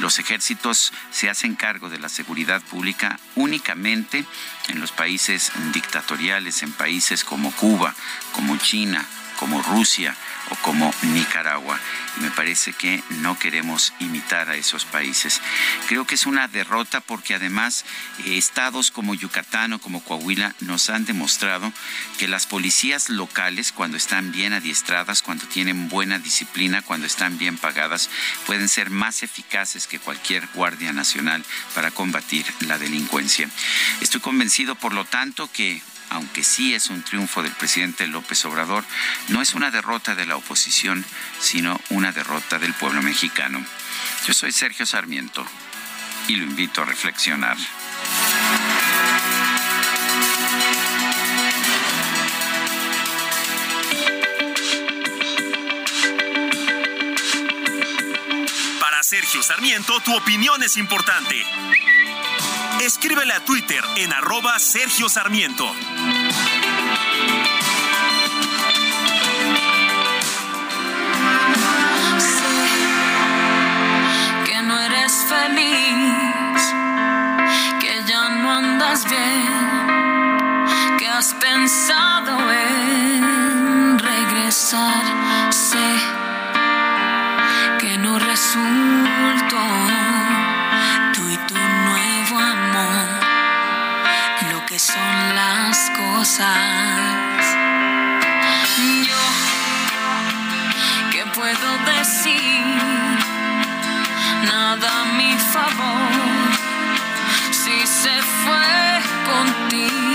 Los ejércitos se hacen cargo de la seguridad pública únicamente en los países dictatoriales, en países como Cuba, como China, como Rusia o como Nicaragua. Y me parece que no queremos imitar a esos países. Creo que es una derrota porque además eh, estados como Yucatán o como Coahuila nos han demostrado que las policías locales, cuando están bien adiestradas, cuando tienen buena disciplina, cuando están bien pagadas, pueden ser más eficaces que cualquier guardia nacional para combatir la delincuencia. Estoy convencido, por lo tanto, que aunque sí es un triunfo del presidente López Obrador, no es una derrota de la oposición, sino una derrota del pueblo mexicano. Yo soy Sergio Sarmiento y lo invito a reflexionar. Para Sergio Sarmiento, tu opinión es importante Escríbele a Twitter en arroba Sergio Sarmiento. Sé que no eres feliz, que ya no andas bien, que has pensado en regresar. Sé que no resultó Yo, ¿qué puedo decir? Nada a mi favor. Si se fue contigo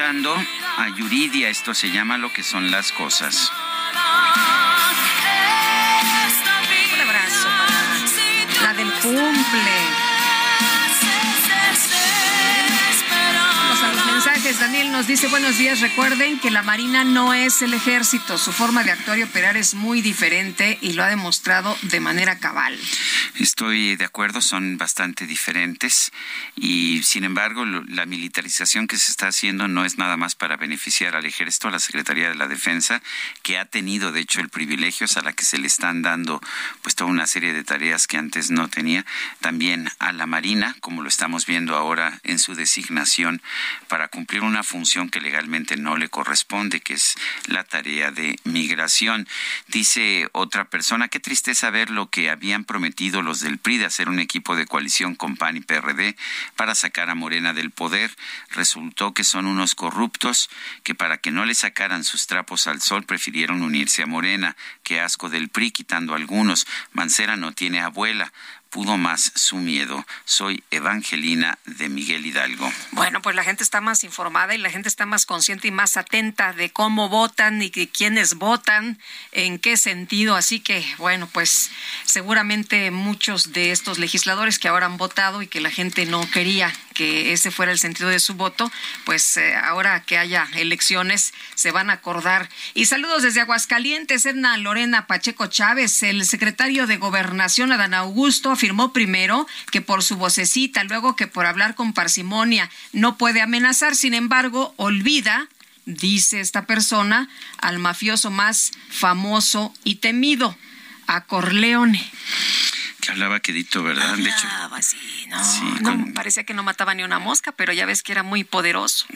a Yuridia, esto se llama lo que son las cosas. Un abrazo la del cumple. Daniel nos dice buenos días. Recuerden que la Marina no es el ejército. Su forma de actuar y operar es muy diferente y lo ha demostrado de manera cabal. Estoy de acuerdo, son bastante diferentes y sin embargo la militarización que se está haciendo no es nada más para beneficiar al ejército, a la Secretaría de la Defensa, que ha tenido de hecho el privilegio, a la que se le están dando pues toda una serie de tareas que antes no tenía, también a la Marina, como lo estamos viendo ahora en su designación para cumplir una función que legalmente no le corresponde, que es la tarea de migración. Dice otra persona, qué tristeza ver lo que habían prometido los del PRI de hacer un equipo de coalición con PAN y PRD para sacar a Morena del poder. Resultó que son unos corruptos que para que no le sacaran sus trapos al sol prefirieron unirse a Morena. Qué asco del PRI quitando algunos. Mancera no tiene abuela pudo más su miedo. Soy Evangelina de Miguel Hidalgo. Bueno, pues la gente está más informada y la gente está más consciente y más atenta de cómo votan y de quiénes votan, en qué sentido. Así que, bueno, pues seguramente muchos de estos legisladores que ahora han votado y que la gente no quería que ese fuera el sentido de su voto, pues eh, ahora que haya elecciones se van a acordar. Y saludos desde Aguascalientes, Edna Lorena Pacheco Chávez, el secretario de Gobernación, Adán Augusto, afirmó primero que por su vocecita, luego que por hablar con parsimonia no puede amenazar, sin embargo, olvida dice esta persona, al mafioso más famoso y temido, a Corleone que hablaba quedito, ¿verdad? de hecho, no, parecía que no mataba ni una mosca, pero ya ves que era muy poderoso.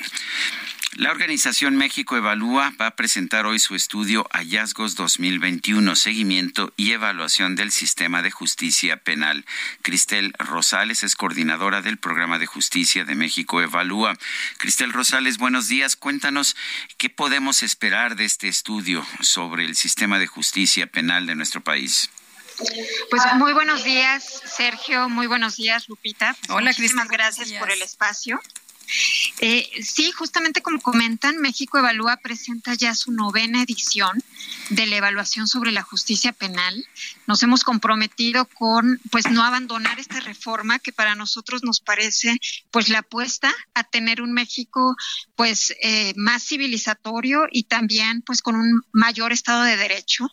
La organización México Evalúa va a presentar hoy su estudio Hallazgos 2021, seguimiento y evaluación del sistema de justicia penal. Cristel Rosales es coordinadora del programa de justicia de México Evalúa. Cristel Rosales, buenos días. Cuéntanos qué podemos esperar de este estudio sobre el sistema de justicia penal de nuestro país. Pues muy buenos días, Sergio. Muy buenos días, Lupita. Hola, Muchísimas gracias por el espacio. Eh, sí, justamente como comentan, México Evalúa presenta ya su novena edición de la evaluación sobre la justicia penal. Nos hemos comprometido con, pues, no abandonar esta reforma que para nosotros nos parece, pues, la apuesta a tener un México, pues, eh, más civilizatorio y también, pues, con un mayor Estado de Derecho.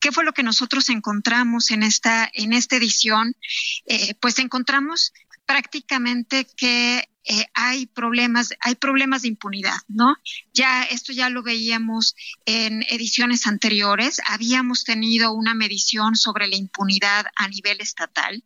¿Qué fue lo que nosotros encontramos en esta, en esta edición? Eh, pues encontramos prácticamente que eh, hay problemas, hay problemas de impunidad, ¿no? Ya esto ya lo veíamos en ediciones anteriores. Habíamos tenido una medición sobre la impunidad a nivel estatal.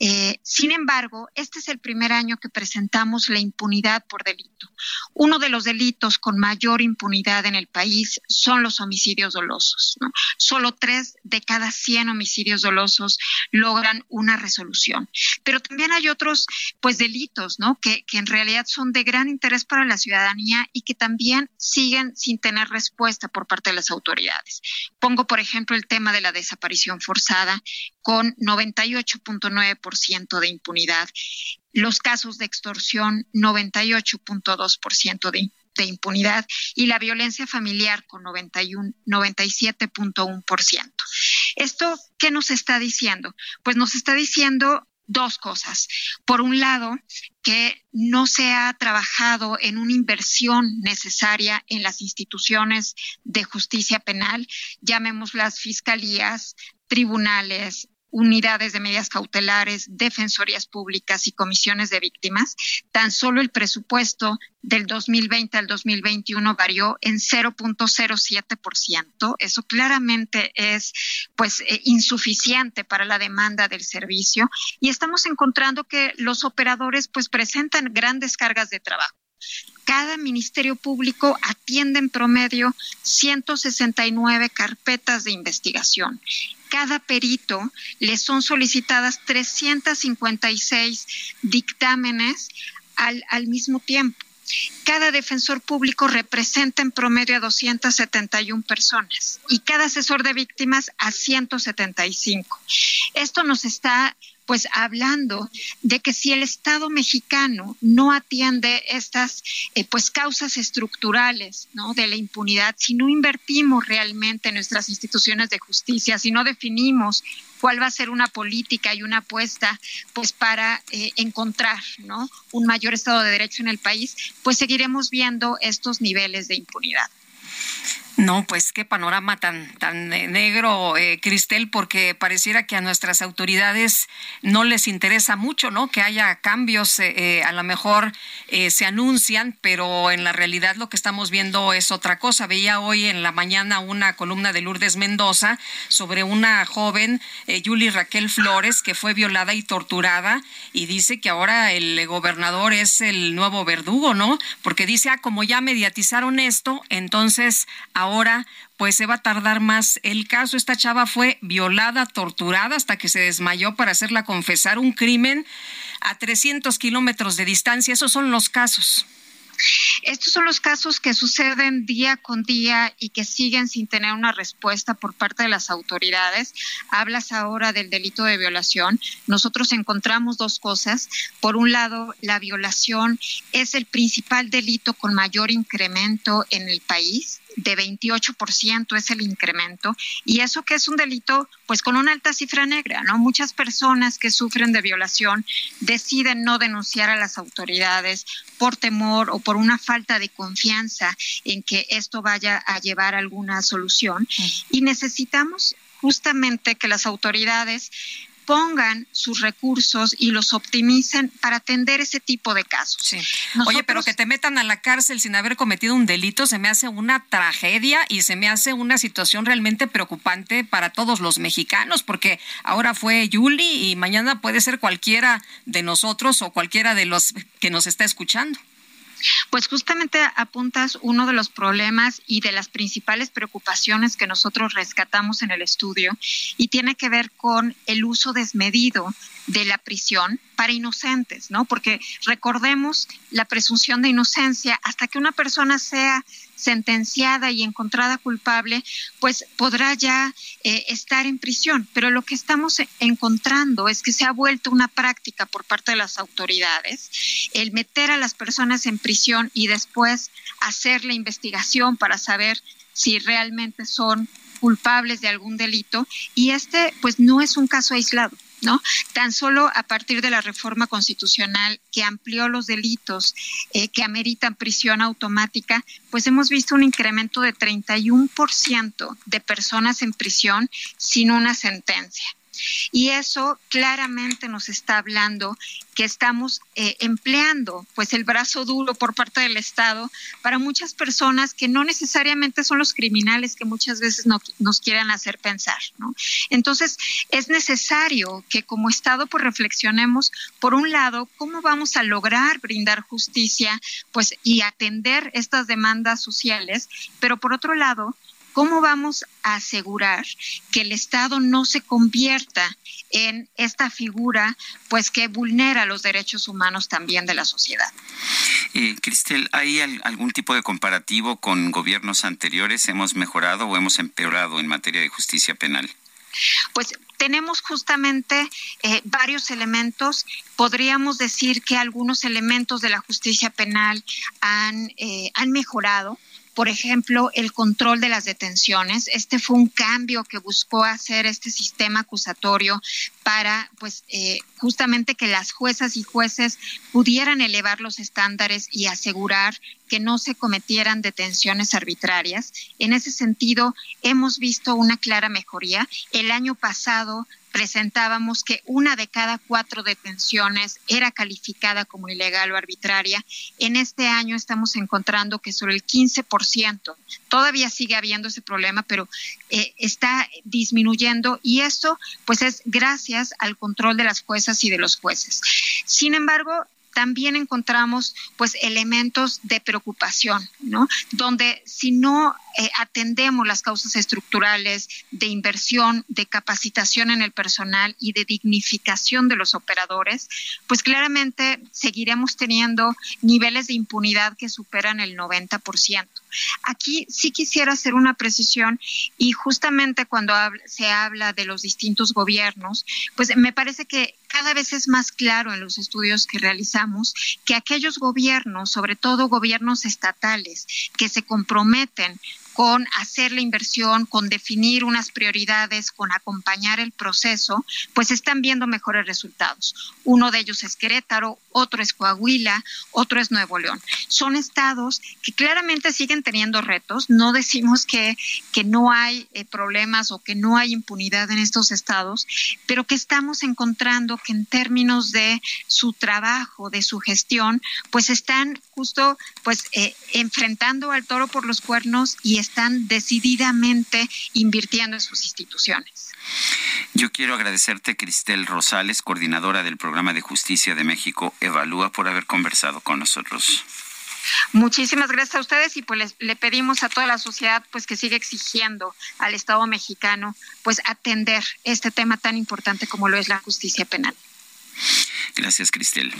Eh, sin embargo, este es el primer año que presentamos la impunidad por delito. Uno de los delitos con mayor impunidad en el país son los homicidios dolosos. ¿no? Solo tres de cada 100 homicidios dolosos logran una resolución. Pero también hay otros, pues, delitos, ¿no? Que, que en realidad son de gran interés para la ciudadanía y que también siguen sin tener respuesta por parte de las autoridades. Pongo, por ejemplo, el tema de la desaparición forzada con 98.9% de impunidad. Los casos de extorsión, 98.2% de de impunidad y la violencia familiar con 97.1%. ¿Esto qué nos está diciendo? Pues nos está diciendo dos cosas. Por un lado, que no se ha trabajado en una inversión necesaria en las instituciones de justicia penal, llamemos las fiscalías, tribunales, unidades de medidas cautelares, defensorías públicas y comisiones de víctimas, tan solo el presupuesto del 2020 al 2021 varió en 0.07%. Eso claramente es pues eh, insuficiente para la demanda del servicio y estamos encontrando que los operadores pues presentan grandes cargas de trabajo. Cada ministerio público atiende en promedio 169 carpetas de investigación cada perito le son solicitadas 356 dictámenes al, al mismo tiempo. Cada defensor público representa en promedio a 271 personas y cada asesor de víctimas a 175. Esto nos está pues hablando de que si el Estado mexicano no atiende estas eh, pues causas estructurales ¿no? de la impunidad, si no invertimos realmente en nuestras instituciones de justicia, si no definimos cuál va a ser una política y una apuesta pues para eh, encontrar ¿no? un mayor Estado de Derecho en el país, pues seguiremos viendo estos niveles de impunidad. No, pues qué panorama tan, tan eh, negro, eh, Cristel, porque pareciera que a nuestras autoridades no les interesa mucho, ¿no? Que haya cambios, eh, a lo mejor se anuncian, pero en la realidad lo que estamos viendo es otra cosa. Veía hoy en la mañana una columna de Lourdes Mendoza sobre una joven, Julie Raquel Flores, que fue violada y torturada, y dice que ahora el gobernador es el nuevo verdugo, ¿no? Porque dice, ah, como ya mediatizaron esto, entonces ahora pues se va a tardar más el caso. Esta chava fue violada, torturada hasta que se desmayó para hacerla confesar un crimen a 300 kilómetros de distancia. Esos son los casos. Estos son los casos que suceden día con día y que siguen sin tener una respuesta por parte de las autoridades. Hablas ahora del delito de violación. Nosotros encontramos dos cosas. Por un lado, la violación es el principal delito con mayor incremento en el país de 28% es el incremento y eso que es un delito pues con una alta cifra negra, ¿no? Muchas personas que sufren de violación deciden no denunciar a las autoridades por temor o por una falta de confianza en que esto vaya a llevar alguna solución y necesitamos justamente que las autoridades pongan sus recursos y los optimicen para atender ese tipo de casos. Oye, pero que te metan a la cárcel sin haber cometido un delito se me hace una tragedia y se me hace una situación realmente preocupante para todos los mexicanos, porque ahora fue Yuli y mañana puede ser cualquiera de nosotros o cualquiera de los que nos está escuchando. Pues justamente apuntas uno de los problemas y de las principales preocupaciones que nosotros rescatamos en el estudio y tiene que ver con el uso desmedido de la prisión para inocentes, ¿no? Porque recordemos la presunción de inocencia hasta que una persona sea sentenciada y encontrada culpable, pues podrá ya eh, estar en prisión. Pero lo que estamos encontrando es que se ha vuelto una práctica por parte de las autoridades el meter a las personas en prisión y después hacer la investigación para saber si realmente son culpables de algún delito y este pues no es un caso aislado. ¿No? Tan solo a partir de la reforma constitucional que amplió los delitos eh, que ameritan prisión automática, pues hemos visto un incremento de 31% de personas en prisión sin una sentencia. Y eso claramente nos está hablando que estamos eh, empleando pues el brazo duro por parte del Estado para muchas personas que no necesariamente son los criminales que muchas veces no, nos quieran hacer pensar. ¿no? Entonces es necesario que como Estado pues reflexionemos por un lado cómo vamos a lograr brindar justicia pues y atender estas demandas sociales, pero por otro lado ¿Cómo vamos a asegurar que el Estado no se convierta en esta figura pues que vulnera los derechos humanos también de la sociedad? Eh, Cristel, ¿hay algún tipo de comparativo con gobiernos anteriores? ¿Hemos mejorado o hemos empeorado en materia de justicia penal? Pues tenemos justamente eh, varios elementos. Podríamos decir que algunos elementos de la justicia penal han, eh, han mejorado por ejemplo, el control de las detenciones. Este fue un cambio que buscó hacer este sistema acusatorio para, pues, eh, justamente que las juezas y jueces pudieran elevar los estándares y asegurar que no se cometieran detenciones arbitrarias. En ese sentido, hemos visto una clara mejoría. El año pasado presentábamos que una de cada cuatro detenciones era calificada como ilegal o arbitraria. En este año estamos encontrando que sobre el 15%, todavía sigue habiendo ese problema, pero eh, está disminuyendo y eso pues es gracias al control de las juezas y de los jueces. Sin embargo, también encontramos pues elementos de preocupación, ¿no? Donde si no eh, atendemos las causas estructurales de inversión, de capacitación en el personal y de dignificación de los operadores, pues claramente seguiremos teniendo niveles de impunidad que superan el 90%. Aquí sí quisiera hacer una precisión y justamente cuando se habla de los distintos gobiernos, pues me parece que cada vez es más claro en los estudios que realizamos que aquellos gobiernos, sobre todo gobiernos estatales, que se comprometen con hacer la inversión, con definir unas prioridades, con acompañar el proceso, pues están viendo mejores resultados. Uno de ellos es Querétaro, otro es Coahuila, otro es Nuevo León. Son estados que claramente siguen teniendo retos. No decimos que, que no hay eh, problemas o que no hay impunidad en estos estados, pero que estamos encontrando que en términos de su trabajo, de su gestión, pues están justo pues eh, enfrentando al toro por los cuernos y están decididamente invirtiendo en sus instituciones. Yo quiero agradecerte, Cristel Rosales, coordinadora del Programa de Justicia de México Evalúa, por haber conversado con nosotros. Muchísimas gracias a ustedes y pues le pedimos a toda la sociedad pues que siga exigiendo al Estado mexicano pues atender este tema tan importante como lo es la justicia penal. Gracias, Cristel.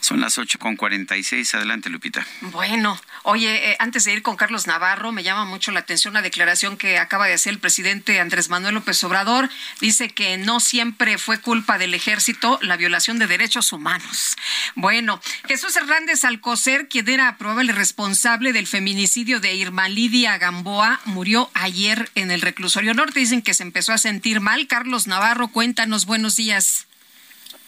Son las ocho con seis. Adelante, Lupita. Bueno, oye, eh, antes de ir con Carlos Navarro, me llama mucho la atención la declaración que acaba de hacer el presidente Andrés Manuel López Obrador. Dice que no siempre fue culpa del ejército la violación de derechos humanos. Bueno, Jesús Hernández Alcocer, quien era probable responsable del feminicidio de Irma Lidia Gamboa, murió ayer en el reclusorio norte. Dicen que se empezó a sentir mal. Carlos Navarro, cuéntanos, buenos días.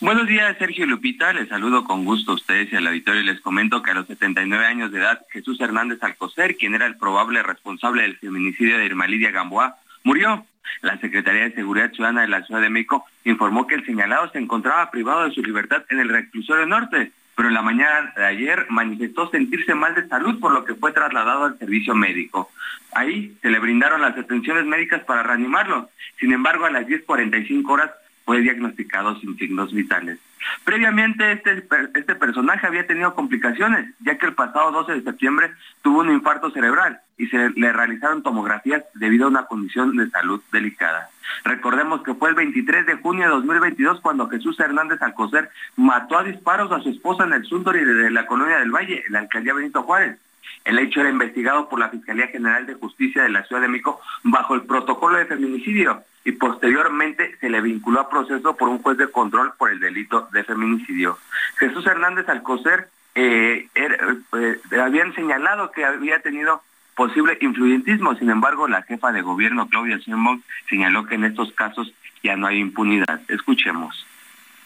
Buenos días, Sergio Lupita. Les saludo con gusto a ustedes y al auditorio y les comento que a los 79 años de edad, Jesús Hernández Alcocer, quien era el probable responsable del feminicidio de Irma Lidia Gamboa, murió. La Secretaría de Seguridad Ciudadana de la Ciudad de México informó que el señalado se encontraba privado de su libertad en el reclusorio norte, pero en la mañana de ayer manifestó sentirse mal de salud, por lo que fue trasladado al servicio médico. Ahí se le brindaron las atenciones médicas para reanimarlo. Sin embargo, a las 10.45 horas fue diagnosticado sin signos vitales. Previamente este, este personaje había tenido complicaciones, ya que el pasado 12 de septiembre tuvo un infarto cerebral y se le realizaron tomografías debido a una condición de salud delicada. Recordemos que fue el 23 de junio de 2022 cuando Jesús Hernández Alcocer mató a disparos a su esposa en el Sundori de la colonia del Valle, en la alcaldía Benito Juárez. El hecho era investigado por la Fiscalía General de Justicia de la Ciudad de México bajo el protocolo de feminicidio y posteriormente se le vinculó a proceso por un juez de control por el delito de feminicidio. Jesús Hernández Alcocer eh, eh, habían señalado que había tenido posible influyentismo, sin embargo la jefa de gobierno Claudia Sheinbaum señaló que en estos casos ya no hay impunidad. Escuchemos.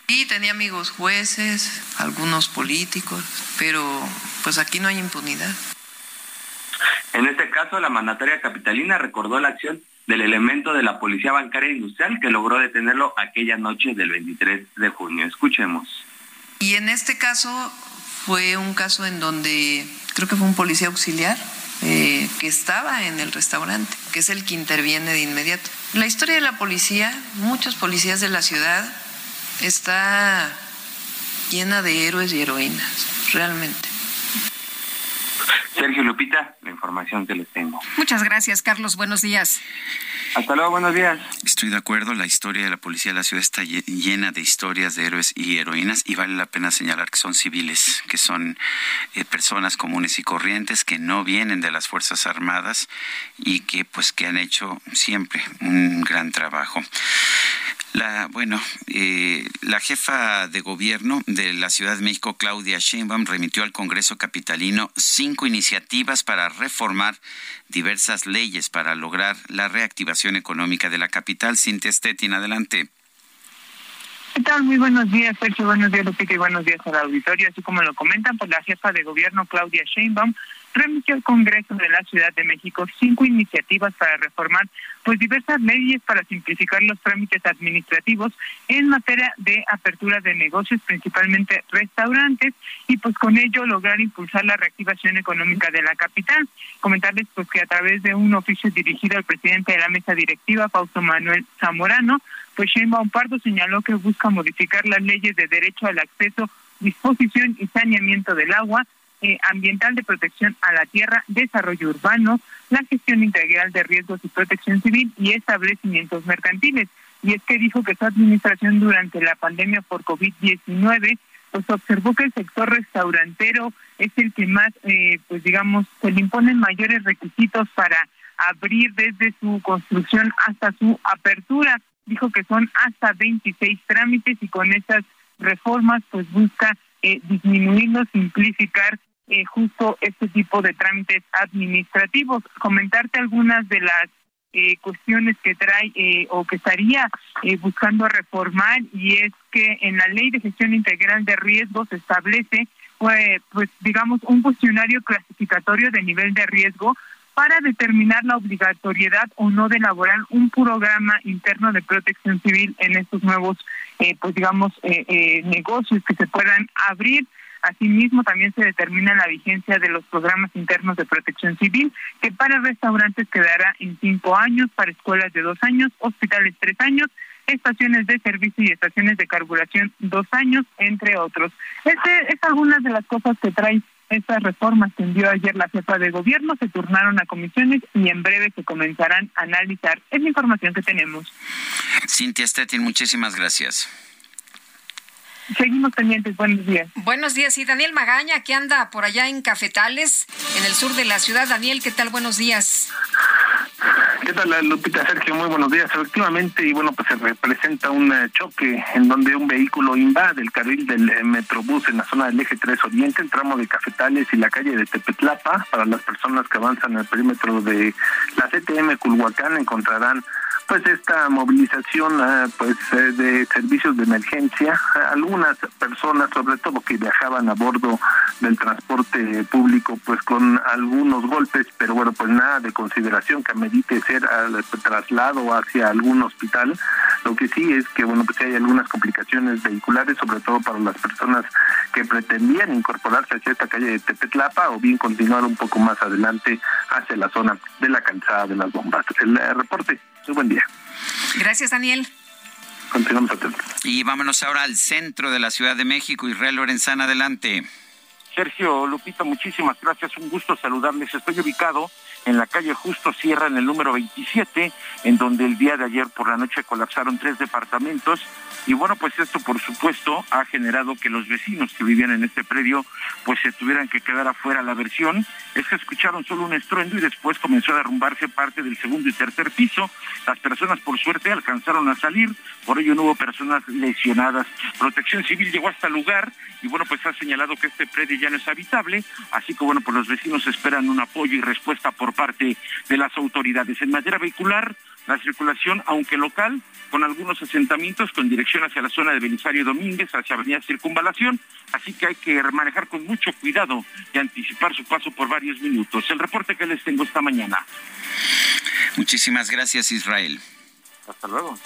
Sí, tenía amigos jueces, algunos políticos, pero pues aquí no hay impunidad. En este caso, la mandataria capitalina recordó la acción del elemento de la Policía Bancaria Industrial que logró detenerlo aquella noche del 23 de junio. Escuchemos. Y en este caso fue un caso en donde creo que fue un policía auxiliar eh, que estaba en el restaurante, que es el que interviene de inmediato. La historia de la policía, muchos policías de la ciudad, está llena de héroes y heroínas, realmente. Sergio Lupita, la información que les tengo. Muchas gracias, Carlos. Buenos días. Hasta luego, buenos días. Estoy de acuerdo, la historia de la policía de la ciudad está llena de historias de héroes y heroínas y vale la pena señalar que son civiles, que son eh, personas comunes y corrientes que no vienen de las Fuerzas Armadas y que pues que han hecho siempre un gran trabajo. La, bueno, eh, la jefa de gobierno de la Ciudad de México, Claudia Sheinbaum, remitió al Congreso capitalino cinco iniciativas para reformar diversas leyes para lograr la reactivación económica de la capital. Cintia Stettin, adelante. ¿Qué tal? Muy buenos días, Sergio. Buenos días, Lupita, y buenos días al auditorio. Así como lo comentan, pues la jefa de gobierno, Claudia Sheinbaum, remitió al Congreso de la Ciudad de México cinco iniciativas para reformar pues diversas leyes para simplificar los trámites administrativos en materia de apertura de negocios, principalmente restaurantes, y pues con ello lograr impulsar la reactivación económica de la capital. Comentarles pues que a través de un oficio dirigido al presidente de la mesa directiva, Fausto Manuel Zamorano, pues Sheinbaum Pardo señaló que busca modificar las leyes de derecho al acceso, disposición y saneamiento del agua, ambiental de protección a la tierra, desarrollo urbano, la gestión integral de riesgos y protección civil y establecimientos mercantiles. Y es que dijo que su administración durante la pandemia por COVID-19 pues observó que el sector restaurantero es el que más, eh, pues digamos, se le imponen mayores requisitos para abrir desde su construcción hasta su apertura. Dijo que son hasta 26 trámites y con esas reformas pues busca eh, disminuirlos, simplificar eh, justo este tipo de trámites administrativos. Comentarte algunas de las eh, cuestiones que trae eh, o que estaría buscando reformar y es que en la ley de gestión integral de riesgos se establece pues, pues digamos un cuestionario clasificatorio de nivel de riesgo para determinar la obligatoriedad o no de elaborar un programa interno de protección civil en estos nuevos pues digamos negocios que se puedan abrir Asimismo, también se determina la vigencia de los programas internos de protección civil, que para restaurantes quedará en cinco años, para escuelas de dos años, hospitales tres años, estaciones de servicio y estaciones de carburación dos años, entre otros. Este es algunas de las cosas que trae estas reformas que envió ayer la jefa de gobierno, se turnaron a comisiones y en breve se comenzarán a analizar. Es la información que tenemos. Cintia Stettin, muchísimas gracias. Seguimos pendientes, buenos días. Buenos días, y Daniel Magaña, que anda por allá en Cafetales, en el sur de la ciudad. Daniel, ¿qué tal? Buenos días. ¿Qué tal, Lupita Sergio? Muy buenos días. Efectivamente, y bueno, pues se representa un eh, choque en donde un vehículo invade el carril del eh, Metrobús en la zona del eje 3 Oriente, el tramo de Cafetales y la calle de Tepetlapa. Para las personas que avanzan en el perímetro de la CTM Culhuacán encontrarán pues esta movilización ah, pues eh, de servicios de emergencia algunas personas sobre todo que viajaban a bordo del transporte público pues con algunos golpes pero bueno pues nada de consideración que amerite ser traslado hacia algún hospital. Lo que sí es que bueno pues hay algunas complicaciones vehiculares sobre todo para las personas que pretendían incorporarse hacia esta calle de Tepetlapa o bien continuar un poco más adelante hacia la zona de la calzada de las bombas. El reporte muy buen día. Gracias, Daniel. continuamos atentos. Y vámonos ahora al centro de la Ciudad de México. Israel Lorenzana, adelante. Sergio Lupita, muchísimas gracias. Un gusto saludarles. Estoy ubicado en la calle Justo Sierra, en el número 27, en donde el día de ayer por la noche colapsaron tres departamentos. Y bueno, pues esto por supuesto ha generado que los vecinos que vivían en este predio pues se tuvieran que quedar afuera. La versión es que escucharon solo un estruendo y después comenzó a derrumbarse parte del segundo y tercer piso. Las personas por suerte alcanzaron a salir, por ello no hubo personas lesionadas. Protección Civil llegó hasta el lugar y bueno, pues ha señalado que este predio ya no es habitable, así que bueno, pues los vecinos esperan un apoyo y respuesta por parte de las autoridades. En materia vehicular, la circulación, aunque local, con algunos asentamientos con dirección hacia la zona de Belisario Domínguez, hacia Avenida Circunvalación, así que hay que manejar con mucho cuidado y anticipar su paso por varios minutos. El reporte que les tengo esta mañana. Muchísimas gracias, Israel. Hasta luego.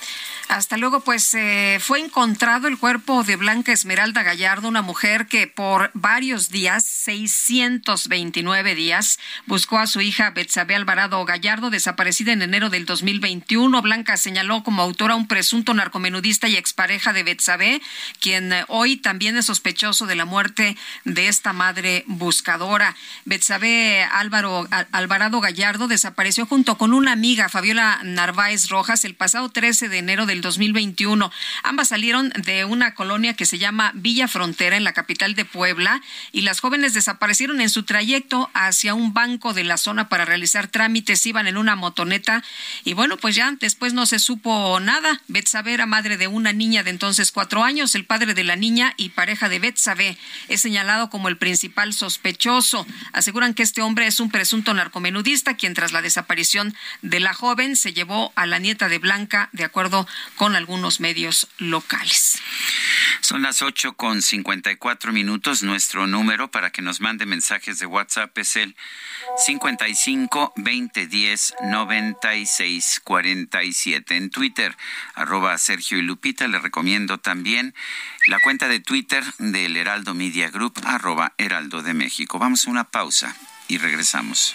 Hasta luego, pues eh, fue encontrado el cuerpo de Blanca Esmeralda Gallardo, una mujer que por varios días, 629 días, buscó a su hija Betsabe Alvarado Gallardo, desaparecida en enero del 2021. Blanca señaló como autora un presunto narcomenudista y expareja de Betsabe, quien eh, hoy también es sospechoso de la muerte de esta madre buscadora. Betsabe Álvaro Alvarado Gallardo desapareció junto con una amiga, Fabiola Narváez Rojas, el pasado 13 de enero del 2021. Ambas salieron de una colonia que se llama Villa Frontera en la capital de Puebla y las jóvenes desaparecieron en su trayecto hacia un banco de la zona para realizar trámites. Iban en una motoneta y bueno, pues ya después no se supo nada. Betsabe era madre de una niña de entonces cuatro años. El padre de la niña y pareja de Betsabe es señalado como el principal sospechoso. Aseguran que este hombre es un presunto narcomenudista quien tras la desaparición de la joven se llevó a la nieta de Blanca de acuerdo con algunos medios locales. Son las ocho con cincuenta y cuatro minutos. Nuestro número para que nos mande mensajes de WhatsApp es el 55 20 10 96 47. En Twitter, arroba Sergio y Lupita. Le recomiendo también la cuenta de Twitter del Heraldo Media Group, arroba Heraldo de México. Vamos a una pausa y regresamos.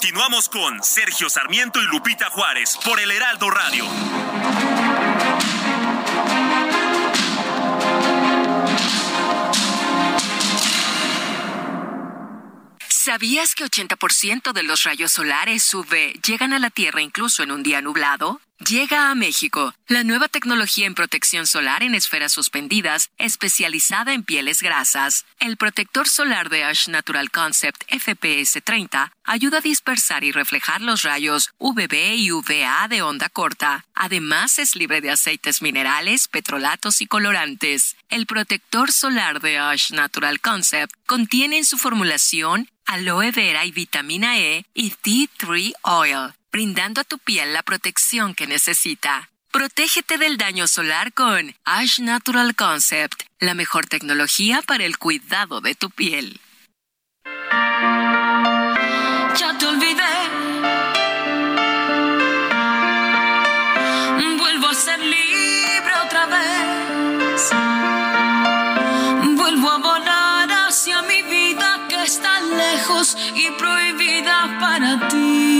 Continuamos con Sergio Sarmiento y Lupita Juárez por el Heraldo Radio. ¿Sabías que 80% de los rayos solares UV llegan a la Tierra incluso en un día nublado? Llega a México la nueva tecnología en protección solar en esferas suspendidas, especializada en pieles grasas. El protector solar de Ash Natural Concept FPS 30 ayuda a dispersar y reflejar los rayos UVB y UVA de onda corta. Además, es libre de aceites minerales, petrolatos y colorantes. El protector solar de Ash Natural Concept contiene en su formulación aloe vera y vitamina E y Tea Tree Oil brindando a tu piel la protección que necesita. Protégete del daño solar con Ash Natural Concept, la mejor tecnología para el cuidado de tu piel. Ya te olvidé. Vuelvo a ser libre otra vez. Vuelvo a volar hacia mi vida que está lejos y prohibida para ti.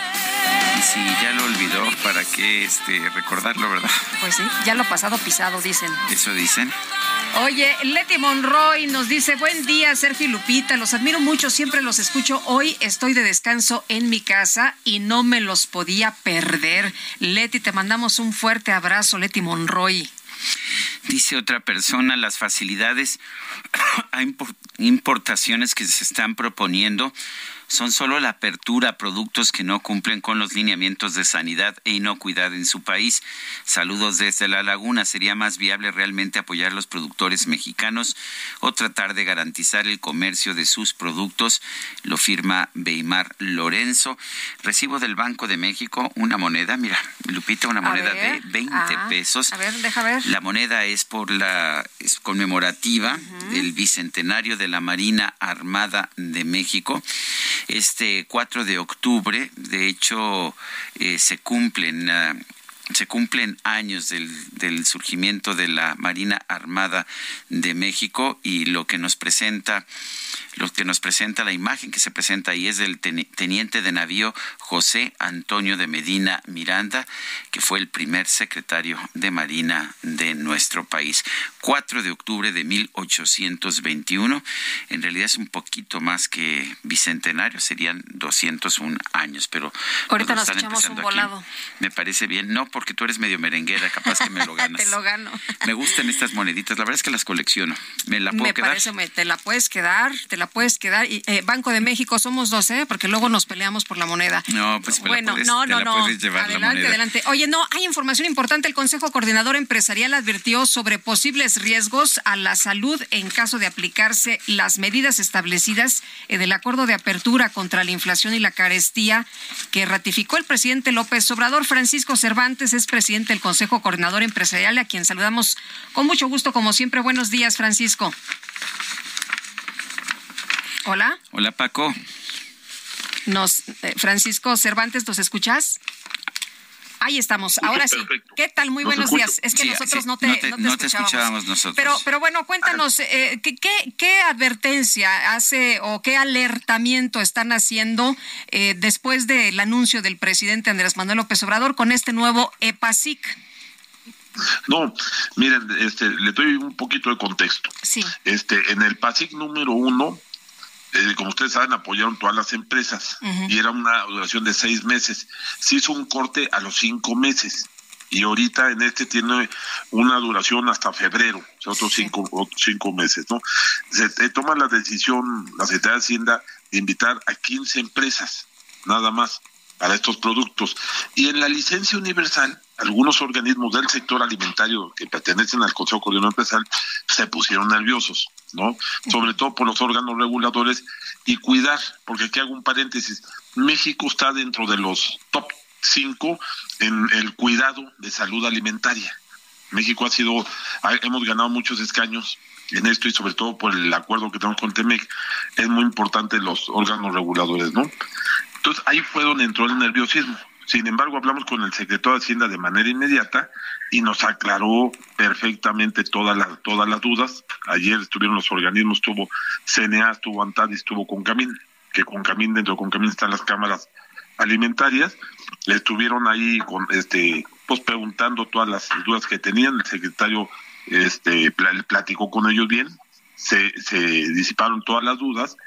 Y si ya lo olvidó, ¿para qué este, recordarlo, verdad? Pues sí, ya lo pasado pisado, dicen. Eso dicen. Oye, Leti Monroy nos dice, buen día, Sergio y Lupita, los admiro mucho, siempre los escucho. Hoy estoy de descanso en mi casa y no me los podía perder. Leti, te mandamos un fuerte abrazo, Leti Monroy. Dice otra persona, las facilidades [COUGHS] a importaciones que se están proponiendo son solo la apertura a productos que no cumplen con los lineamientos de sanidad e inocuidad en su país. Saludos desde La Laguna. ¿Sería más viable realmente apoyar a los productores mexicanos o tratar de garantizar el comercio de sus productos? Lo firma Beimar Lorenzo. Recibo del Banco de México una moneda, mira, Lupita, una moneda de 20 ah, pesos. A ver, deja ver. La moneda es por la es conmemorativa del bicentenario de la Marina Armada de México este 4 de octubre. De hecho, eh, se cumplen... Ah, se cumplen años del, del, surgimiento de la Marina Armada de México y lo que nos presenta lo que nos presenta la imagen que se presenta ahí es del teniente de navío José Antonio de Medina Miranda, que fue el primer secretario de Marina de nuestro país. 4 de octubre de 1821. En realidad es un poquito más que bicentenario, serían 201 años, pero ahorita nos echamos un volado. me parece bien, no porque tú eres medio merenguera, capaz que me lo [LAUGHS] ganas. te lo gano. Me gustan estas moneditas, la verdad es que las colecciono. Me la puedo me quedar. Parece, te la puedes quedar, te la puedes quedar. Y, eh, Banco de México somos dos, ¿eh? Porque luego nos peleamos por la moneda. No, pues bueno, puedes, no, no, no. adelante, adelante. Oye, no, hay información importante. El Consejo Coordinador Empresarial advirtió sobre posibles riesgos a la salud en caso de aplicarse las medidas establecidas en el acuerdo de apertura contra la inflación y la carestía que ratificó el presidente López Obrador. Francisco Cervantes es presidente del Consejo Coordinador Empresarial, a quien saludamos con mucho gusto, como siempre. Buenos días, Francisco. Hola. Hola, Paco. Nos, eh, Francisco Cervantes, ¿nos escuchas? Ahí estamos, ahora sí. ¿Qué tal? Muy buenos días. Es que nosotros no, te, no, te, escuchábamos. nosotros. Pero, pero bueno, cuéntanos, eh, ¿qué, qué, advertencia hace o qué alertamiento están haciendo eh, después del anuncio del presidente Andrés Manuel López Obrador con este nuevo EPASIC? No, miren, este, le doy un poquito de contexto. Sí. Este, en el PASIC número uno, eh, como ustedes saben, apoyaron todas las empresas y era una duración de seis meses. Se hizo un corte a los cinco meses y ahorita en este tiene una duración hasta febrero, o sea, otros cinco, cinco meses, ¿no? Se, toma la decisión, la Secretaría de Hacienda, de invitar a 15 empresas, nada más, para estos productos. Y en la licencia universal, algunos organismos del sector alimentario que pertenecen al Consejo Coordinador Empresarial se pusieron nerviosos ¿no? Sobre todo por los órganos reguladores y cuidar, porque aquí hago un paréntesis, México está dentro de los top 5 en el cuidado de salud alimentaria. México ha sido, hemos ganado muchos escaños en esto y sobre todo por el acuerdo que tenemos con Temec, es muy importante los órganos reguladores, ¿no? Entonces ahí fue donde entró el nerviosismo. Sin embargo, hablamos con el secretario de Hacienda de manera inmediata y nos aclaró perfectamente todas las todas las dudas. Ayer estuvieron los organismos, estuvo CNA, estuvo Antad estuvo Concamín, que Concamín dentro de Concamín están las cámaras alimentarias. Le estuvieron ahí con este pues preguntando todas las dudas que tenían. El secretario este platicó con ellos bien, se, se disiparon todas las dudas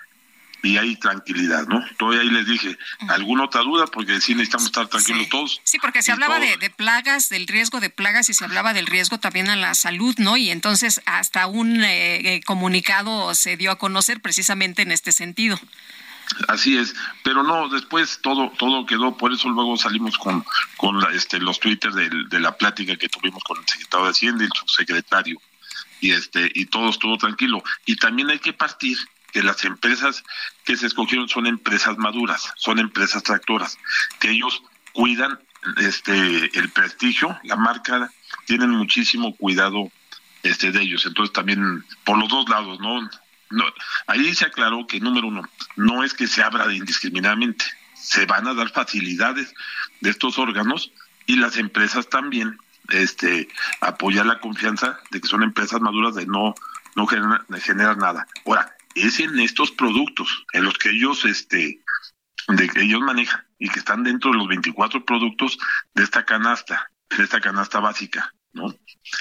y hay tranquilidad, ¿no? Todavía ahí les dije, ¿alguna otra duda? Porque sí necesitamos estar tranquilos todos. Sí, porque se hablaba de, plagas, del riesgo de plagas y se hablaba del riesgo también a la salud, ¿no? Y entonces hasta un eh, eh, comunicado se dio a conocer precisamente en este sentido. Así es, pero no, después todo todo quedó, por eso luego salimos con con la, este los twitters de, de la plática que tuvimos con el secretario de Hacienda y el subsecretario y este y todo estuvo tranquilo y también hay que partir que las empresas que se escogieron son empresas maduras, son empresas tractoras, que ellos cuidan este el prestigio, la marca, tienen muchísimo cuidado este de ellos. Entonces también por los dos lados, ¿no? no ahí se aclaró que número uno, no es que se abra indiscriminadamente, se van a dar facilidades de estos órganos y las empresas también este apoyar la confianza de que son empresas maduras de no no generar, nada. Ahora, es en estos productos, en los que ellos, este, de que ellos manejan y que están dentro de los 24 productos de esta canasta, de esta canasta básica, ¿no?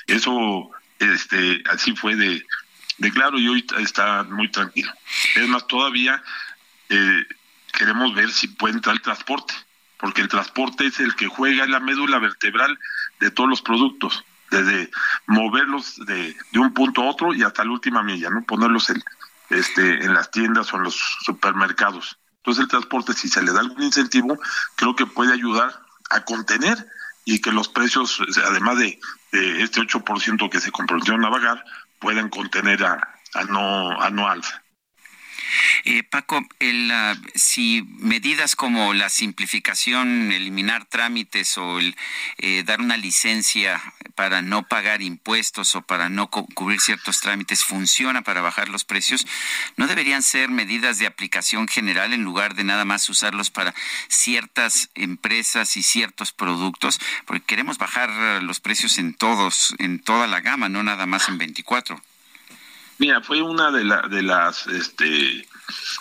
Eso, este, así fue de, de claro y hoy está muy tranquilo. Es más, todavía eh, queremos ver si puede entrar el transporte, porque el transporte es el que juega en la médula vertebral de todos los productos, desde moverlos de, de un punto a otro y hasta la última milla, ¿no? Ponerlos en, este, en las tiendas o en los supermercados. Entonces el transporte, si se le da algún incentivo, creo que puede ayudar a contener y que los precios, además de, de este 8% que se comprometieron a pagar, puedan contener a, a no, a no alza. Eh, Paco, el, si medidas como la simplificación, eliminar trámites o el eh, dar una licencia para no pagar impuestos o para no cubrir ciertos trámites funciona para bajar los precios, ¿no deberían ser medidas de aplicación general en lugar de nada más usarlos para ciertas empresas y ciertos productos? Porque queremos bajar los precios en todos, en toda la gama, no nada más en 24. Mira, fue una de, la, de las, este,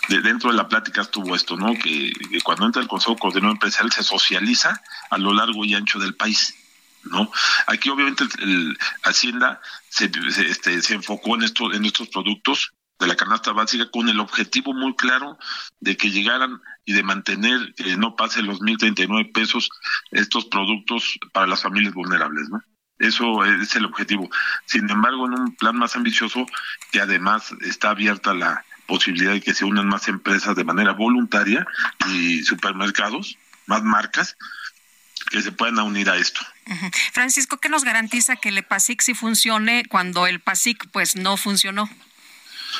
de dentro de la plática estuvo esto, ¿no? Que, cuando entra el Consejo Coordinador Empresarial se socializa a lo largo y ancho del país. ¿no? Aquí obviamente el, Hacienda se, este, se enfocó en, esto, en estos productos de la canasta básica con el objetivo muy claro de que llegaran y de mantener que no pase los 1.039 pesos estos productos para las familias vulnerables, ¿no? Eso es el objetivo. Sin embargo, en un plan más ambicioso, que además está abierta la posibilidad de que se unan más empresas de manera voluntaria y supermercados, más marcas, que se puedan unir a esto. Francisco, ¿qué nos garantiza que el PASIC sí funcione cuando el PASIC pues no funcionó?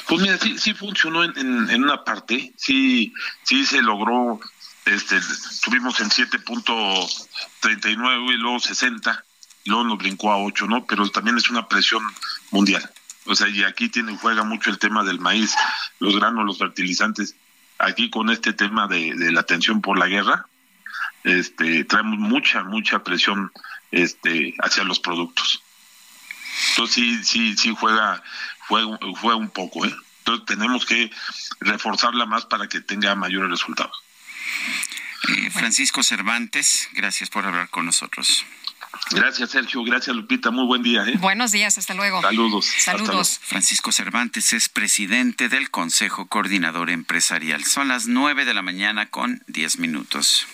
Pues mira, sí, sí funcionó en, en, una parte, sí, sí se logró, este, estuvimos en 7.39 y luego 60, luego nos brincó a 8, ¿no? Pero también es una presión mundial. O sea, y aquí tiene, juega mucho el tema del maíz, los granos, los fertilizantes. Aquí con este tema de, de la tensión por la guerra, este, traemos mucha, mucha presión este, hacia los productos. Entonces sí, sí, sí juega, juega, juega un poco, ¿eh? Entonces tenemos que reforzarla más para que tenga mayores resultados. Eh, Francisco Cervantes, gracias por hablar con nosotros. Gracias, Sergio. Gracias, Lupita. Muy buen día. ¿eh? Buenos días. Hasta luego. Saludos. Saludos. Francisco Cervantes es presidente del Consejo Coordinador Empresarial. Son las nueve de la mañana con diez minutos.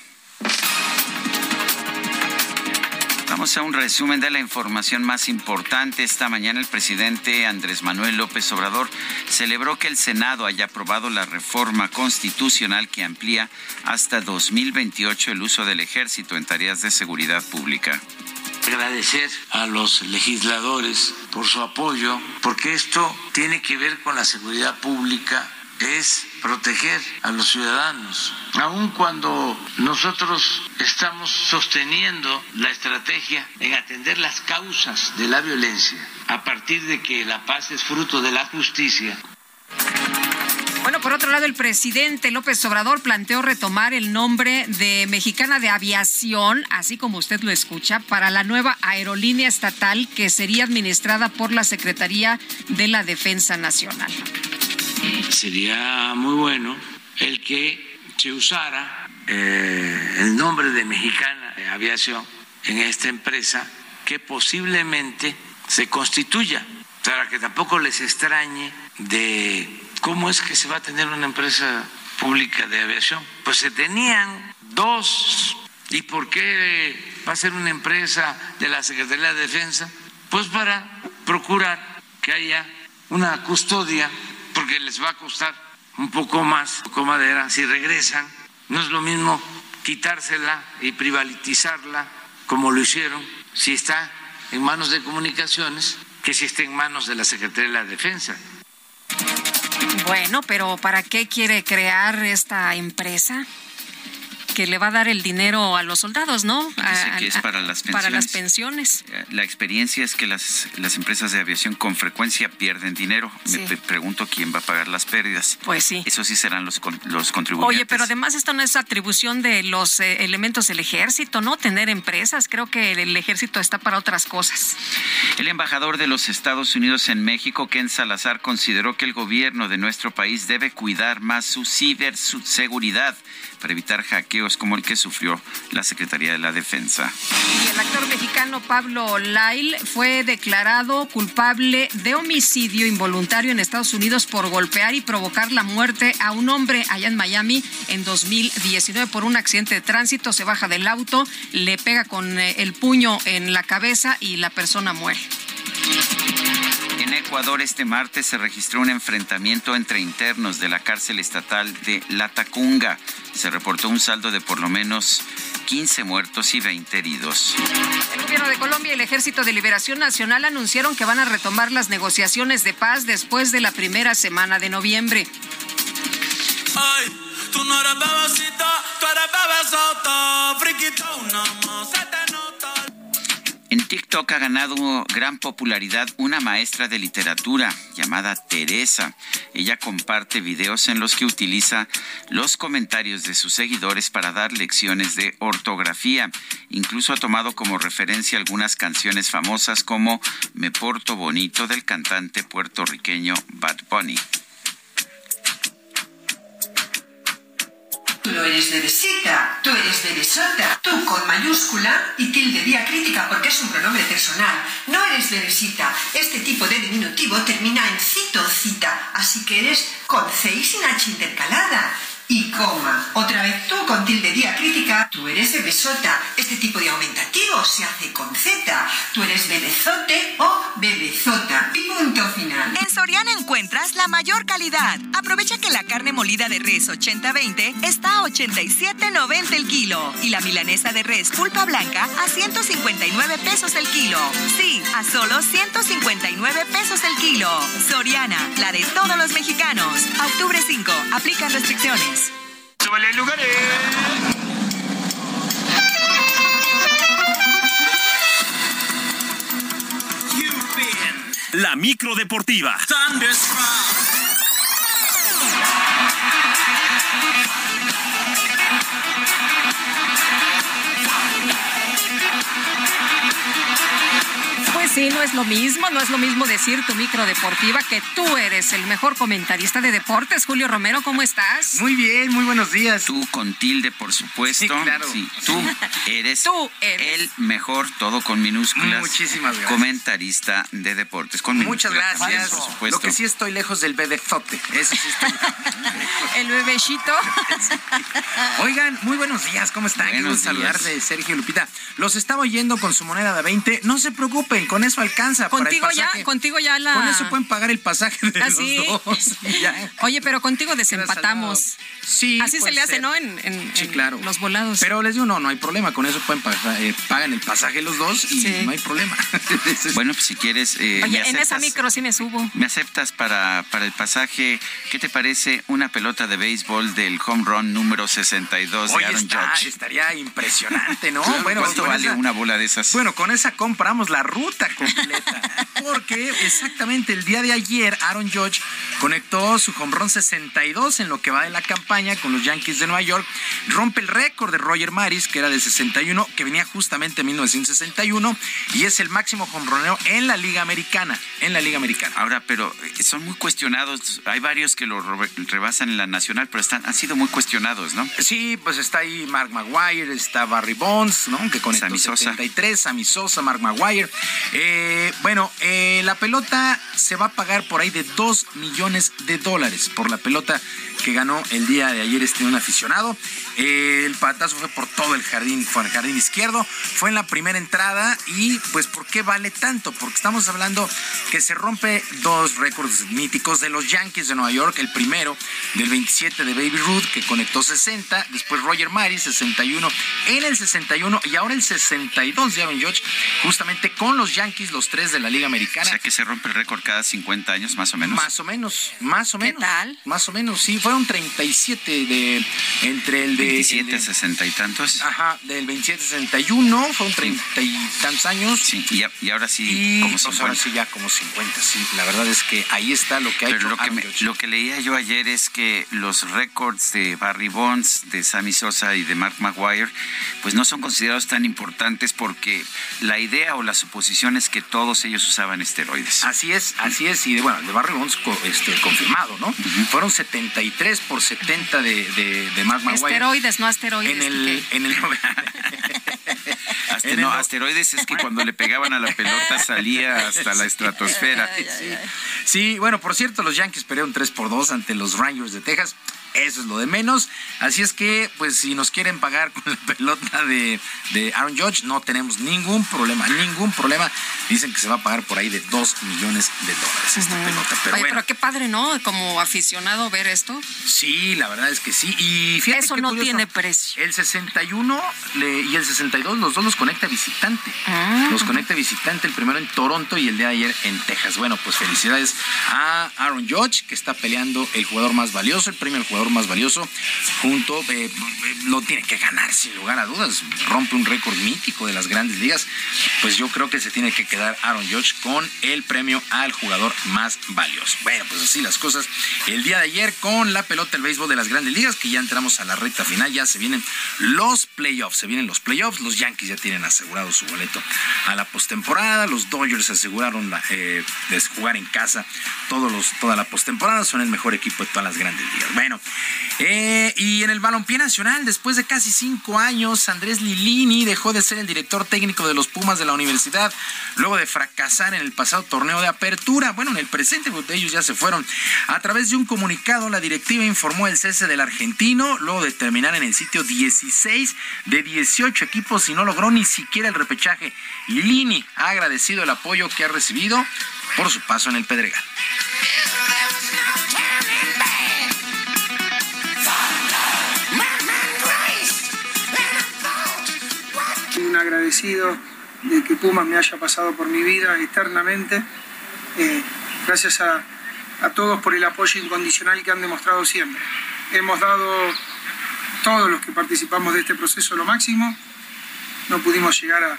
Vamos a un resumen de la información más importante. Esta mañana el presidente Andrés Manuel López Obrador celebró que el Senado haya aprobado la reforma constitucional que amplía hasta 2028 el uso del ejército en tareas de seguridad pública agradecer a los legisladores por su apoyo, porque esto tiene que ver con la seguridad pública es proteger a los ciudadanos. Aun cuando nosotros estamos sosteniendo la estrategia en atender las causas de la violencia, a partir de que la paz es fruto de la justicia, bueno, por otro lado, el presidente López Obrador planteó retomar el nombre de Mexicana de Aviación, así como usted lo escucha, para la nueva aerolínea estatal que sería administrada por la Secretaría de la Defensa Nacional sería muy bueno el que se usara eh, el nombre de Mexicana de Aviación en esta empresa que posiblemente se constituya, para que tampoco les extrañe de cómo es que se va a tener una empresa pública de aviación. Pues se tenían dos, ¿y por qué va a ser una empresa de la Secretaría de Defensa? Pues para procurar que haya una custodia porque les va a costar un poco más, poco madera, si regresan. No es lo mismo quitársela y privatizarla como lo hicieron si está en manos de comunicaciones que si está en manos de la Secretaría de la Defensa. Bueno, pero ¿para qué quiere crear esta empresa? Que le va a dar el dinero a los soldados, ¿no? que es para las pensiones. Para las pensiones. La experiencia es que las, las empresas de aviación con frecuencia pierden dinero. Me pregunto quién va a pagar las pérdidas. Pues sí. Eso sí serán los, los contribuyentes. Oye, pero además esto no es atribución de los eh, elementos del ejército, ¿no? Tener empresas. Creo que el ejército está para otras cosas. El embajador de los Estados Unidos en México, Ken Salazar, consideró que el gobierno de nuestro país debe cuidar más su ciberseguridad para evitar hackeos como el que sufrió la Secretaría de la Defensa. Y el actor mexicano Pablo Lail fue declarado culpable de homicidio involuntario en Estados Unidos por golpear y provocar la muerte a un hombre allá en Miami en 2019 por un accidente de tránsito. Se baja del auto, le pega con eh, el puño en la cabeza y la persona muere. En Ecuador este martes se registró un enfrentamiento entre internos de la cárcel estatal de Latacunga. Se reportó un saldo de por lo menos 15 muertos y 20 heridos. El gobierno de Colombia y el Ejército de Liberación Nacional anunciaron que van a retomar las negociaciones de paz después de la primera semana de noviembre. tú no eres tú en TikTok ha ganado gran popularidad una maestra de literatura llamada Teresa. Ella comparte videos en los que utiliza los comentarios de sus seguidores para dar lecciones de ortografía. Incluso ha tomado como referencia algunas canciones famosas como Me porto bonito del cantante puertorriqueño Bad Bunny. No eres de besita, tú eres de besota. Tú con mayúscula y tilde diacrítica porque es un pronombre personal. No eres de besita. Este tipo de diminutivo termina en cito cita, así que eres con C y sin H intercalada y coma. Otra vez tú con tilde diacrítica, tú eres de besota. Este tipo de aumentativo se hace con Z. Tú eres bebezote o bebezota. Punto final. En Soriana encuentras la mayor calidad. Aprovecha que la carne molida de res 80-20 está a 87.90 el kilo y la milanesa de res pulpa blanca a 159 pesos el kilo. Sí, a solo 159 pesos el kilo. Soriana, la de todos los mexicanos. Octubre 5, aplican restricciones. ¡Súbale lugares! La micro deportiva. Sí, no es lo mismo, no es lo mismo decir tu micro deportiva que tú eres el mejor comentarista de deportes. Julio Romero, ¿cómo estás? Muy bien, muy buenos días. Tú con tilde, por supuesto. Sí, claro. [LAUGHS] tú eres, el mejor, todo con minúsculas. Muchísimas gracias. Comentarista de deportes. Con Muchas gracias. Por supuesto. Lo que sí estoy lejos del bebezote. Eso sí estoy. [LAUGHS] el bebecito. [LAUGHS] Oigan, muy buenos días. ¿Cómo están? Quiero saludarles, Sergio Lupita. Los estaba oyendo con su moneda de 20. No se preocupen, con eso alcanza. Contigo para el ya, contigo ya la. Con eso pueden pagar el pasaje de ¿Ah, los dos. [LAUGHS] Oye, pero contigo desempatamos. Sí. Así se le hace, ¿no? En, en, sí, claro. los volados. Pero les digo, no, no hay problema. Con eso pueden pagar, eh, pagan el pasaje los dos y no hay problema. [LAUGHS] bueno, pues si quieres. Eh, Oye, en esa micro sí me subo. ¿Me aceptas para, para el pasaje? ¿Qué te parece una pelota de béisbol del home run número 62 de Aaron Judge? Estaría impresionante, ¿no? bueno, ¿cuánto vale una bola de esas? Bueno, con esa compramos la ruta completa. Porque exactamente el día de ayer Aaron Judge conectó su home run 62 en lo que va de la campaña con los Yankees de Nueva York. Rompe el récord de Roger Maris, que era de 61, que venía justamente en 1961 y es el máximo runero en la Liga Americana. En la Liga Americana. Ahora, pero eh, son muy cuestionados. Hay varios que lo rebasan en la nacional, pero están, han sido muy cuestionados, ¿no? Sí, pues está ahí Mark Maguire, está Barry Bonds, ¿no? Que conectó Sammy 73, Sammy Sosa, Mark Maguire. Eh, bueno, eh, la pelota se va a pagar por ahí de 2 millones de dólares por la pelota que ganó el día de ayer este un aficionado. Eh, el patazo fue por todo el jardín, fue el jardín izquierdo, fue en la primera entrada y pues ¿por qué vale tanto? Porque estamos hablando que se rompe dos récords míticos de los Yankees de Nueva York, el primero del 27 de Baby Ruth que conectó 60, después Roger Maris 61, en el 61 y ahora el 62 de Aaron Judge, justamente con los Yankees, los tres de la Liga Americana. O sea que se rompe el récord cada 50 años más o menos. Más o menos, más o menos. ¿Qué tal? Más o menos, sí, fue fueron 37 de entre el de 27, 60 y tantos. Ajá, del 27 61, fueron 30 y tantos años. Sí, y, ahora sí como 50. ahora sí ya como 50, sí. La verdad es que ahí está lo que ha Pero lo que, lo que leía yo ayer es que los récords de Barry Bonds, de Sammy Sosa y de Mark Maguire, pues no son considerados tan importantes porque la idea o la suposición es que todos ellos usaban esteroides. Así es, así es. Y de, bueno, de Barry Bonds este, confirmado, ¿no? Fueron 73 por 70 de, de, de Mark Maguire. Esteroides, no asteroides. En el, en el [LAUGHS] no, asteroides es que cuando le pegaban a la pelota salía hasta la estratosfera. Sí. bueno, por cierto, los Yankees perdieron 3 por 2 ante los Rangers de Texas. Eso es lo de menos. Así es que, pues, si nos quieren pagar con la pelota de, de Aaron Judge, no tenemos ningún problema, ningún problema. Dicen que se va a pagar por ahí de 2 millones de dólares esta pelota. Pero, bueno. pero qué padre, ¿no? Como aficionado ver esto. Sí, la verdad es que sí. Y fíjate Eso no tiene precio. El 61 y el 62, los dos los conecta visitante. Ah. Los conecta visitante, el primero en Toronto y el de ayer en Texas. Bueno, pues felicidades a Aaron Judge, que está peleando el jugador más valioso, el premio al jugador más valioso, junto, eh, lo tiene que ganar sin lugar a dudas, rompe un récord mítico de las grandes ligas, pues yo creo que se tiene que quedar Aaron Judge con el premio al jugador más valioso. Bueno, pues así las cosas. El día de ayer con la pelota del béisbol de las grandes ligas, que ya entramos a la recta final, ya se vienen los playoffs, se vienen los playoffs, los Yankees ya tienen asegurado su boleto a la postemporada, los Dodgers aseguraron eh, jugar en casa todos los, toda la postemporada, son el mejor equipo de todas las grandes ligas. Bueno, eh, y en el balompié nacional, después de casi cinco años, Andrés Lilini dejó de ser el director técnico de los Pumas de la universidad, luego de fracasar en el pasado torneo de apertura. Bueno, en el presente, pues, ellos ya se fueron. A través de un comunicado, la directiva informó el cese del argentino, luego de terminar en el sitio 16 de 18 equipos y no logró ni siquiera el repechaje. Lilini ha agradecido el apoyo que ha recibido por su paso en el Pedregal. un agradecido de que Pumas me haya pasado por mi vida eternamente. Eh, gracias a, todos por el apoyo incondicional que han demostrado siempre. Hemos dado todos los que participamos de este proceso lo máximo. No pudimos llegar a,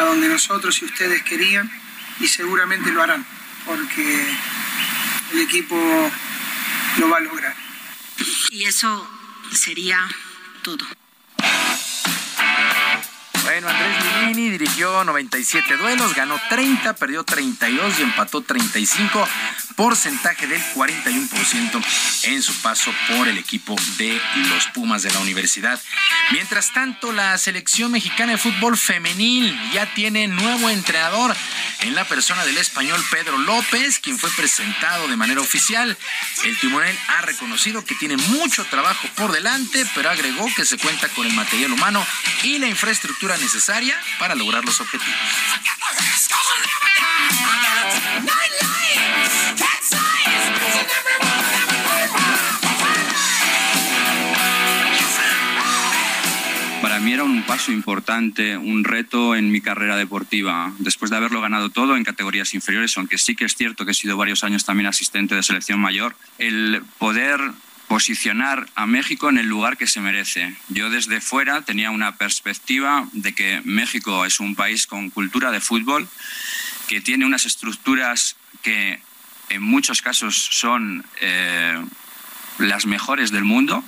a donde nosotros y ustedes querían y seguramente lo harán, porque el equipo lo va a lograr. Y eso sería todo. Bueno, Andrés Lilini dirigió 97 duelos, ganó 30, perdió 32 y empató 35, porcentaje del 41% en su paso por el equipo de los Pumas de la universidad. Mientras tanto, la selección mexicana de fútbol femenil ya tiene nuevo entrenador en la persona del español Pedro López, quien fue presentado de manera oficial. El timonel ha reconocido que tiene mucho trabajo por delante, pero agregó que se cuenta con el material humano y la infraestructura necesaria para lograr los objetivos. Para mí era un paso importante, un reto en mi carrera deportiva. Después de haberlo ganado todo en categorías inferiores, aunque sí que es cierto que he sido varios años también asistente de selección mayor, el poder posicionar a México en el lugar que se merece. Yo desde fuera tenía una perspectiva de que México es un país con cultura de fútbol, que tiene unas estructuras que en muchos casos son eh, las mejores del mundo.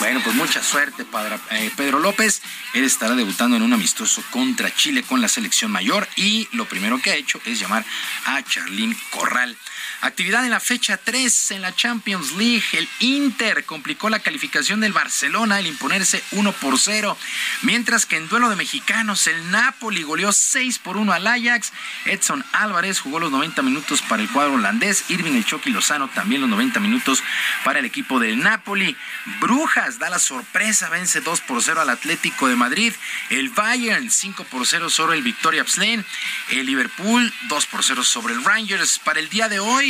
Bueno, pues mucha suerte eh, Pedro López. Él estará debutando en un amistoso contra Chile con la selección mayor y lo primero que ha hecho es llamar a Charlín Corral. Actividad en la fecha 3 en la Champions League. El Inter complicó la calificación del Barcelona al imponerse 1 por 0. Mientras que en duelo de mexicanos, el Napoli goleó 6 por 1 al Ajax. Edson Álvarez jugó los 90 minutos para el cuadro holandés. Irving El Chucky Lozano también los 90 minutos para el equipo del Napoli. Brujas da la sorpresa, vence 2 por 0 al Atlético de Madrid. El Bayern 5 por 0 sobre el Victoria Pslen. El Liverpool 2 por 0 sobre el Rangers. Para el día de hoy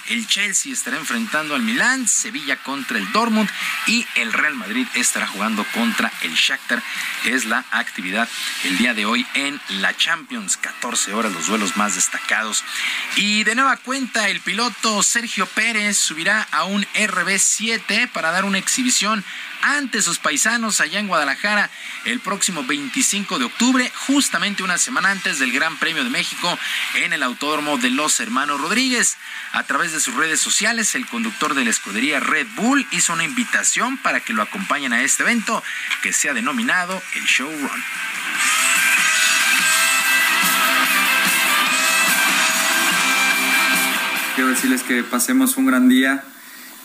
el Chelsea estará enfrentando al Milán, Sevilla contra el Dortmund y el Real Madrid estará jugando contra el Shakhtar. Es la actividad el día de hoy en la Champions. 14 horas los duelos más destacados. Y de nueva cuenta el piloto Sergio Pérez subirá a un RB7 para dar una exhibición ante sus paisanos allá en Guadalajara el próximo 25 de octubre, justamente una semana antes del Gran Premio de México en el Autódromo de los Hermanos Rodríguez. A través de sus redes sociales, el conductor de la escudería Red Bull hizo una invitación para que lo acompañen a este evento que se ha denominado el Show Run. Quiero decirles que pasemos un gran día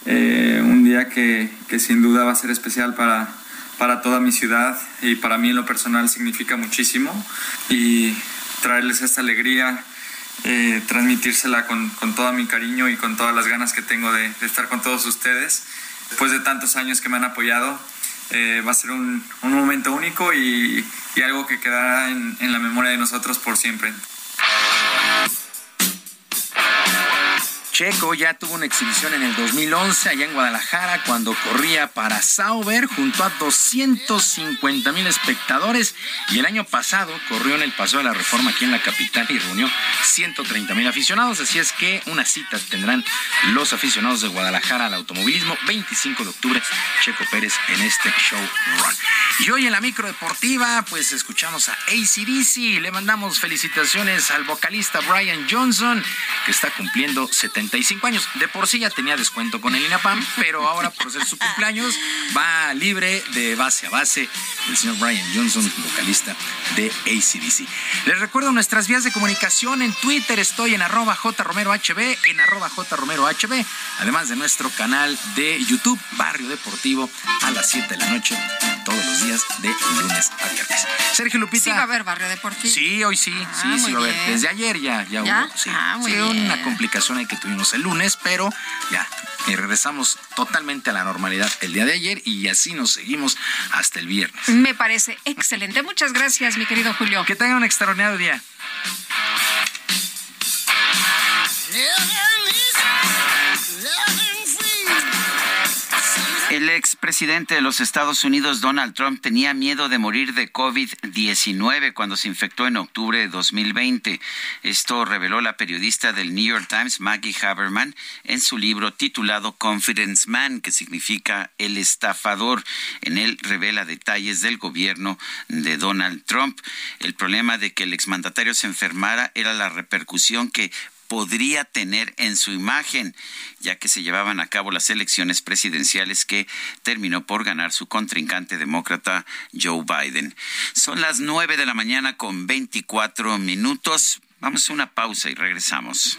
eh, un día que, sin duda va a ser especial para, para toda mi ciudad y para mí en lo personal significa muchísimo y traerles esta alegría, eh, transmitírsela con, con, todo mi cariño y con todas las ganas que tengo de, estar con todos ustedes. Después de tantos años que me han apoyado, eh, va a ser un, un momento único y, y, algo que quedará en, en la memoria de nosotros por siempre. Checo ya tuvo una exhibición en el 2011 allá en Guadalajara cuando corría para Sauber junto a 250 mil espectadores y el año pasado corrió en el Paso de la Reforma aquí en la capital y reunió 130 mil aficionados. Así es que una cita tendrán los aficionados de Guadalajara al automovilismo 25 de octubre. Checo Pérez en este show run. Y hoy en la micro deportiva pues escuchamos a ACDC. Le mandamos felicitaciones al vocalista Brian Johnson que está cumpliendo 70 años. De por sí ya tenía descuento con el INAPAM, pero ahora por ser su cumpleaños va libre de base a base el señor Brian Johnson, vocalista de ACDC. Les recuerdo nuestras vías de comunicación en Twitter, estoy en arroba jromerohb, en arroba jromerohb, además de nuestro canal de YouTube, Barrio Deportivo, a las 7 de la noche, todos los días de lunes a viernes. Sergio Lupita. Sí va a haber Barrio Deportivo. Sí, hoy sí, sí, ah, sí va a haber. Desde ayer ya, ya, hubo. Sí, ah, sí una complicación ahí que tuvimos el lunes, pero ya y regresamos totalmente a la normalidad el día de ayer y así nos seguimos hasta el viernes. Me parece excelente. Muchas gracias, mi querido Julio. Que tengan un extraordinario día. El expresidente de los Estados Unidos, Donald Trump, tenía miedo de morir de COVID-19 cuando se infectó en octubre de 2020. Esto reveló la periodista del New York Times, Maggie Haberman, en su libro titulado Confidence Man, que significa el estafador. En él revela detalles del gobierno de Donald Trump. El problema de que el exmandatario se enfermara era la repercusión que podría tener en su imagen, ya que se llevaban a cabo las elecciones presidenciales que terminó por ganar su contrincante demócrata Joe Biden. Son las nueve de la mañana con 24 minutos. Vamos a una pausa y regresamos.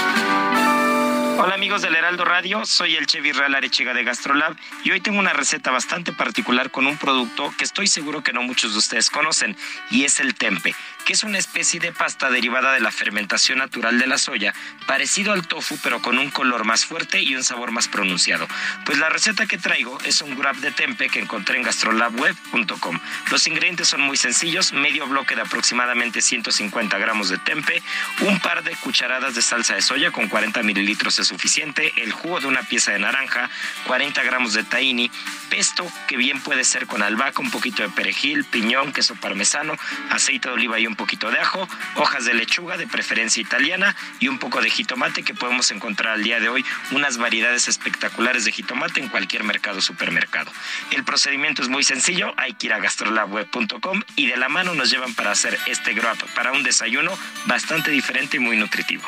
Hola amigos del Heraldo Radio, soy el chef Israel Arechiga de Gastrolab y hoy tengo una receta bastante particular con un producto que estoy seguro que no muchos de ustedes conocen y es el tempe. Que es una especie de pasta derivada de la fermentación natural de la soya, parecido al tofu pero con un color más fuerte y un sabor más pronunciado. Pues la receta que traigo es un grab de tempe que encontré en gastrolabweb.com. Los ingredientes son muy sencillos, medio bloque de aproximadamente 150 gramos de tempe, un par de cucharadas de salsa de soya con 40 mililitros es suficiente, el jugo de una pieza de naranja, 40 gramos de tahini, pesto que bien puede ser con albahaca, un poquito de perejil, piñón, queso parmesano, aceite de oliva y un poquito de ajo, hojas de lechuga de preferencia italiana y un poco de jitomate que podemos encontrar al día de hoy unas variedades espectaculares de jitomate en cualquier mercado o supermercado. El procedimiento es muy sencillo, hay que ir a gastrolabweb.com y de la mano nos llevan para hacer este grab para un desayuno bastante diferente y muy nutritivo.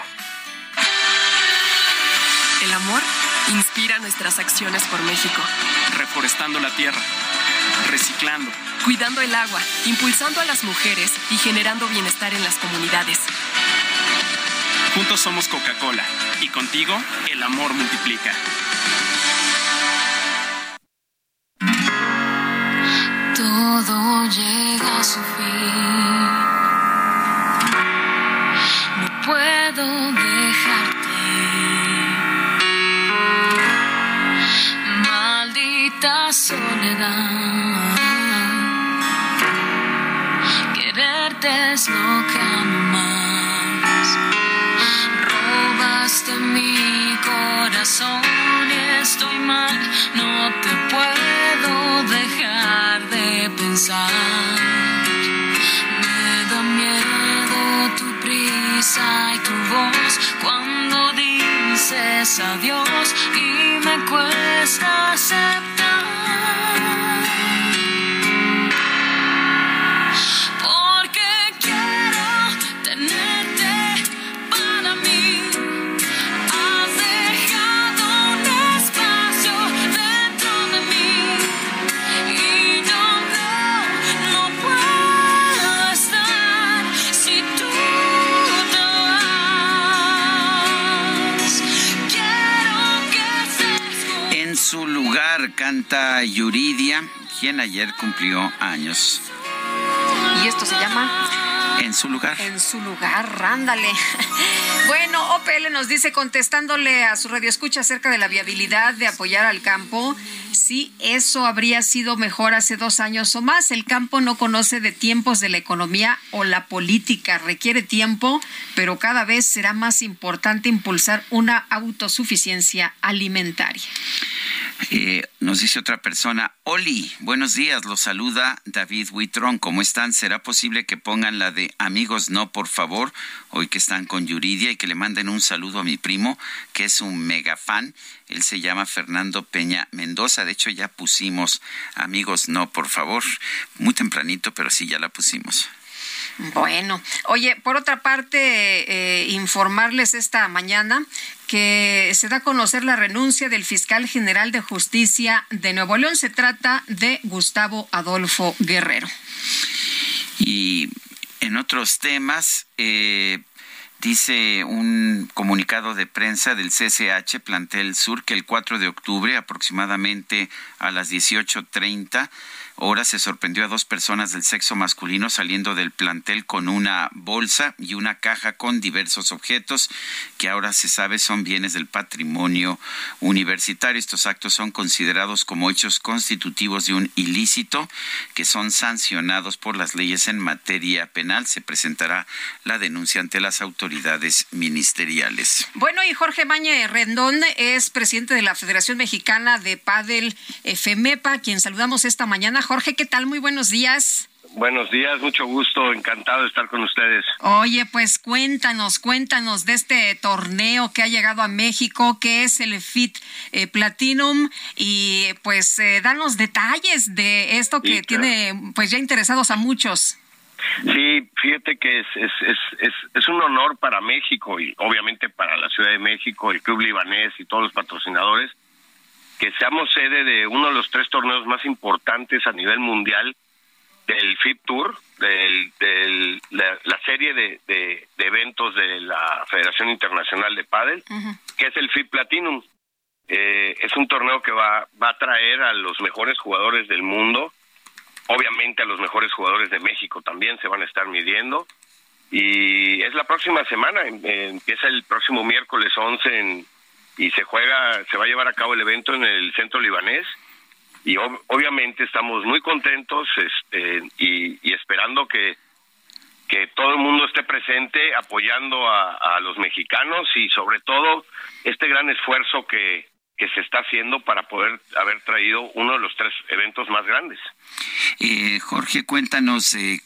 El amor inspira nuestras acciones por México. Reforestando la tierra, reciclando, cuidando el agua, impulsando a las mujeres y generando bienestar en las comunidades. Juntos somos Coca-Cola y contigo el amor multiplica. Todo llega a su fin. No puedo dejarte. Maldita Quererte es lo que más. Robaste mi corazón y estoy mal. No te puedo dejar de pensar. Me da miedo tu prisa y tu voz cuando dices adiós y me cuesta aceptar. Canta Yuridia, quien ayer cumplió años. Y esto se llama En su lugar. En su lugar, ándale. [LAUGHS] Bueno, OPL nos dice, contestándole a su radio escucha acerca de la viabilidad de apoyar al campo, si eso habría sido mejor hace dos años o más. El campo no conoce de tiempos de la economía o la política, requiere tiempo, pero cada vez será más importante impulsar una autosuficiencia alimentaria. Eh, nos dice otra persona, Oli, buenos días, los saluda David Huitrón, ¿cómo están? ¿Será posible que pongan la de amigos no, por favor, hoy que están con Yuridia y que le manden un saludo a mi primo, que es un mega fan? Él se llama Fernando Peña Mendoza, de hecho ya pusimos amigos no, por favor, muy tempranito, pero sí, ya la pusimos. Bueno, oye, por otra parte, eh, informarles esta mañana que se da a conocer la renuncia del fiscal general de justicia de Nuevo León. Se trata de Gustavo Adolfo Guerrero. Y en otros temas, eh, dice un comunicado de prensa del CCH Plantel Sur que el 4 de octubre, aproximadamente a las 18.30 horas, se sorprendió a dos personas del sexo masculino saliendo del plantel con una bolsa y una caja con diversos objetos que ahora se sabe son bienes del patrimonio universitario. Estos actos son considerados como hechos constitutivos de un ilícito que son sancionados por las leyes en materia penal. Se presentará la denuncia ante las autoridades ministeriales. Bueno, y Jorge Mañe Rendón es presidente de la Federación Mexicana de Padel eh, FEMEPA, quien saludamos esta mañana. Jorge, ¿qué tal? Muy buenos días. Buenos días, mucho gusto, encantado de estar con ustedes. Oye, pues cuéntanos, cuéntanos de este torneo que ha llegado a México, que es el FIT eh, Platinum, y pues eh, danos detalles de esto que Sí, claro. tiene pues ya interesados a muchos. Sí, fíjate que es, es, es, es, es un honor para México y obviamente para la Ciudad de México, el Club Libanés y todos los patrocinadores, que seamos sede de uno de los tres torneos más importantes a nivel mundial del FIT Tour, del, del- la, la serie de, de- de eventos de la Federación Internacional de Padel, que es el FIT Platinum. Eh, es un torneo que va, va a traer a los mejores jugadores del mundo, obviamente a los mejores jugadores de México también se van a estar midiendo y es la próxima semana, empieza el próximo miércoles 11 en, y se juega, se va a llevar a cabo el evento en el centro libanés. Y obviamente estamos muy contentos este, y, esperando que, que todo el mundo esté presente apoyando a los mexicanos y sobre todo este gran esfuerzo que, que se está haciendo para poder haber traído uno de los tres eventos más grandes. Eh, Jorge, cuéntanos eh,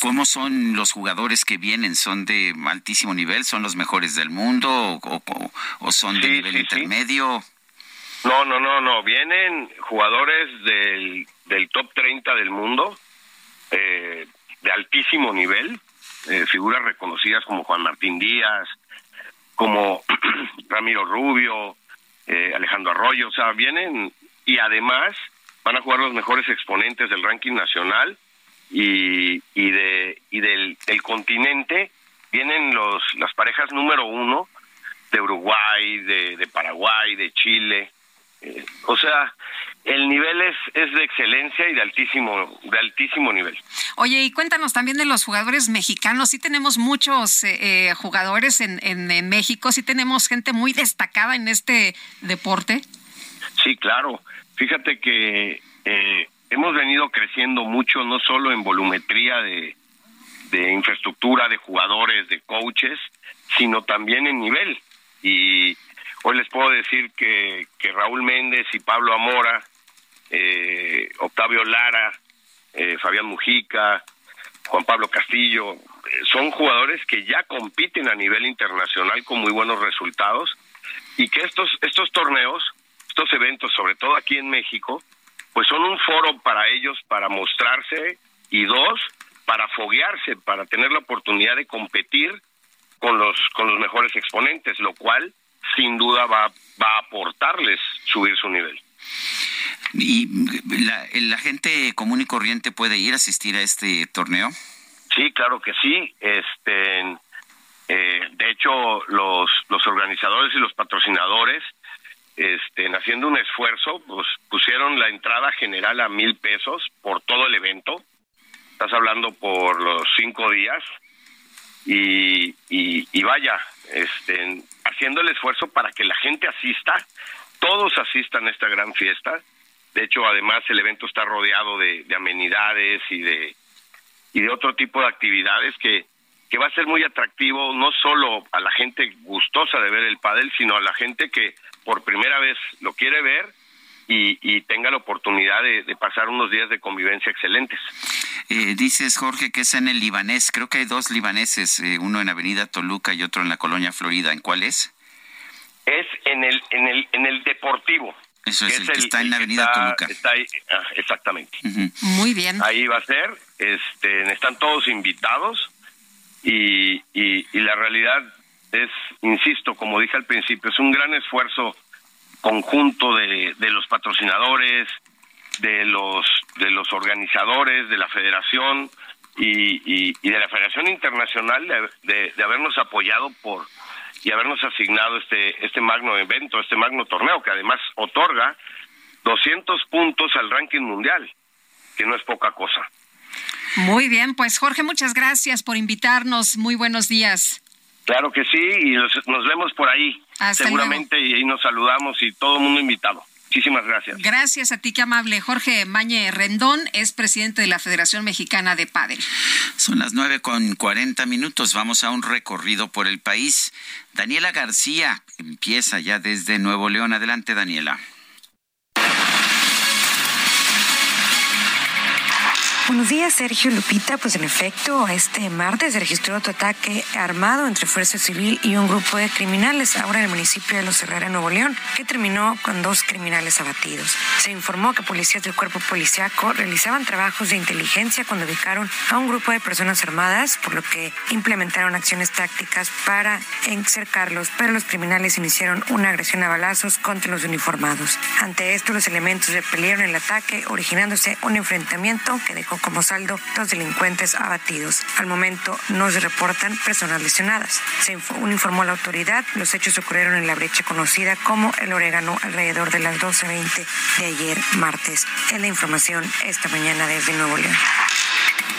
cómo son los jugadores que vienen. ¿Son de altísimo nivel? ¿Son los mejores del mundo o, son de nivel intermedio? No, no, no, no. Vienen jugadores del, del top 30 del mundo, eh, de altísimo nivel, figuras reconocidas como Juan Martín Díaz, como [CLEARS THROAT] Ramiro Rubio, eh, Alejandro Arroyo, o sea, vienen y además van a jugar los mejores exponentes del ranking nacional y, y de y del, continente. Vienen los las parejas número uno de Uruguay, de, Paraguay, de Chile, eh, o sea, el nivel es, es de excelencia y de altísimo de altísimo nivel. Oye, y cuéntanos también de los jugadores mexicanos. Sí tenemos muchos eh, eh, jugadores en, en, México, sí tenemos gente muy destacada en este deporte. Sí, claro. Fíjate que eh, hemos venido creciendo mucho, no solo en volumetría de, de infraestructura, de jugadores, de coaches, sino también en nivel. Y hoy les puedo decir que, que Raúl Méndez y Pablo Amora eh, Octavio Lara, eh, Fabián Mujica, Juan Pablo Castillo, eh, son jugadores que ya compiten a nivel internacional con muy buenos resultados y que estos, estos torneos, estos eventos, sobre todo aquí en México, pues son un foro para ellos para mostrarse y dos, para foguearse, para tener la oportunidad de competir con los, con los mejores exponentes, lo cual sin duda va, va a aportarles subir su nivel. ¿Y la, gente común y corriente puede ir a asistir a este torneo? Sí, claro que sí. Este, eh, de hecho, los, los organizadores y los patrocinadores, este, haciendo un esfuerzo, pues pusieron la entrada general a mil pesos por todo el evento. Estás hablando por los cinco días. Y, y, y vaya, este, haciendo el esfuerzo para que la gente asista, todos asistan a esta gran fiesta de hecho, además el evento está rodeado de, amenidades y de y de otro tipo de actividades que, que va a ser muy atractivo no solo a la gente gustosa de ver el pádel, sino a la gente que por primera vez lo quiere ver y, tenga la oportunidad de, pasar unos días de convivencia excelentes. Eh, dices, Jorge, que es en el libanés. Creo que hay dos libaneses, eh, uno en Avenida Toluca y otro en la colonia Florida. ¿En cuál es? Es en el, en el, en el deportivo. Eso es, el, que está en la Avenida Toluca. Está ahí, ah, exactamente. Muy bien. Ahí va a ser. Este, están todos invitados y, y, la realidad es, insisto, como dije al principio, es un gran esfuerzo conjunto de, de los patrocinadores, de los de los organizadores, de la Federación y, y, de la Federación Internacional de, de habernos apoyado por y habernos asignado este, este magno evento, este magno torneo, que además otorga 200 puntos al ranking mundial, que no es poca cosa. Muy bien, pues Jorge, muchas gracias por invitarnos. Muy buenos días. Claro que sí, y nos, vemos por ahí. seguramente, y ahí nos saludamos y todo el mundo invitado. Muchísimas gracias. Gracias a ti, qué amable. Jorge Mañe Rendón es presidente de la Federación Mexicana de Padel. Son las nueve con cuarenta minutos. Vamos a un recorrido por el país. Daniela García empieza ya desde Nuevo León. Adelante, Daniela. Buenos días, Sergio Lupita. Pues en efecto, este martes se registró otro ataque armado entre Fuerza Civil y un grupo de criminales, ahora en el municipio de Los Herrera, Nuevo León, que terminó con dos criminales abatidos. Se informó que policías del cuerpo policiaco realizaban trabajos de inteligencia cuando ubicaron a un grupo de personas armadas, por lo que implementaron acciones tácticas para encercarlos, pero los criminales iniciaron una agresión a balazos contra los uniformados. Ante esto, los elementos repelieron el ataque, originándose un enfrentamiento que dejó como saldo dos delincuentes abatidos. Al momento no se reportan personas lesionadas. Se informó la autoridad, los hechos ocurrieron en la brecha conocida como el orégano alrededor de las 12.20 de ayer martes. En la información esta mañana desde Nuevo León.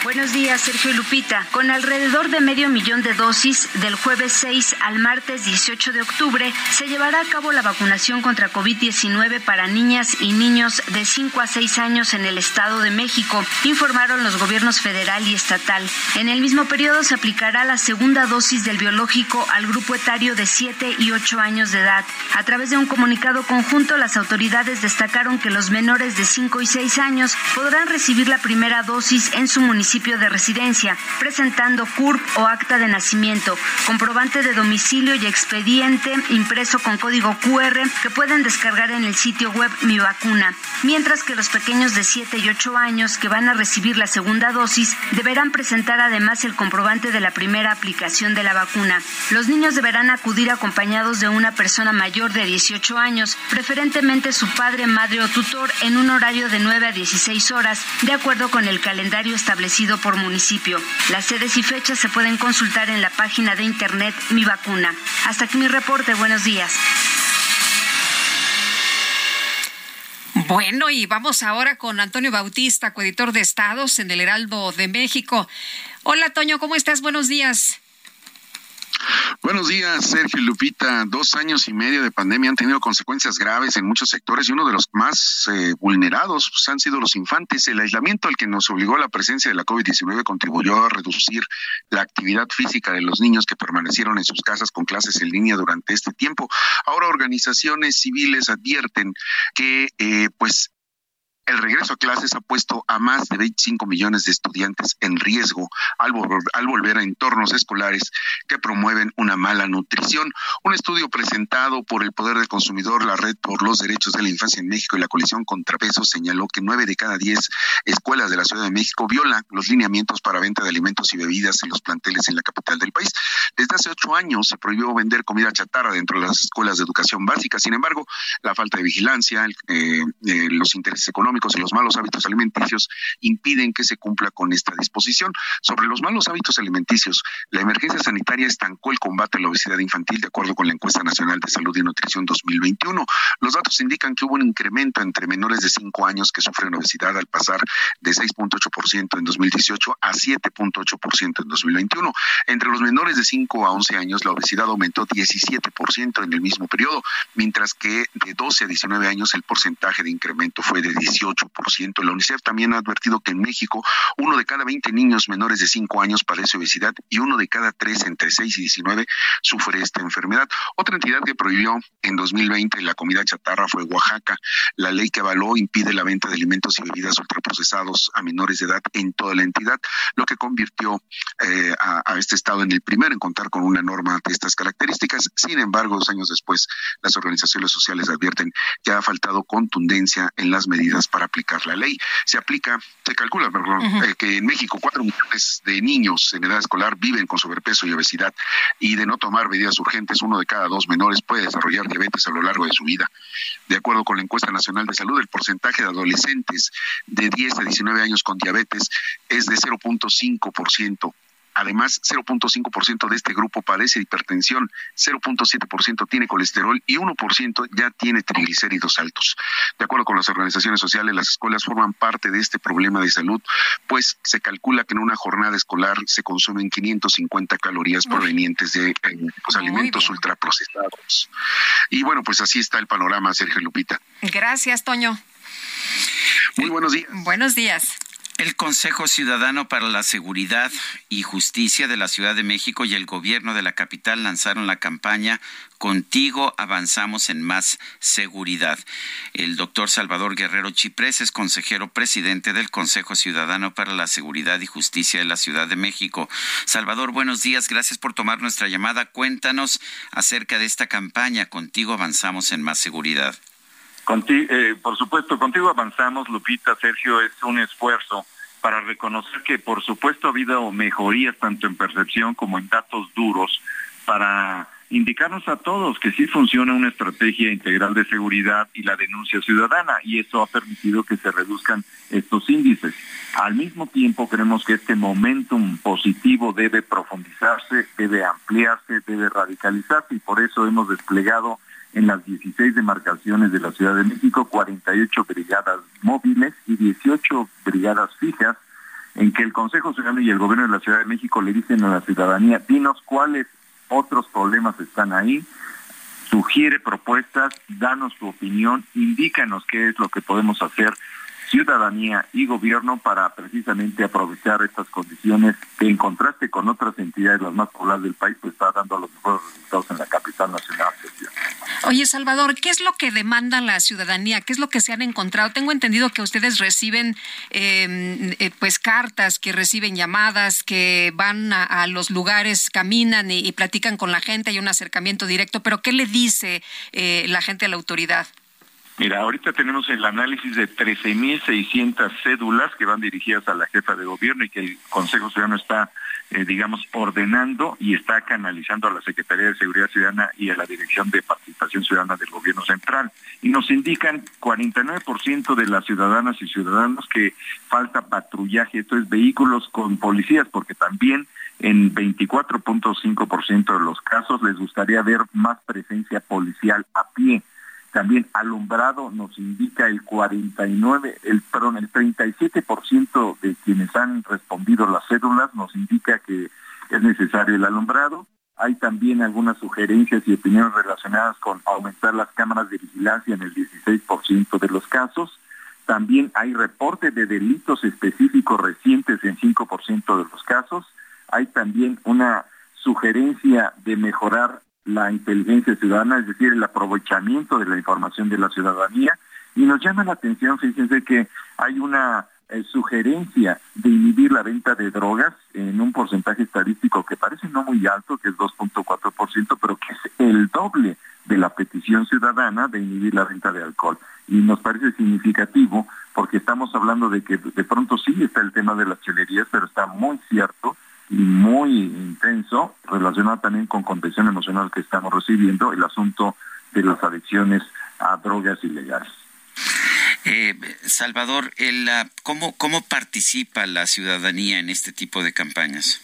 Buenos días, Sergio y Lupita. Con alrededor de medio millón de dosis, del jueves 6 al martes 18 de octubre, se llevará a cabo la vacunación contra COVID-19 para niñas y niños de 5 a 6 años en el Estado de México, informaron los gobiernos federal y estatal. En el mismo periodo se aplicará la segunda dosis del biológico al grupo etario de 7 y 8 años de edad. A través de un comunicado conjunto, las autoridades destacaron que los menores de 5 y 6 años podrán recibir la primera dosis en su municipio de residencia, presentando CURP o acta de nacimiento, comprobante de domicilio y expediente impreso con código QR que pueden descargar en el sitio web Mi Vacuna, mientras que los pequeños de 7 y 8 años que van a recibir la segunda dosis deberán presentar además el comprobante de la primera aplicación de la vacuna. Los niños deberán acudir acompañados de una persona mayor de 18 años, preferentemente su padre, madre o tutor, en un horario de 9 a 16 horas, de acuerdo con el calendario establecido por municipio. Las sedes y fechas se pueden consultar en la página de internet Mi Vacuna. Hasta aquí mi reporte. Buenos días. Bueno, y vamos ahora con Antonio Bautista, coeditor de Estados en el Heraldo de México. Hola, Toño, ¿cómo estás? Buenos días. Buenos días, Sergio y Lupita. Dos años y medio de pandemia han tenido consecuencias graves en muchos sectores y uno de los más eh, vulnerados pues, han sido los infantes. El aislamiento al que nos obligó la presencia de la COVID-19 contribuyó a reducir la actividad física de los niños que permanecieron en sus casas con clases en línea durante este tiempo. Ahora organizaciones civiles advierten que eh, pues el regreso a clases ha puesto a más de 25 millones de estudiantes en riesgo al, volver a entornos escolares que promueven una mala nutrición. Un estudio presentado por el Poder del Consumidor, la Red por los Derechos de la Infancia en México y la coalición Contrapeso señaló que nueve de cada diez escuelas de la Ciudad de México violan los lineamientos para venta de alimentos y bebidas en los planteles en la capital del país. Desde hace ocho años se prohibió vender comida chatarra dentro de las escuelas de educación básica. Sin embargo, la falta de vigilancia, eh, eh, los intereses económicos, y los malos hábitos alimenticios impiden que se cumpla con esta disposición. Sobre los malos hábitos alimenticios, la emergencia sanitaria estancó el combate a la obesidad infantil de acuerdo con la encuesta nacional de salud y nutrición 2021. Los datos indican que hubo un incremento entre menores de 5 años que sufren obesidad al pasar de 6.8% en 2018 a 7.8% en 2021. Entre los menores de 5 a 11 años la obesidad aumentó 17% en el mismo periodo, mientras que de 12 a 19 años el porcentaje de incremento fue de 18 ciento. La UNICEF también ha advertido que en México uno de cada 20 niños menores de 5 años padece obesidad y uno de cada 3 entre 6 y 19 sufre esta enfermedad. Otra entidad que prohibió en 2020 la comida chatarra fue Oaxaca. La ley que avaló impide la venta de alimentos y bebidas ultraprocesados a menores de edad en toda la entidad, lo que convirtió eh, a, a este estado en el primero en contar con una norma de estas características. Sin embargo, dos años después, las organizaciones sociales advierten que ha faltado contundencia en las medidas para aplicar la ley. Se aplica, se calcula, perdón, eh, que en México cuatro millones de niños en edad escolar viven con sobrepeso y obesidad y de no tomar medidas urgentes, uno de cada dos menores puede desarrollar diabetes a lo largo de su vida. De acuerdo con la encuesta nacional de salud, el porcentaje de adolescentes de 10 a 19 años con diabetes es de 0.5%. Además, 0.5% de este grupo padece hipertensión, 0.7% tiene colesterol y 1% ya tiene triglicéridos altos. De acuerdo con las organizaciones sociales, las escuelas forman parte de este problema de salud, pues se calcula que en una jornada escolar se consumen 550 calorías provenientes de eh, pues, alimentos ultraprocesados. Y bueno, pues así está el panorama, Sergio Lupita. Gracias, Toño. Muy buenos días. Buenos días. El Consejo Ciudadano para la Seguridad y Justicia de la Ciudad de México y el gobierno de la capital lanzaron la campaña Contigo avanzamos en más seguridad. El doctor Salvador Guerrero Chiprés es consejero presidente del Consejo Ciudadano para la Seguridad y Justicia de la Ciudad de México. Salvador, buenos días. Gracias por tomar nuestra llamada. Cuéntanos acerca de esta campaña Contigo avanzamos en más seguridad. Eh, por supuesto, contigo avanzamos, Lupita, Sergio, es un esfuerzo para reconocer que por supuesto ha habido mejorías tanto en percepción como en datos duros para indicarnos a todos que sí funciona una estrategia integral de seguridad y la denuncia ciudadana y eso ha permitido que se reduzcan estos índices. Al mismo tiempo creemos que este momentum positivo debe profundizarse, debe ampliarse, debe radicalizarse y por eso hemos desplegado en las 16 demarcaciones de la Ciudad de México, 48 brigadas móviles y 18 brigadas fijas en que el Consejo Ciudadano y el Gobierno de la Ciudad de México le dicen a la ciudadanía, dinos cuáles otros problemas están ahí, sugiere propuestas, danos tu opinión, indícanos qué es lo que podemos hacer ciudadanía y gobierno para precisamente aprovechar estas condiciones que en contraste con otras entidades las más pobladas del país pues está dando los mejores resultados en la capital nacional. Oye, Salvador, ¿qué es lo que demanda la ciudadanía? ¿Qué es lo que se han encontrado? Tengo entendido que ustedes reciben em, eh, pues cartas, que reciben llamadas, que van a, los lugares, caminan y, platican con la gente, hay un acercamiento directo, pero ¿qué le dice eh, la gente a la autoridad? Mira, ahorita tenemos el análisis de 13.600 cédulas que van dirigidas a la jefa de gobierno y que el Consejo Ciudadano está, eh, digamos, ordenando y está canalizando a la Secretaría de Seguridad Ciudadana y a la Dirección de Participación Ciudadana del Gobierno Central. Y nos indican 49% de las ciudadanas y ciudadanos que falta patrullaje, esto es vehículos con policías, porque también en 24.5% de los casos les gustaría ver más presencia policial a pie también alumbrado nos indica el 49, el perdón, el 37% de quienes han respondido las cédulas nos indica que es necesario el alumbrado. Hay también algunas sugerencias y opiniones relacionadas con aumentar las cámaras de vigilancia en el 16% de los casos. También hay reportes de delitos específicos recientes en 5% de los casos. Hay también una sugerencia de mejorar la inteligencia ciudadana, es decir, el aprovechamiento de la información de la ciudadanía. Y nos llama la atención, fíjense que hay una eh, sugerencia de inhibir la venta de drogas en un porcentaje estadístico que parece no muy alto, que es 2.4%, pero que es el doble de la petición ciudadana de inhibir la venta de alcohol. Y nos parece significativo porque estamos hablando de que de pronto sí está el tema de las chelerías, pero está muy cierto muy intenso, relacionado también con contención emocional que estamos recibiendo, el asunto de las adicciones a drogas ilegales. Eh, Salvador, el, ¿cómo, ¿cómo participa la ciudadanía en este tipo de campañas?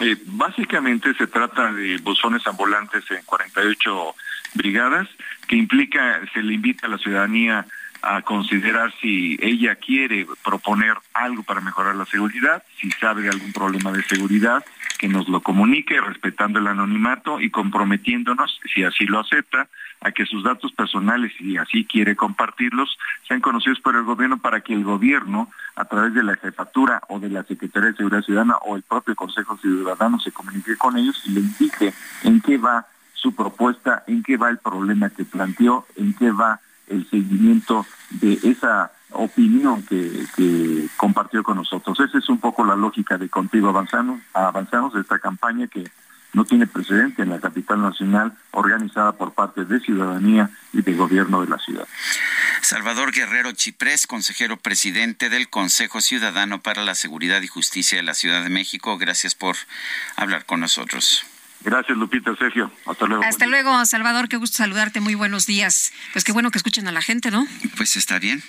Eh, básicamente se trata de buzones ambulantes en 48 brigadas, que implica, se le invita a la ciudadanía a considerar si ella quiere proponer algo para mejorar la seguridad, si sabe de algún problema de seguridad, que nos lo comunique respetando el anonimato y comprometiéndonos, si así lo acepta, a que sus datos personales, si así quiere compartirlos, sean conocidos por el gobierno para que el gobierno, a través de la jefatura o de la Secretaría de Seguridad Ciudadana o el propio Consejo Ciudadano, se comunique con ellos y le indique en qué va su propuesta, en qué va el problema que planteó, en qué va el seguimiento de esa opinión que, compartió con nosotros. Esa es un poco la lógica de Contigo Avanzamos, avanzamos esta campaña que no tiene precedente en la capital nacional, organizada por parte de ciudadanía y de gobierno de la ciudad. Salvador Guerrero Chiprés, consejero presidente del Consejo Ciudadano para la Seguridad y Justicia de la Ciudad de México, gracias por hablar con nosotros. Gracias, Lupita, Sergio. Hasta luego. Hasta luego, Salvador. Qué gusto saludarte. Muy buenos días. Pues qué bueno que escuchen a la gente, ¿no? Pues está bien.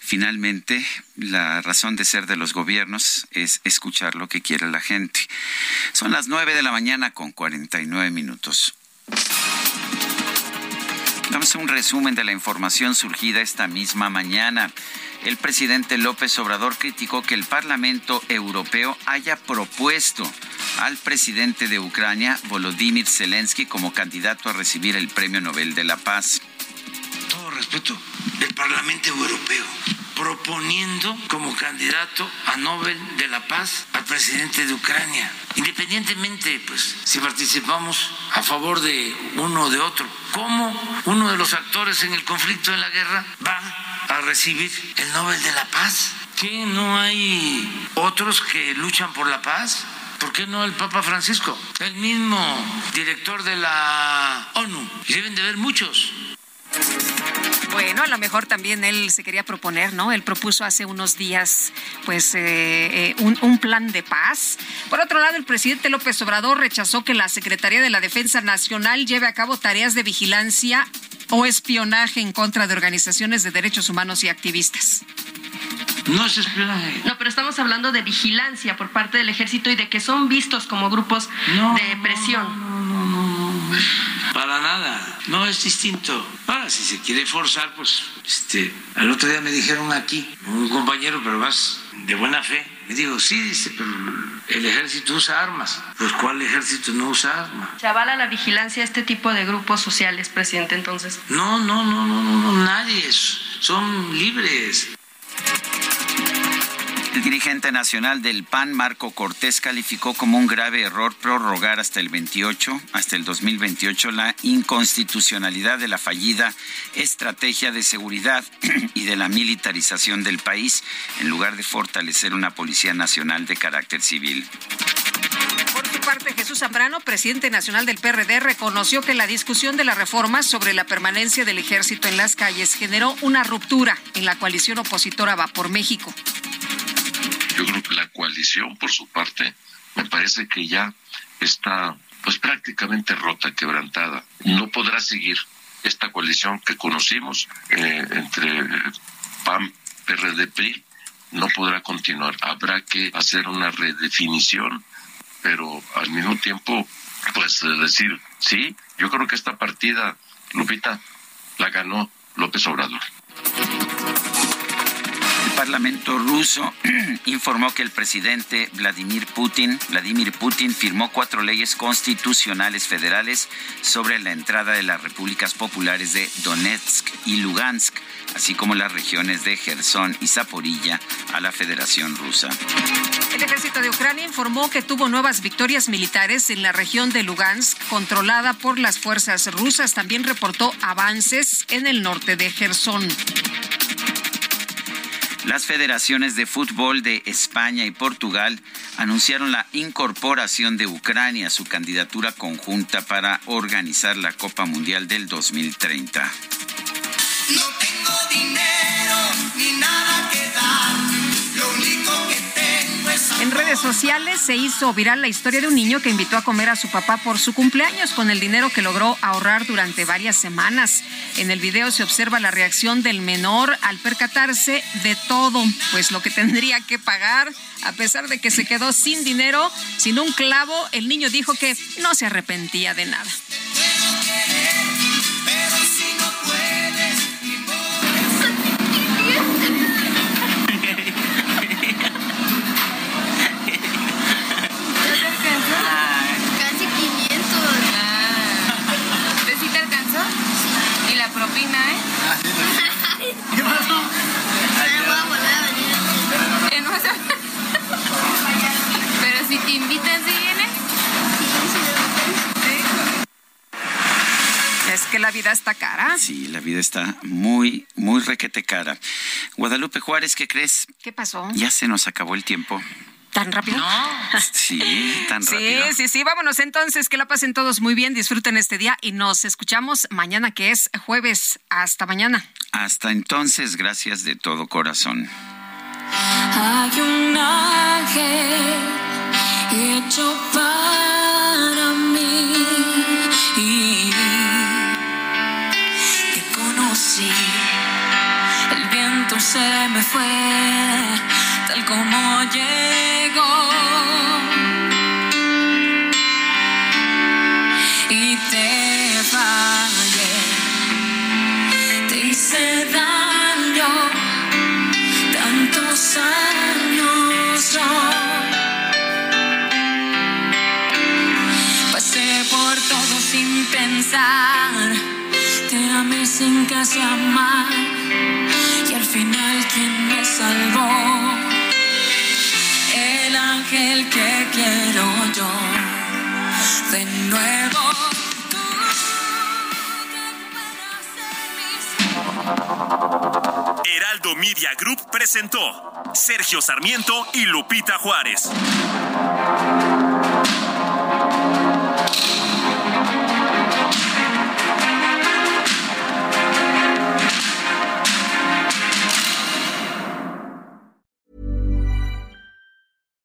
Finalmente, la razón de ser de los gobiernos es escuchar lo que quiere la gente. Son las nueve de la mañana con 49 minutos. Vamos a un resumen de la información surgida esta misma mañana. El presidente López Obrador criticó que el Parlamento Europeo haya propuesto al presidente de Ucrania, Volodymyr Zelensky, como candidato a recibir el Premio Nobel de la Paz. Todo respeto, el Parlamento Europeo proponiendo como candidato a Nobel de la Paz al presidente de Ucrania, independientemente pues si participamos a favor de uno o de otro. ¿Cómo uno de los actores en el conflicto en la guerra va a recibir el Nobel de la Paz? ¿Que no hay otros que luchan por la paz? ¿Por qué no el Papa Francisco? El mismo director de la ONU. deben de haber muchos. Bueno, a lo mejor también él se quería proponer, ¿no? Él propuso hace unos días, pues, eh, eh, un, un, plan de paz. Por otro lado, el presidente López Obrador rechazó que la Secretaría de la Defensa Nacional lleve a cabo tareas de vigilancia o espionaje en contra de organizaciones de derechos humanos y activistas. No es espionaje. No, pero estamos hablando de vigilancia por parte del ejército y de que son vistos como grupos de presión. No, no, no, no, Para nada. No es distinto. Ahora, si se quiere forzar, pues, este, al otro día me dijeron aquí, un compañero, pero más de buena fe, Y digo, sí, dice, pero el ejército usa armas. Pues ¿cuál ejército no usa armas? ¿Se avala la vigilancia a este tipo de grupos sociales, presidente, entonces? No, no, no, no, no, no nadie. Son libres. El dirigente nacional del PAN, Marco Cortés, calificó como un grave error prorrogar hasta el 28, hasta el 2028, la inconstitucionalidad de la fallida estrategia de seguridad [CLEARS THROAT] y de la militarización del país, en lugar de fortalecer una policía nacional de carácter civil. Por su parte, Jesús Zambrano, presidente nacional del PRD, reconoció que la discusión de la reforma sobre la permanencia del ejército en las calles generó una ruptura en la coalición opositora Va por México. Yo creo que la coalición, por su parte, me parece que ya está pues prácticamente rota, quebrantada. No podrá seguir esta coalición que conocimos eh, entre PAN, PRD, PRI, no podrá continuar. Habrá que hacer una redefinición, pero al mismo tiempo, pues decir, sí, yo creo que esta partida, Lupita, la ganó López Obrador. Parlamento ruso [CLEARS THROAT] informó que el presidente Vladimir Putin, Vladimir Putin firmó cuatro leyes constitucionales federales sobre la entrada de las repúblicas populares de Donetsk y Lugansk, así como las regiones de Gerson y Zaporilla a la Federación Rusa. El ejército de Ucrania informó que tuvo nuevas victorias militares en la región de Lugansk, controlada por las fuerzas rusas. También reportó avances en el norte de Gerson. Las federaciones de fútbol de España y Portugal anunciaron la incorporación de Ucrania a su candidatura conjunta para organizar la Copa Mundial del 2030. No tengo dinero ni nada En redes sociales se hizo viral la historia de un niño que invitó a comer a su papá por su cumpleaños con el dinero que logró ahorrar durante varias semanas. En el video se observa la reacción del menor al percatarse de todo, pues lo que tendría que pagar, a pesar de que se quedó sin dinero, sin un clavo, el niño dijo que no se arrepentía de nada. Si te invitan, ¿sí vienes? Es que la vida está cara. Sí, la vida está muy, muy requete cara. Guadalupe Juárez, ¿qué crees? ¿Qué pasó? Ya se nos acabó el tiempo. ¿Tan rápido? Sí, tan Sí, rápido. sí, sí. Vámonos entonces. Que la pasen todos muy bien. Disfruten este día y nos escuchamos mañana, que es jueves. Hasta mañana. Hasta entonces, gracias de todo corazón. Hay un ángel hecho para mí y te conocí. El viento se me fue tal como llegó pensar te amé sin casi amar y al final quien me salvó el ángel que quiero yo. De nuevo Heraldo Media Group presentó Sergio Sarmiento y Lupita Juárez.